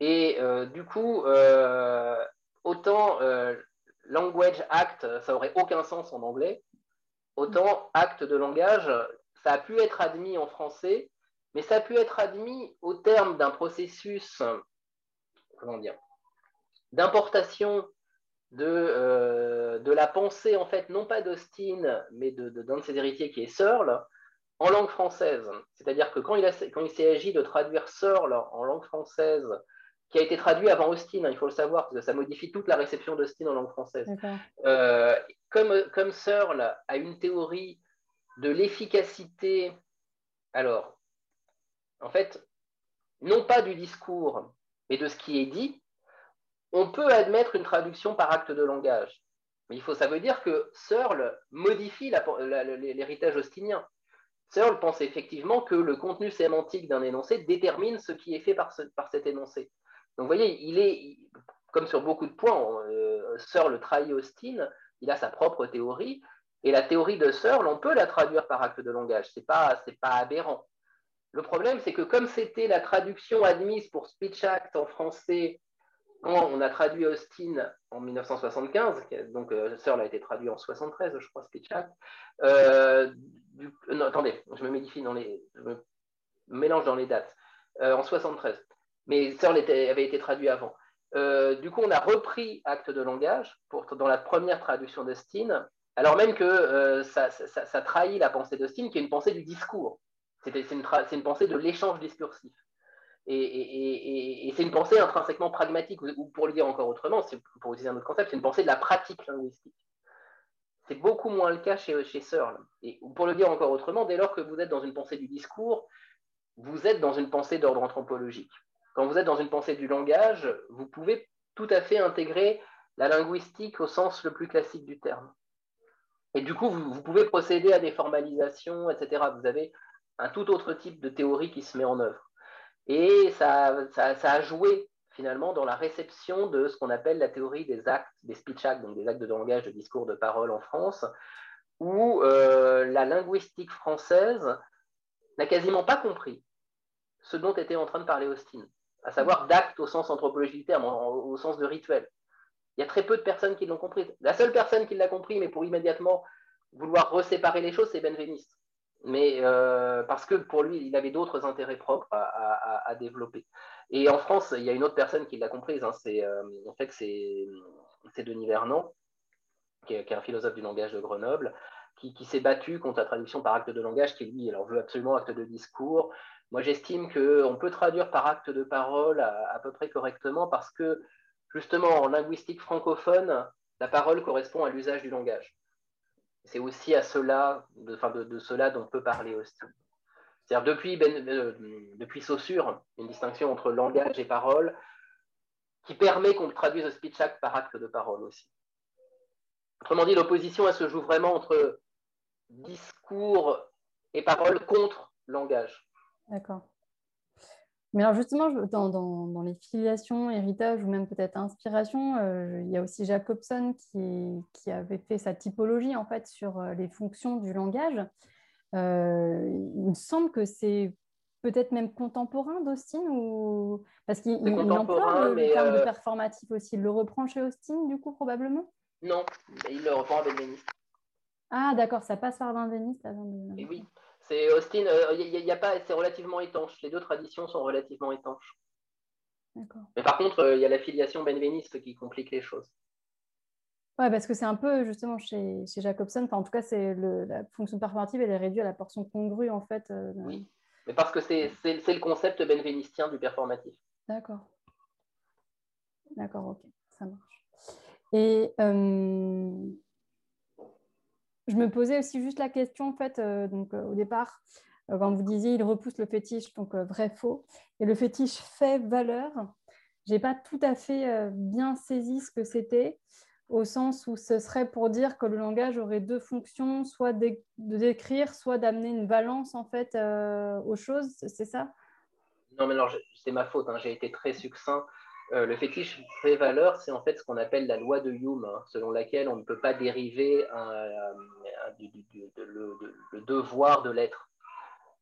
Et euh, du coup, euh, autant euh, language act, ça aurait aucun sens en anglais, autant acte de langage, ça a pu être admis en français, mais ça a pu être admis au terme d'un processus, comment dire, d'importation de, de, la pensée, en fait, non pas d'Austin, mais d'un de, de, ses héritiers qui est Searle, en langue française. C'est-à-dire que quand il, il s'est agi de traduire Searle en langue française qui a été traduit avant Austin, hein, il faut le savoir, parce que ça modifie toute la réception d'Austin en langue française. Euh, comme, comme Searle a une théorie de l'efficacité, alors, en fait, non pas du discours, mais de ce qui est dit, on peut admettre une traduction par acte de langage. Mais il faut, ça veut dire que Searle modifie l'héritage austinien. Searle pense effectivement que le contenu sémantique d'un énoncé détermine ce qui est fait par, par cet énoncé. Donc, vous voyez, il est, comme sur beaucoup de points, euh, Searle trahit Austin, il a sa propre théorie, et la théorie de Searle, on peut la traduire par acte de langage, ce n'est pas, pas aberrant. Le problème, c'est que comme c'était la traduction admise pour Speech Act en français, on a traduit Austin en 1975, donc euh, Searle a été traduit en 73, je crois, Speech Act. Euh, non, attendez, je me dans les, je me mélange dans les dates. en 73 mais Searle avait été traduit avant. Euh, du coup, on a repris acte de langage dans la première traduction d'Austin, alors même que euh, ça, trahit la pensée d'Austin, qui est une pensée du discours. C'est une, une, pensée de l'échange discursif. Et, c'est une pensée intrinsèquement pragmatique, ou, pour le dire encore autrement, pour utiliser un autre concept, c'est une pensée de la pratique linguistique. C'est beaucoup moins le cas chez, chez Searle. Et pour le dire encore autrement, dès lors que vous êtes dans une pensée du discours, vous êtes dans une pensée d'ordre anthropologique. Quand vous êtes dans une pensée du langage, vous pouvez tout à fait intégrer la linguistique au sens le plus classique du terme. Et du coup, vous, pouvez procéder à des formalisations, etc. Vous avez un tout autre type de théorie qui se met en œuvre. Et ça, a joué finalement dans la réception de ce qu'on appelle la théorie des actes, des speech acts, donc des actes de langage, de discours, de parole en France, où la linguistique française n'a quasiment pas compris ce dont était en train de parler Austin, à savoir d'acte au sens anthropologique du terme, au sens de rituel. Il y a très peu de personnes qui l'ont compris. La seule personne qui l'a compris, mais pour immédiatement vouloir reséparer les choses, c'est Benveniste. Mais euh, parce que pour lui, il avait d'autres intérêts propres à, développer. Et en France, il y a une autre personne qui l'a comprise. Hein, c'est euh, en fait c'est Denis Vernon, qui est, un philosophe du langage de Grenoble, qui, s'est battu contre la traduction par acte de langage, qui lui, alors veut absolument acte de discours. Moi, j'estime qu'on peut traduire par acte de parole à peu près correctement parce que justement, en linguistique francophone, la parole correspond à l'usage du langage. C'est aussi à cela, de, de, cela dont peut parler Austin. C'est-à-dire depuis, ben, euh, depuis Saussure, une distinction entre langage et parole qui permet qu'on traduise le speech act par acte de parole aussi. Autrement dit, l'opposition, elle se joue vraiment entre discours et parole contre langage. D'accord. Mais alors justement, dans, les filiations, héritages ou même peut-être inspiration, euh, il y a aussi Jacobson qui, qui, avait fait sa typologie en fait sur euh, les fonctions du langage. Euh, il me semble que c'est peut-être même contemporain d'Austin ou parce qu'il emploie le, terme de performatif aussi. Il le reprend chez Austin du coup probablement? Non, il le reprend à Benveniste. Ah d'accord, ça passe par Benveniste avant de... Et oui. C'est Austin, il euh, y, a pas, c'est relativement étanche. Les deux traditions sont relativement étanches. Mais par contre, il euh, y a la filiation benveniste qui complique les choses. Ouais, parce que c'est un peu justement chez, chez Jacobson, enfin, en tout cas, c'est la fonction performative, elle est réduite à la portion congrue en fait. Euh, oui, mais parce que c'est le concept benvenistien du performatif. D'accord. D'accord, ok, ça marche. Et je me posais aussi juste la question, en euh, donc, euh, au départ, euh, quand vous disiez il repousse le fétiche, donc vrai-faux, et le fétiche fait-valeur, je n'ai pas tout à fait bien saisi ce que c'était, au sens où ce serait pour dire que le langage aurait deux fonctions, soit de décrire, soit d'amener une valence, en fait, aux choses, c'est ça? Non, mais alors, c'est ma faute, hein, j'ai été très succinct. Euh, le fétiche fait-valeur, c'est en fait ce qu'on appelle la loi de Hume, hein, selon laquelle on ne peut pas dériver le, devoir de l'être.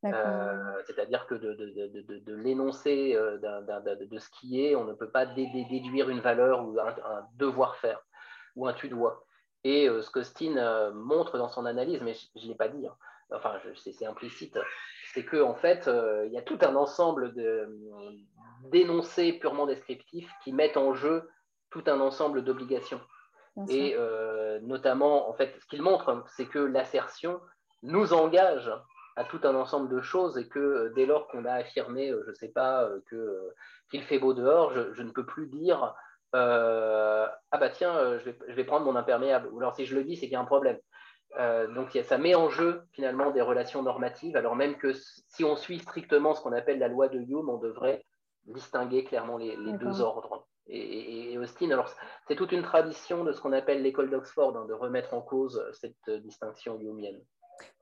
Euh, c'est-à-dire que de, l'énoncé euh, de ce qui est, on ne peut pas déduire une valeur ou un, devoir-faire ou un tu dois. Et ce qu'Austin montre dans son analyse, mais je ne l'ai pas dit, hein, enfin c'est implicite, c'est qu'en en fait, il y a tout un ensemble de, d'énoncés purement descriptifs qui mettent en jeu tout un ensemble d'obligations. Et euh, notamment, en fait, ce qu'il montre, c'est que l'assertion nous engage à tout un ensemble de choses et que euh, dès lors qu'on a affirmé, euh, je ne sais pas, que, qu'il fait beau dehors, je, ne peux plus dire ah bah tiens, je vais, je vais, prendre mon imperméable. Ou alors si je le dis, c'est qu'il y a un problème. Donc ça met en jeu finalement des relations normatives, alors même que si on suit strictement ce qu'on appelle la loi de Hume, on devrait distinguer clairement les, deux ordres. Et, Austin, alors c'est toute une tradition de ce qu'on appelle l'école d'Oxford, hein, de remettre en cause cette distinction humienne.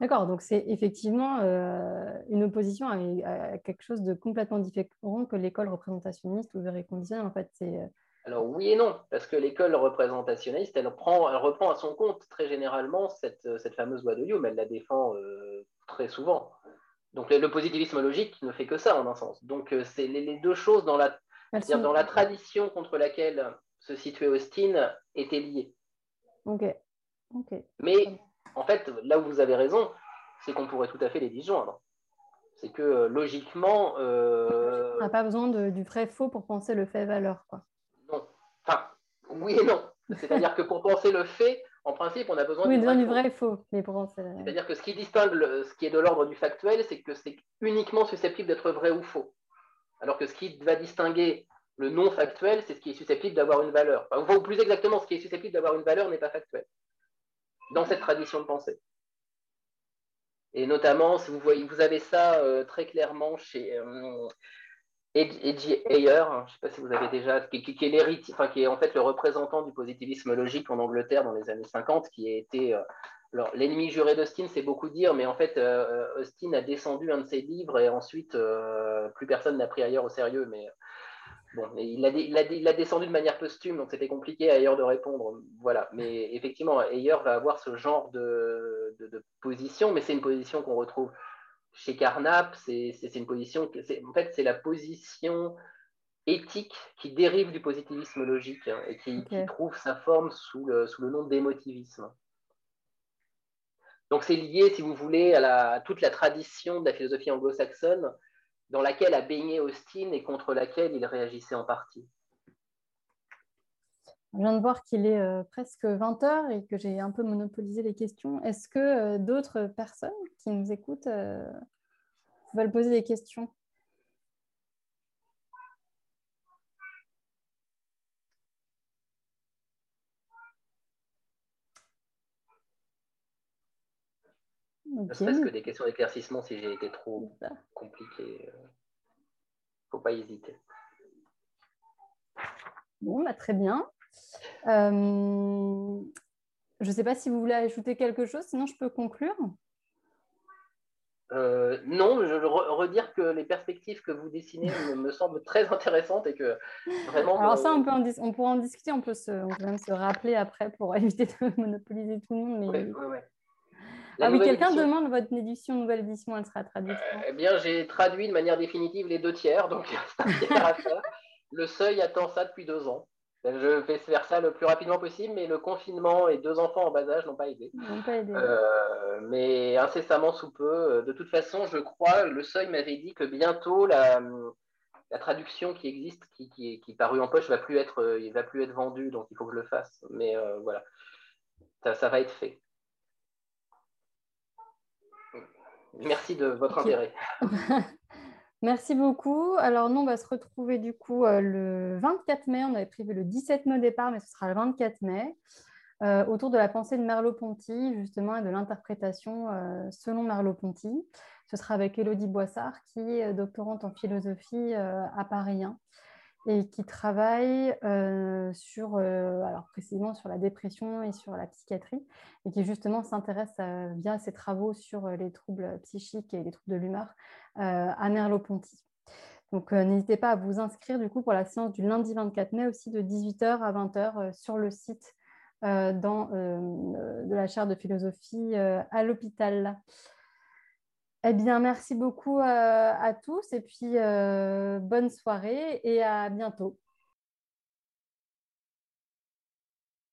D'accord, donc c'est effectivement euh, une opposition à, quelque chose de complètement différent que l'école représentationniste ou conditionnelle. En fait, c'est euh, alors oui et non, parce que l'école représentationniste, elle, prend, elle reprend à son compte très généralement cette, cette fameuse loi de Hume, elle la défend euh, très souvent. Donc le positivisme logique ne fait que ça en un sens. Donc euh, c'est les, deux choses dans la, dans la tradition contre laquelle se situait Austin étaient liées. Ok. Mais en fait, là où vous avez raison, c'est qu'on pourrait tout à fait les disjoindre. C'est que euh, logiquement. Euh, On n'a pas besoin du vrai faux pour penser le fait valeur. Quoi. Enfin, oui et non. C'est-à-dire que pour penser le fait, en principe, on a besoin oui, du, vrai, faux. Mais C'est-à-dire que ce qui distingue ce qui est de l'ordre du factuel, c'est que c'est uniquement susceptible d'être vrai ou faux. Alors que ce qui va distinguer le non factuel, c'est ce qui est susceptible d'avoir une valeur. Enfin, ou plus exactement, ce qui est susceptible d'avoir une valeur n'est pas factuel. Dans cette tradition de pensée. Et notamment, si vous voyez, vous avez ça euh, très clairement chez, euh, Edgy Ayer, je ne sais pas si vous avez déjà, qui, est en fait le représentant du positivisme logique en Angleterre dans les années 50, qui a été euh, l'ennemi juré d'Austin, c'est beaucoup dire, mais en fait, euh, Austin a descendu un de ses livres et ensuite, euh, plus personne n'a pris ailleurs au sérieux. Mais bon, il l'a descendu de manière posthume, donc c'était compliqué ailleurs de répondre. Voilà. Mais effectivement, Ayer va avoir ce genre de, position, mais c'est une position qu'on retrouve chez Carnap. C'est une position, en fait, c'est la position éthique qui dérive du positivisme logique hein, et qui, trouve sa forme sous le, sous le nom d'émotivisme. Donc c'est lié, si vous voulez, à, toute la tradition de la philosophie anglo-saxonne dans laquelle a baigné Austin et contre laquelle il réagissait en partie. Je viens de voir qu'il est euh, presque 20 heures et que j'ai un peu monopolisé les questions. Est-ce que euh, d'autres personnes qui nous écoutent euh, veulent poser des questions? Ne serait-ce que des questions d'éclaircissement si j'ai été trop compliqué. Il ne faut pas hésiter. Bon, bah, très bien. Euh, je ne sais pas si vous voulez ajouter quelque chose, sinon je peux conclure. Euh, non, je veux redire que les perspectives que vous dessinez [laughs] me, semblent très intéressantes et que vraiment. Alors, ça, on, peut en on pourra en discuter, on peut, se, on peut même se rappeler après pour [laughs] éviter de monopoliser tout le monde. Mais... Ah oui, quelqu'un demande votre édition, nouvelle édition, elle sera traduite. eh bien, j'ai traduit de manière définitive les deux tiers, donc [laughs] Le seuil attend ça depuis deux ans. Je vais faire ça le plus rapidement possible, mais le confinement et deux enfants en bas âge n'ont pas aidé. Pas aidé. Euh, mais incessamment sous peu. De toute façon, je crois, le seuil m'avait dit que bientôt la, la traduction qui existe, qui, qui, qui est parue en poche, va plus être, il va plus être vendue, donc il faut que je le fasse. Mais euh, voilà, ça, ça va être fait. Merci de votre intérêt. [laughs] Merci beaucoup. Alors, nous, on va se retrouver du coup euh, le 24 mai. On avait prévu le 17 mai au départ, mais ce sera le 24 mai, euh, autour de la pensée de Merleau-Ponty, justement, et de l'interprétation euh, selon Merleau-Ponty. Ce sera avec Elodie Boissard, qui est doctorante en philosophie à Paris 1 et qui travaille euh, sur, euh, alors précisément sur la dépression et sur la psychiatrie, et qui justement s'intéresse via ses travaux sur euh, les troubles psychiques et les troubles de l'humeur à Merleau-Ponty. Donc n'hésitez pas à vous inscrire du coup pour la séance du lundi 24 mai aussi de 18h à 20h sur le site de la chaire de philosophie à l'hôpital. Eh bien, merci beaucoup euh, à tous et puis euh, bonne soirée et à bientôt.